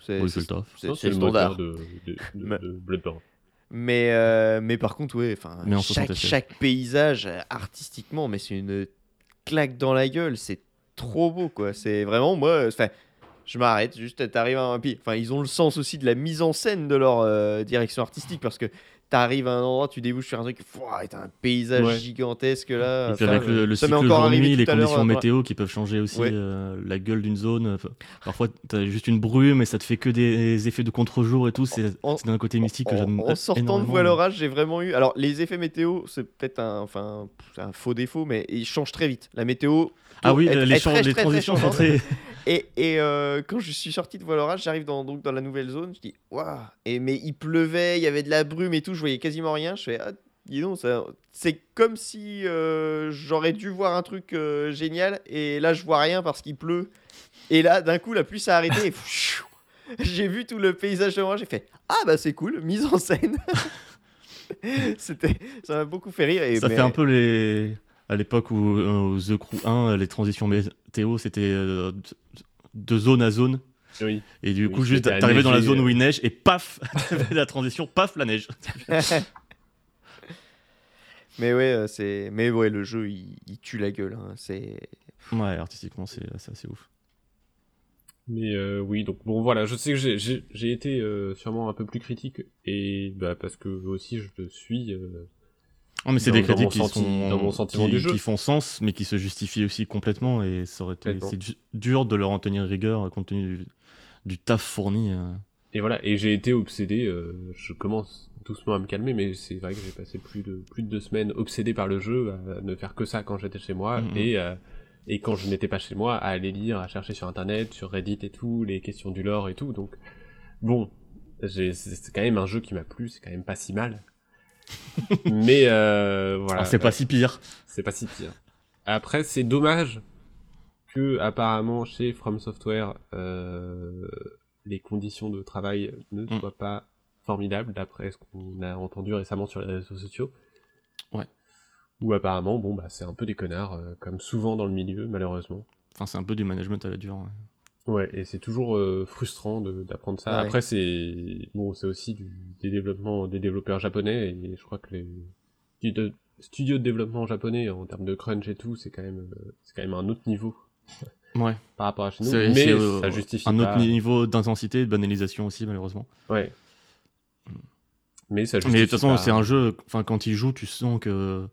C'est le standard. de, de, de, de Bloodborne. Mais, euh, mais par contre, ouais, enfin, chaque, 60 FPS. chaque paysage euh, artistiquement, mais c'est une claque dans la gueule, c'est trop beau quoi. C'est vraiment moi, euh, enfin, je m'arrête, juste t'arrives à un enfin, ils ont le sens aussi de la mise en scène de leur euh, direction artistique parce que t'arrives à un endroit, tu débouches sur un truc, t'as un paysage Ouais. gigantesque là. Et puis avec le, le cycle jour-nuit, les conditions météo qui peuvent changer aussi Ouais. euh, la gueule d'une zone. Enfin, Parfois, t'as juste une brume et ça te fait que des effets de contre-jour et tout. C'est d'un côté mystique que j'aime en sortant de voile orage, j'ai vraiment eu. Alors, les effets météo, c'est peut-être un, enfin, un faux défaut, mais ils changent très vite. La météo. Ah oui, elle- les, très, les très, très transitions sont très. Et, et euh, quand je suis sorti de voile orage, j'arrive dans, donc dans la nouvelle zone. Je dis, waouh! Et mais il pleuvait, il y avait de la brume et tout, je voyais quasiment rien. Je fais, ah, dis donc, c'est comme si euh, j'aurais dû voir un truc euh, génial et là je vois rien parce qu'il pleut. Et là, d'un coup, la pluie s'est arrêtée j'ai vu tout le paysage devant moi. J'ai fait, ah bah c'est cool, mise en scène. C'était, ça m'a beaucoup fait rire. Et, Ça mais- fait un peu les. À l'époque où euh, The Crew 1, les transitions météo, c'était euh, de zone à zone. Oui. Et du Oui, coup, juste, t'arrivais dans la zone euh. où il neige et paf t'avais La transition, paf, la neige. mais ouais, euh, c'est, mais ouais, le jeu il, il tue la gueule. hein. C'est, Ouais, artistiquement, c'est c'est assez ouf. Mais euh, oui, donc bon voilà, je sais que j'ai- été euh, sûrement un peu plus critique et bah parce que aussi je le suis. euh, Non, mais c'est des critiques qui, senti- sont, dans mon sentiment qui, du jeu. qui font sens, mais qui se justifient aussi complètement. Et ça aurait été c'est du- dur de leur en tenir rigueur euh, compte tenu du, du taf fourni. euh. Et voilà, et j'ai été obsédé. euh, je commence doucement à me calmer, mais c'est vrai que j'ai passé plus de plus de deux semaines obsédé par le jeu, à ne faire que ça quand j'étais chez moi Mhm. et euh, et quand je n'étais pas chez moi, à aller lire, à chercher sur internet, sur Reddit et tout, les questions du lore et tout. Donc bon, c'est quand même un jeu qui m'a plu, c'est quand même pas si mal. mais euh, voilà. C'est pas si pire. C'est pas si pire. Après, c'est dommage que apparemment chez From Software, euh, les conditions de travail ne Mm. soient pas formidables, d'après ce qu'on a entendu récemment sur les réseaux sociaux. Ouais. Où apparemment, bon, bah, c'est un peu des connards, euh, comme souvent dans le milieu, malheureusement. Enfin, c'est un peu du management à la dure. ouais. Ouais, et c'est toujours euh, frustrant de- d'apprendre ça. Ouais. Après, c'est bon, c'est aussi du, des développements des développeurs japonais, et je crois que les studios de développement japonais en termes de crunch et tout, c'est quand même euh, c'est quand même un autre niveau Ouais. par rapport à chez nous. Mais euh, ça justifie un pas. autre niveau d'intensité de banalisation aussi, malheureusement. Ouais. Mais ça justifie Mais de toute façon, pas- c'est un jeu. Enfin, quand il joue, tu sens que.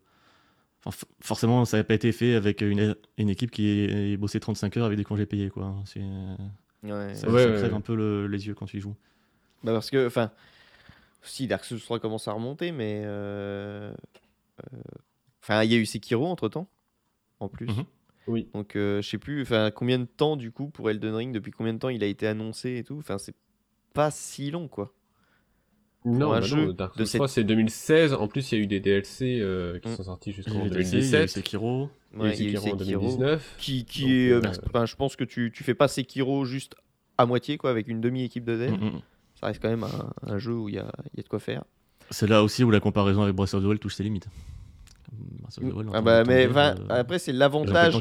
Enfin, forcément, ça n'a pas été fait avec une, une équipe qui est bossé 35 heures avec des congés payés, quoi. C'est, Ouais. ça, Ouais, ça ouais, crève ouais. un peu le- les yeux quand tu y joues. Bah parce que, enfin, si Dark Souls 3 commence à remonter, mais. euh, euh, Enfin, il y a eu Sekiro entre temps, en plus. Mhm. Oui. Donc, euh, je sais plus, enfin, combien de temps, du coup, pour Elden Ring, depuis combien de temps il a été annoncé et tout. Enfin, c'est pas si long, quoi. Non, un bah jeu non, Dark de Souls cette- 3 c'est 2016. En plus, il y a eu des DLC euh, qui Mm. sont sortis jusqu'en eu DLC, il y a eu 2017. Sekiro. Ouais, il y a eu Sekiro en Sekiro, 2019. Qui, qui Donc, est. euh, euh, je pense que tu, tu fais pas Sekiro juste à moitié, quoi, avec une demi-équipe de dev. Mm, mm. Ça reste quand même un, un jeu où il y a, il y a de quoi faire. C'est là aussi où la comparaison avec Breath of the Wild touche ses limites. Wild, Ah bah, mais euh, après, c'est l'avantage.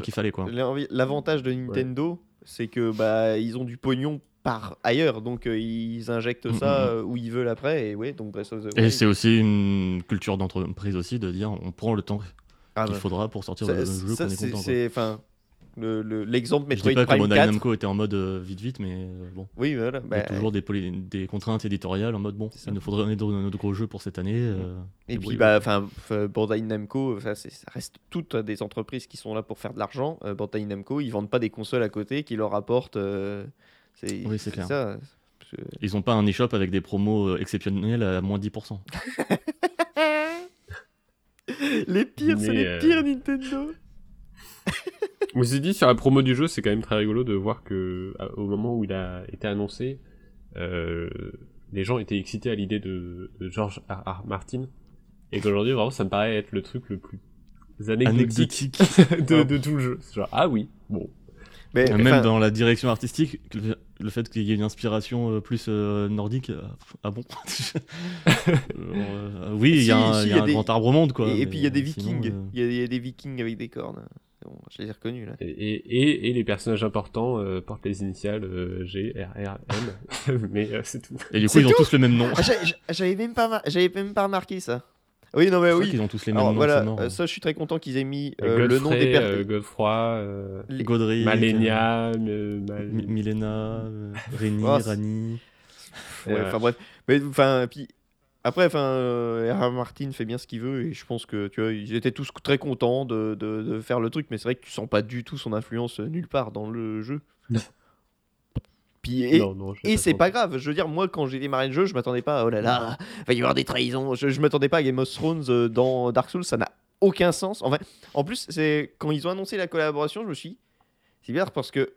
L'avantage de Nintendo, c'est que bah ils ont du pognon par ailleurs, donc euh, ils injectent Mm, ça mm, euh, où ils veulent après, et ouais, donc Breath of the Et c'est aussi une culture d'entreprise aussi de dire on prend le temps Ah qu'il bah, faudra pour sortir ça- le jeu ça, qu'on est c'est- content. quoi. c'est enfin le- le- l'exemple Je dis pas que Prime Bandai 4. Namco était en mode euh, vite vite, mais bon. Oui, voilà. Il y bah, a toujours des, des contraintes éditoriales en mode bon, il nous faudrait un autre gros jeu pour cette année. et puis bah enfin Bandai Namco, ça, ça reste toutes des entreprises qui sont là pour faire de l'argent. Bandai Namco, ils vendent pas des consoles à côté qui leur apportent. Euh, c'est Oui, c'est clair. ça. Ils ont pas un eShop avec des promos euh, exceptionnels à moins 10%. Les pires, c'est les euh, pires Nintendo. Je me suis dit, sur la promo du jeu, c'est quand même très rigolo de voir que, à- au moment où il a été annoncé, euh, les gens étaient excités à l'idée de, de George R. R. Martin. Et qu'aujourd'hui, vraiment, ça me paraît être le truc le plus anecdotique, de, de tout le jeu. C'est genre, ah oui, bon. Mais, Même enfin, dans la direction artistique, le, fait qu'il y ait une inspiration euh, plus euh, nordique, euh, ah bon Euh, Oui, il y a un, si, il y il a y a un des- grand arbre monde, quoi. et, et puis il y a des vikings. euh, Il y, a- il y a des vikings avec des cornes. Bon, je les ai reconnus là. Et, et, et les personnages importants euh, portent les initiales euh, G, R, R, M. Mais euh, c'est tout. Et du coup, ils ont tous le même nom. Ah, J'avais même pas, mar- j'avais même pas remarqué ça. Oui, non mais oui. qu'ils ont tous les mêmes Alors noms. voilà, euh, ça je suis très content qu'ils aient mis euh, le nom des euh, personnes. Godefroy, euh, Godric, Malenia, euh, euh, Mal- Mi- Milena, euh, Reni, Oh, Rani. Ouais, enfin bref. Mais enfin, puis après, enfin, euh. Martin fait bien ce qu'il veut et je pense que tu vois, ils étaient tous très contents de, de- de faire le truc, mais c'est vrai que tu sens pas du tout son influence nulle part dans le jeu. Puis et, c'est pas grave, je veux dire, moi quand j'ai démarré le jeu, je m'attendais pas, oh là là, va y avoir des trahisons. Je, je m'attendais pas à Game of Thrones euh, dans Dark Souls, ça n'a aucun sens. Enfin, en plus, c'est quand ils ont annoncé la collaboration, je me suis dit, c'est bizarre parce que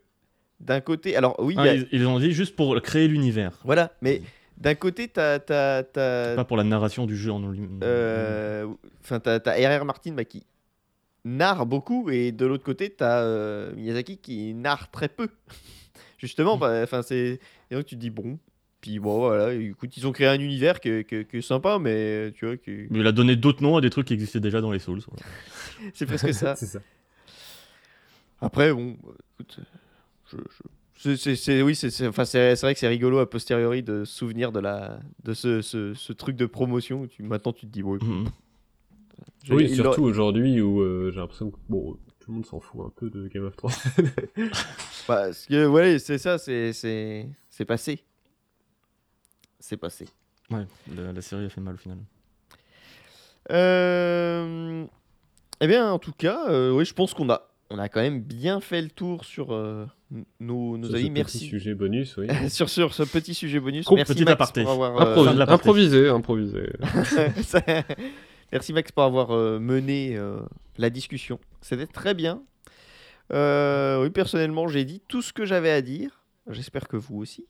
d'un côté, alors oui, Ah, a- ils, ils ont dit juste pour créer l'univers, voilà, mais d'un côté, t'as, t'as, t'as, pas pour la narration du jeu en lui-même. euh, enfin, t'as, t'as R.R. Martin bah, qui narre beaucoup, et de l'autre côté, t'as euh, Miyazaki qui narre très peu. Justement, bah, enfin, c'est. Et donc tu te dis, bon. Puis bon, voilà, écoute, ils ont créé un univers qui est, sympa, mais tu vois, qui... Mais il a donné d'autres noms à des trucs qui existaient déjà dans les Souls. voilà. c'est presque ça. C'est ça. Après, bon, bah, écoute, je, je- c'est, oui, c'est, enfin, c'est, c'est vrai que c'est rigolo a posteriori de souvenir de, la, de ce, ce, ce truc de promotion. où Tu, maintenant, tu te dis, bon, je- Oui, surtout aujourd'hui où euh, j'ai l'impression que bon, tout le monde s'en fout un peu de Game of Thrones. Parce que, ouais, c'est ça, c'est, c'est, c'est passé. C'est passé. Ouais, la, la série a fait mal au final. Euh, Eh bien, en tout cas, euh, oui, je pense qu'on a, on a quand même bien fait le tour sur euh, nos, nos Sur ce avis. petit Merci. sujet bonus, oui. sur, sur ce petit sujet bonus. Trop Merci petit Max aparté. pour avoir, euh, improvisé, improvisé. Merci Max pour avoir euh, mené euh, la discussion. C'était très bien. Euh, oui, personnellement, j'ai dit tout ce que j'avais à dire. J'espère que vous aussi.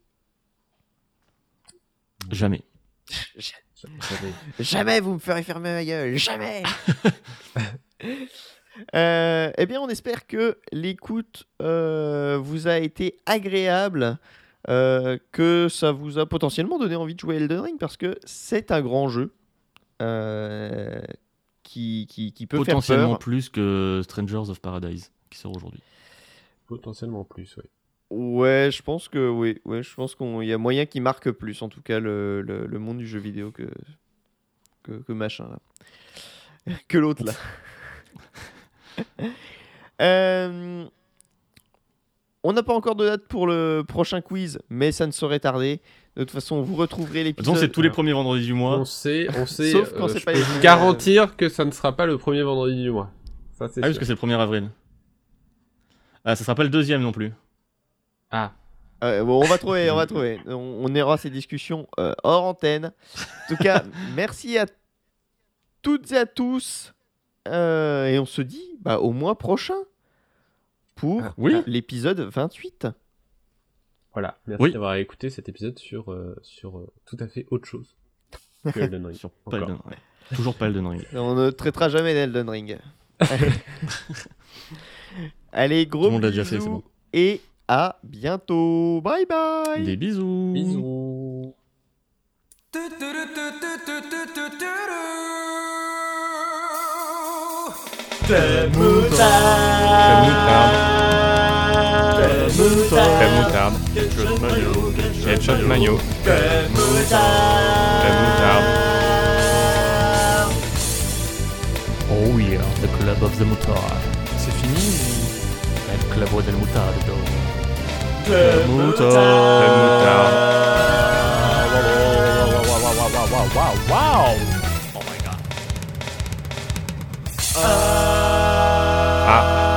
Jamais. Jamais vous me ferez fermer ma gueule. Jamais. Euh, eh bien, on espère que l'écoute euh, vous a été agréable, euh, que ça vous a potentiellement donné envie de jouer à Elden Ring parce que c'est un grand jeu euh, qui, qui, qui peut faire Potentiellement peur. plus que Strangers of Paradise qui sort aujourd'hui. Potentiellement plus, oui. Ouais, je pense que oui. Ouais, je pense qu'il y a moyen qui marque plus, en tout cas, le, le, le monde du jeu vidéo que, que, que machin là. que l'autre là. Euh, on n'a pas encore de date pour le prochain quiz, mais ça ne saurait tarder. De toute façon, vous retrouverez De toute façon, l'épisode. c'est tous les premiers vendredis du mois. On sait, on sait. Sauf quand euh, c'est je pas peux les garantir que ça ne sera pas le premier vendredi du mois. Ça, c'est Ah oui, parce sûr. que c'est le 1er avril. Ah, ça sera pas le deuxième non plus. Ah, Euh, bon, on va trouver, on va trouver. On, on aura ces discussions euh, hors antenne. En tout cas, merci à toutes et à tous. Euh, et on se dit bah, au mois prochain pour Ah, Oui. l'épisode 28. voilà. Merci Oui. d'avoir écouté cet épisode sur, euh, sur euh, tout à fait autre chose que Elden Ring. Sur Encore. Elden- ouais. Toujours pas Elden Ring. On ne traitera jamais d'Elden Ring. Allez, gros Tout le monde l'a déjà fait, bisous c'est bon. Et à bientôt. Bye bye. Des bisous. Bisous. Crème moutarde. Ketchup mayo. Ketchup mayo. Crème moutarde. Oh yeah, the club of the fini del Moutardo. Wow, wow, Oh my god. ah.